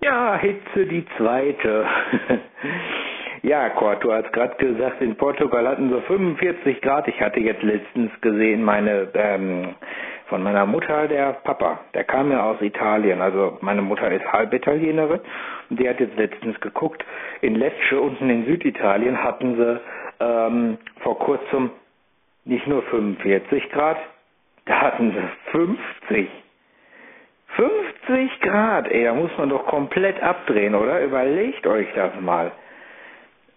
Ja, Hitze die zweite. ja, Kurt, du hast gerade gesagt, in Portugal hatten sie 45 Grad. Ich hatte jetzt letztens gesehen, meine ähm, von meiner Mutter, der Papa, der kam ja aus Italien. Also meine Mutter ist Halbitalienerin und die hat jetzt letztens geguckt. In Lecce unten in Süditalien hatten sie ähm, vor kurzem nicht nur 45 Grad, da hatten sie 50. 50 Grad, ey, da muss man doch komplett abdrehen, oder? Überlegt euch das mal.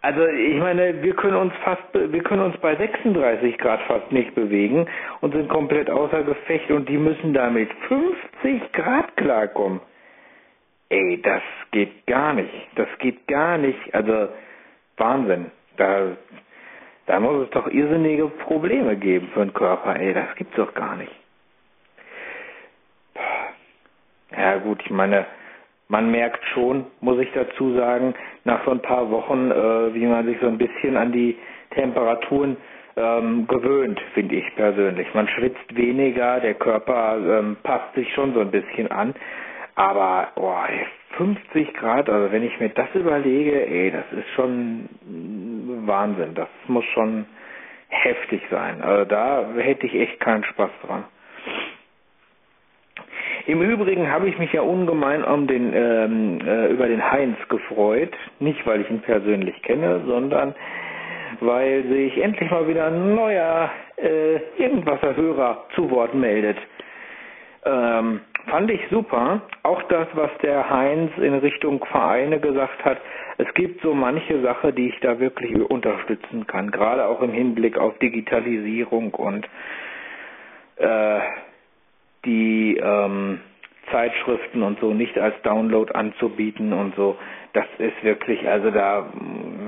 Also ich meine, wir können uns fast, wir können uns bei 36 Grad fast nicht bewegen und sind komplett außer Gefecht und die müssen da mit 50 Grad klarkommen. Ey, das geht gar nicht. Das geht gar nicht. Also Wahnsinn. Da, da muss es doch irrsinnige Probleme geben für den Körper. Ey, das gibt's doch gar nicht. Ja gut, ich meine, man merkt schon, muss ich dazu sagen, nach so ein paar Wochen, äh, wie man sich so ein bisschen an die Temperaturen ähm, gewöhnt, finde ich persönlich. Man schwitzt weniger, der Körper ähm, passt sich schon so ein bisschen an. Aber oh, 50 Grad, also wenn ich mir das überlege, ey, das ist schon Wahnsinn. Das muss schon heftig sein. Also da hätte ich echt keinen Spaß dran. Im Übrigen habe ich mich ja ungemein um den, ähm, äh, über den Heinz gefreut. Nicht, weil ich ihn persönlich kenne, sondern weil sich endlich mal wieder ein neuer äh, irgendwaser Hörer zu Wort meldet. Ähm, fand ich super. Auch das, was der Heinz in Richtung Vereine gesagt hat. Es gibt so manche Sache, die ich da wirklich unterstützen kann. Gerade auch im Hinblick auf Digitalisierung und äh, die ähm, Zeitschriften und so nicht als Download anzubieten und so. Das ist wirklich, also da,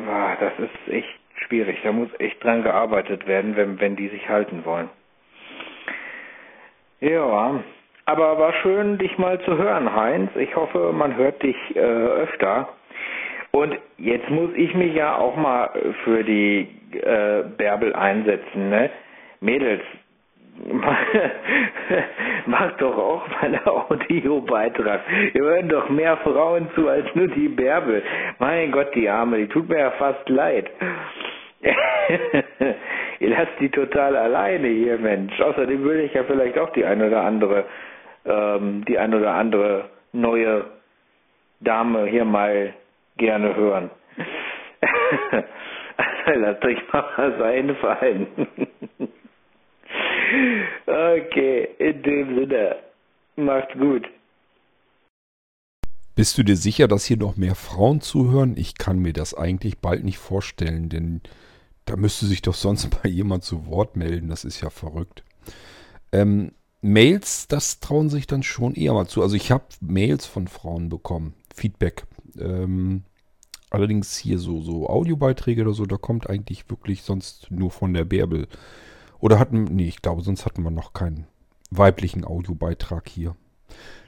ah, das ist echt schwierig. Da muss echt dran gearbeitet werden, wenn, wenn die sich halten wollen. Ja, aber war schön, dich mal zu hören, Heinz. Ich hoffe, man hört dich äh, öfter. Und jetzt muss ich mich ja auch mal für die äh, Bärbel einsetzen, ne? Mädels, Mach doch auch mal einen Audiobeitrag. Wir hören doch mehr Frauen zu als nur die Bärbel. Mein Gott, die Arme, die tut mir ja fast leid. Ihr lasst die total alleine hier, Mensch. Außerdem würde ich ja vielleicht auch die ein oder andere, ähm, die ein oder andere neue Dame hier mal gerne hören. also lasst euch mal was einfallen. Okay, in dem Sinne, macht gut. Bist du dir sicher, dass hier noch mehr Frauen zuhören? Ich kann mir das eigentlich bald nicht vorstellen, denn da müsste sich doch sonst mal jemand zu Wort melden. Das ist ja verrückt. Ähm, Mails, das trauen sich dann schon eher mal zu. Also ich habe Mails von Frauen bekommen, Feedback. Ähm, allerdings hier so, so Audiobeiträge oder so, da kommt eigentlich wirklich sonst nur von der Bärbel oder hatten, nee, ich glaube, sonst hatten wir noch keinen weiblichen Audiobeitrag hier.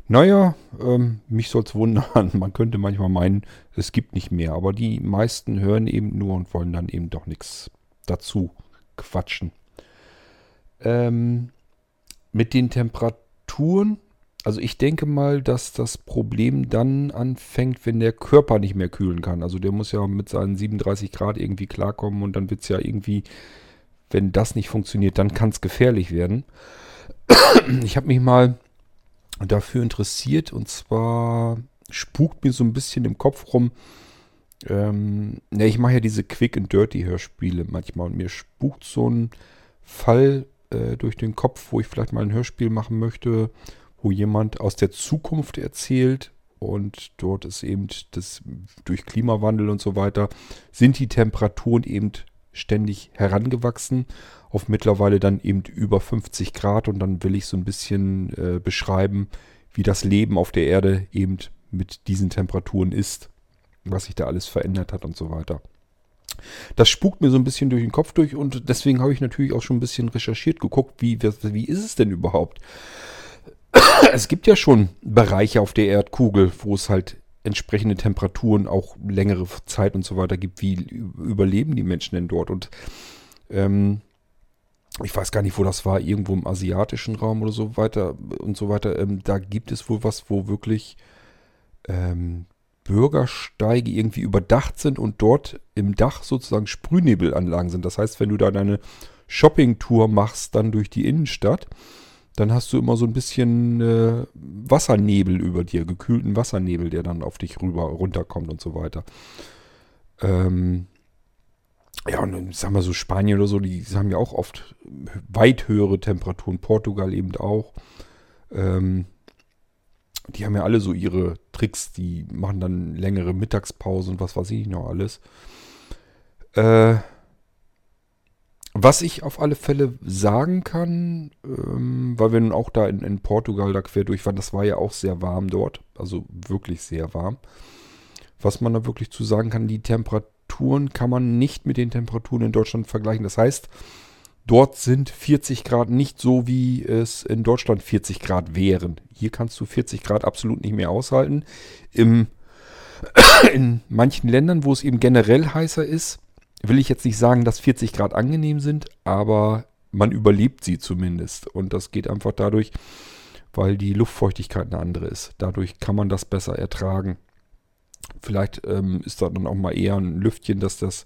Naja, ähm, mich soll es wundern. Man könnte manchmal meinen, es gibt nicht mehr. Aber die meisten hören eben nur und wollen dann eben doch nichts dazu quatschen. Ähm, mit den Temperaturen, also ich denke mal, dass das Problem dann anfängt, wenn der Körper nicht mehr kühlen kann. Also der muss ja mit seinen 37 Grad irgendwie klarkommen und dann wird es ja irgendwie wenn das nicht funktioniert, dann kann es gefährlich werden. Ich habe mich mal dafür interessiert und zwar spukt mir so ein bisschen im Kopf rum. Ähm, ne, ich mache ja diese Quick and Dirty Hörspiele manchmal und mir spukt so ein Fall äh, durch den Kopf, wo ich vielleicht mal ein Hörspiel machen möchte, wo jemand aus der Zukunft erzählt und dort ist eben das durch Klimawandel und so weiter sind die Temperaturen eben ständig herangewachsen auf mittlerweile dann eben über 50 Grad und dann will ich so ein bisschen äh, beschreiben, wie das Leben auf der Erde eben mit diesen Temperaturen ist, was sich da alles verändert hat und so weiter. Das spukt mir so ein bisschen durch den Kopf durch und deswegen habe ich natürlich auch schon ein bisschen recherchiert, geguckt, wie, wie ist es denn überhaupt? Es gibt ja schon Bereiche auf der Erdkugel, wo es halt entsprechende Temperaturen auch längere Zeit und so weiter gibt. Wie überleben die Menschen denn dort? Und ähm, ich weiß gar nicht, wo das war, irgendwo im asiatischen Raum oder so weiter und so weiter. Ähm, da gibt es wohl was, wo wirklich ähm, Bürgersteige irgendwie überdacht sind und dort im Dach sozusagen Sprühnebelanlagen sind. Das heißt, wenn du da deine Shoppingtour machst, dann durch die Innenstadt, dann hast du immer so ein bisschen äh, Wassernebel über dir, gekühlten Wassernebel, der dann auf dich rüber runterkommt und so weiter. Ähm, ja, und sagen wir so Spanien oder so, die haben ja auch oft weit höhere Temperaturen, Portugal eben auch. Ähm, die haben ja alle so ihre Tricks, die machen dann längere Mittagspause und was weiß ich noch alles. Äh, was ich auf alle Fälle sagen kann, ähm, weil wir nun auch da in, in, Portugal da quer durch waren, das war ja auch sehr warm dort, also wirklich sehr warm. Was man da wirklich zu sagen kann, die Temperaturen kann man nicht mit den Temperaturen in Deutschland vergleichen. Das heißt, dort sind 40 Grad nicht so, wie es in Deutschland 40 Grad wären. Hier kannst du 40 Grad absolut nicht mehr aushalten. Im, in manchen Ländern, wo es eben generell heißer ist, will ich jetzt nicht sagen, dass 40 Grad angenehm sind, aber man überlebt sie zumindest. Und das geht einfach dadurch, weil die Luftfeuchtigkeit eine andere ist. Dadurch kann man das besser ertragen. Vielleicht ähm, ist da dann auch mal eher ein Lüftchen, dass das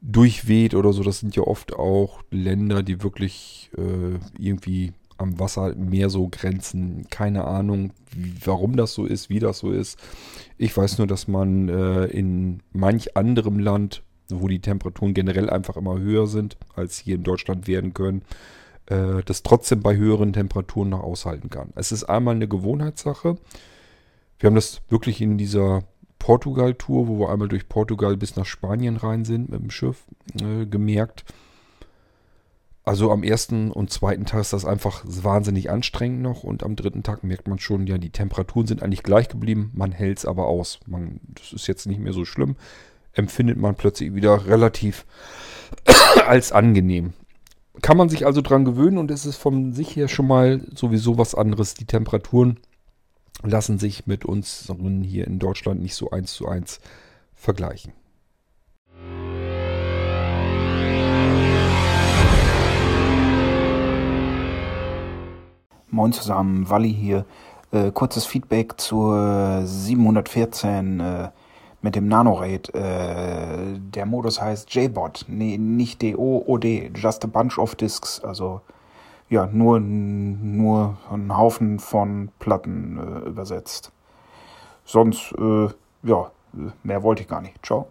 durchweht oder so. Das sind ja oft auch Länder, die wirklich äh, irgendwie am Wasser mehr so grenzen. Keine Ahnung, warum das so ist, wie das so ist. Ich weiß nur, dass man äh, in manch anderem Land wo die Temperaturen generell einfach immer höher sind, als hier in Deutschland werden können, äh, das trotzdem bei höheren Temperaturen noch aushalten kann. Es ist einmal eine Gewohnheitssache. Wir haben das wirklich in dieser Portugal-Tour, wo wir einmal durch Portugal bis nach Spanien rein sind mit dem Schiff, äh, gemerkt. Also am ersten und zweiten Tag ist das einfach wahnsinnig anstrengend noch und am dritten Tag merkt man schon, ja, die Temperaturen sind eigentlich gleich geblieben, man hält es aber aus. Man, das ist jetzt nicht mehr so schlimm empfindet man plötzlich wieder relativ als angenehm. Kann man sich also dran gewöhnen und es ist von sich her schon mal sowieso was anderes. Die Temperaturen lassen sich mit uns hier in Deutschland nicht so eins zu eins vergleichen. Moin zusammen, Walli hier. Äh, kurzes Feedback zur 714 äh, mit dem Nanorate. Äh, der Modus heißt JBot, nee, nicht DO, OD, just a bunch of disks. Also ja, nur, nur ein Haufen von Platten äh, übersetzt. Sonst, äh, ja, mehr wollte ich gar nicht. Ciao.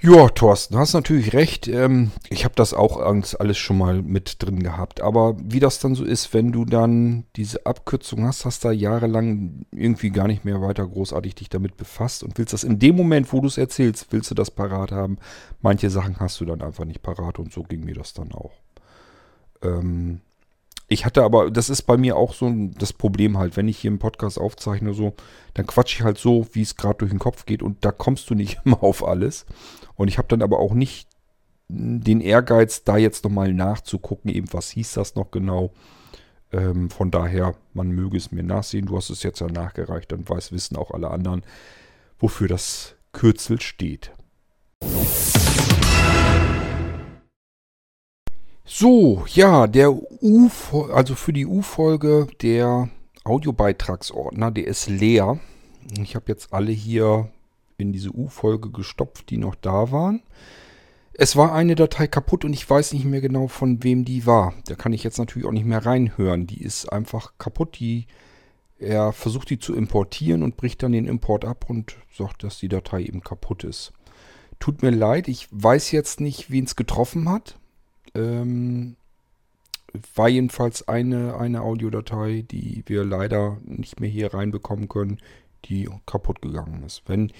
Ja, Thorsten, hast natürlich recht. Ähm, ich habe das auch alles schon mal mit drin gehabt. Aber wie das dann so ist, wenn du dann diese Abkürzung hast, hast da jahrelang irgendwie gar nicht mehr weiter großartig dich damit befasst und willst das in dem Moment, wo du es erzählst, willst du das parat haben. Manche Sachen hast du dann einfach nicht parat und so ging mir das dann auch. Ähm, ich hatte aber, das ist bei mir auch so das Problem halt, wenn ich hier im Podcast aufzeichne, so, dann quatsche ich halt so, wie es gerade durch den Kopf geht und da kommst du nicht immer auf alles. Und ich habe dann aber auch nicht den Ehrgeiz, da jetzt nochmal nachzugucken, eben was hieß das noch genau. Ähm, von daher, man möge es mir nachsehen. Du hast es jetzt ja nachgereicht, dann weiß, wissen auch alle anderen, wofür das Kürzel steht. So, ja, der U, also für die U-Folge der Audiobeitragsordner, der ist leer. Ich habe jetzt alle hier in diese U-Folge gestopft, die noch da waren. Es war eine Datei kaputt und ich weiß nicht mehr genau, von wem die war. Da kann ich jetzt natürlich auch nicht mehr reinhören. Die ist einfach kaputt. Die, er versucht die zu importieren und bricht dann den Import ab und sagt, dass die Datei eben kaputt ist. Tut mir leid, ich weiß jetzt nicht, wen es getroffen hat. Ähm, war jedenfalls eine, eine Audiodatei, die wir leider nicht mehr hier reinbekommen können, die kaputt gegangen ist. Wenn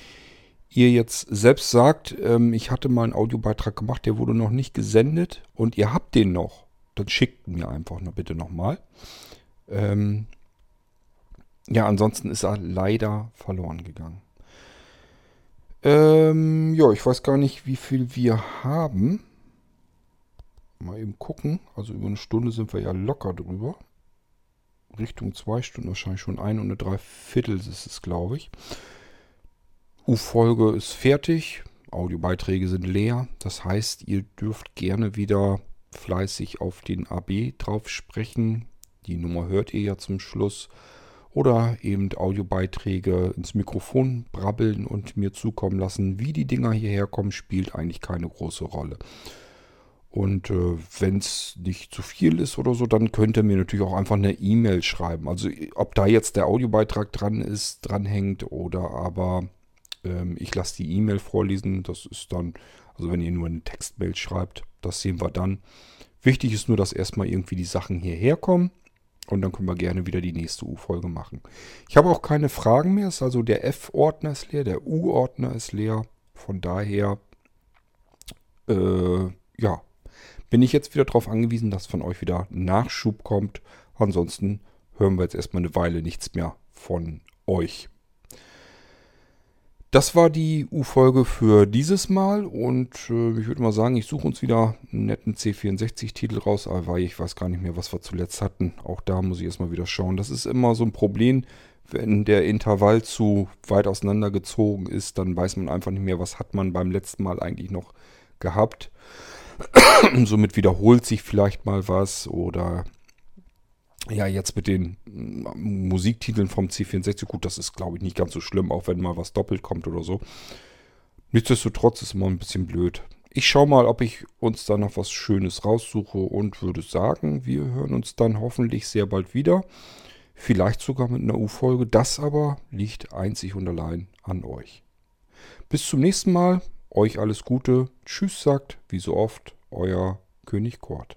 ihr jetzt selbst sagt, ähm, ich hatte mal einen Audiobeitrag gemacht, der wurde noch nicht gesendet und ihr habt den noch, dann schickt mir einfach noch bitte nochmal. Ähm, ja, ansonsten ist er leider verloren gegangen. Ähm, ja, ich weiß gar nicht, wie viel wir haben. Mal eben gucken. Also über eine Stunde sind wir ja locker drüber. Richtung zwei Stunden wahrscheinlich schon ein und eine Dreiviertel ist es, glaube ich. U-Folge ist fertig. Audiobeiträge sind leer. Das heißt, ihr dürft gerne wieder fleißig auf den AB drauf sprechen. Die Nummer hört ihr ja zum Schluss. Oder eben Audiobeiträge ins Mikrofon brabbeln und mir zukommen lassen. Wie die Dinger hierher kommen, spielt eigentlich keine große Rolle. Und äh, wenn es nicht zu viel ist oder so, dann könnt ihr mir natürlich auch einfach eine E-Mail schreiben. Also ob da jetzt der Audiobeitrag dran ist, dranhängt oder aber ähm, ich lasse die E-Mail vorlesen. Das ist dann, also wenn ihr nur eine Textmail schreibt, das sehen wir dann. Wichtig ist nur, dass erstmal irgendwie die Sachen hierher kommen. Und dann können wir gerne wieder die nächste U-Folge machen. Ich habe auch keine Fragen mehr. Also der F-Ordner ist leer, der U-Ordner ist leer. Von daher, äh, ja, bin ich jetzt wieder darauf angewiesen, dass von euch wieder Nachschub kommt. Ansonsten hören wir jetzt erstmal eine Weile nichts mehr von euch. Das war die U-Folge für dieses Mal und äh, ich würde mal sagen, ich suche uns wieder einen netten C64-Titel raus, aber ich weiß gar nicht mehr, was wir zuletzt hatten. Auch da muss ich erstmal wieder schauen. Das ist immer so ein Problem, wenn der Intervall zu weit auseinandergezogen ist, dann weiß man einfach nicht mehr, was hat man beim letzten Mal eigentlich noch gehabt. Somit wiederholt sich vielleicht mal was oder ja, jetzt mit den mm, Musiktiteln vom C64, gut, das ist glaube ich nicht ganz so schlimm, auch wenn mal was doppelt kommt oder so. Nichtsdestotrotz ist immer ein bisschen blöd. Ich schaue mal, ob ich uns da noch was Schönes raussuche und würde sagen, wir hören uns dann hoffentlich sehr bald wieder. Vielleicht sogar mit einer U-Folge. Das aber liegt einzig und allein an euch. Bis zum nächsten Mal. Euch alles Gute. Tschüss sagt, wie so oft, euer König Kort.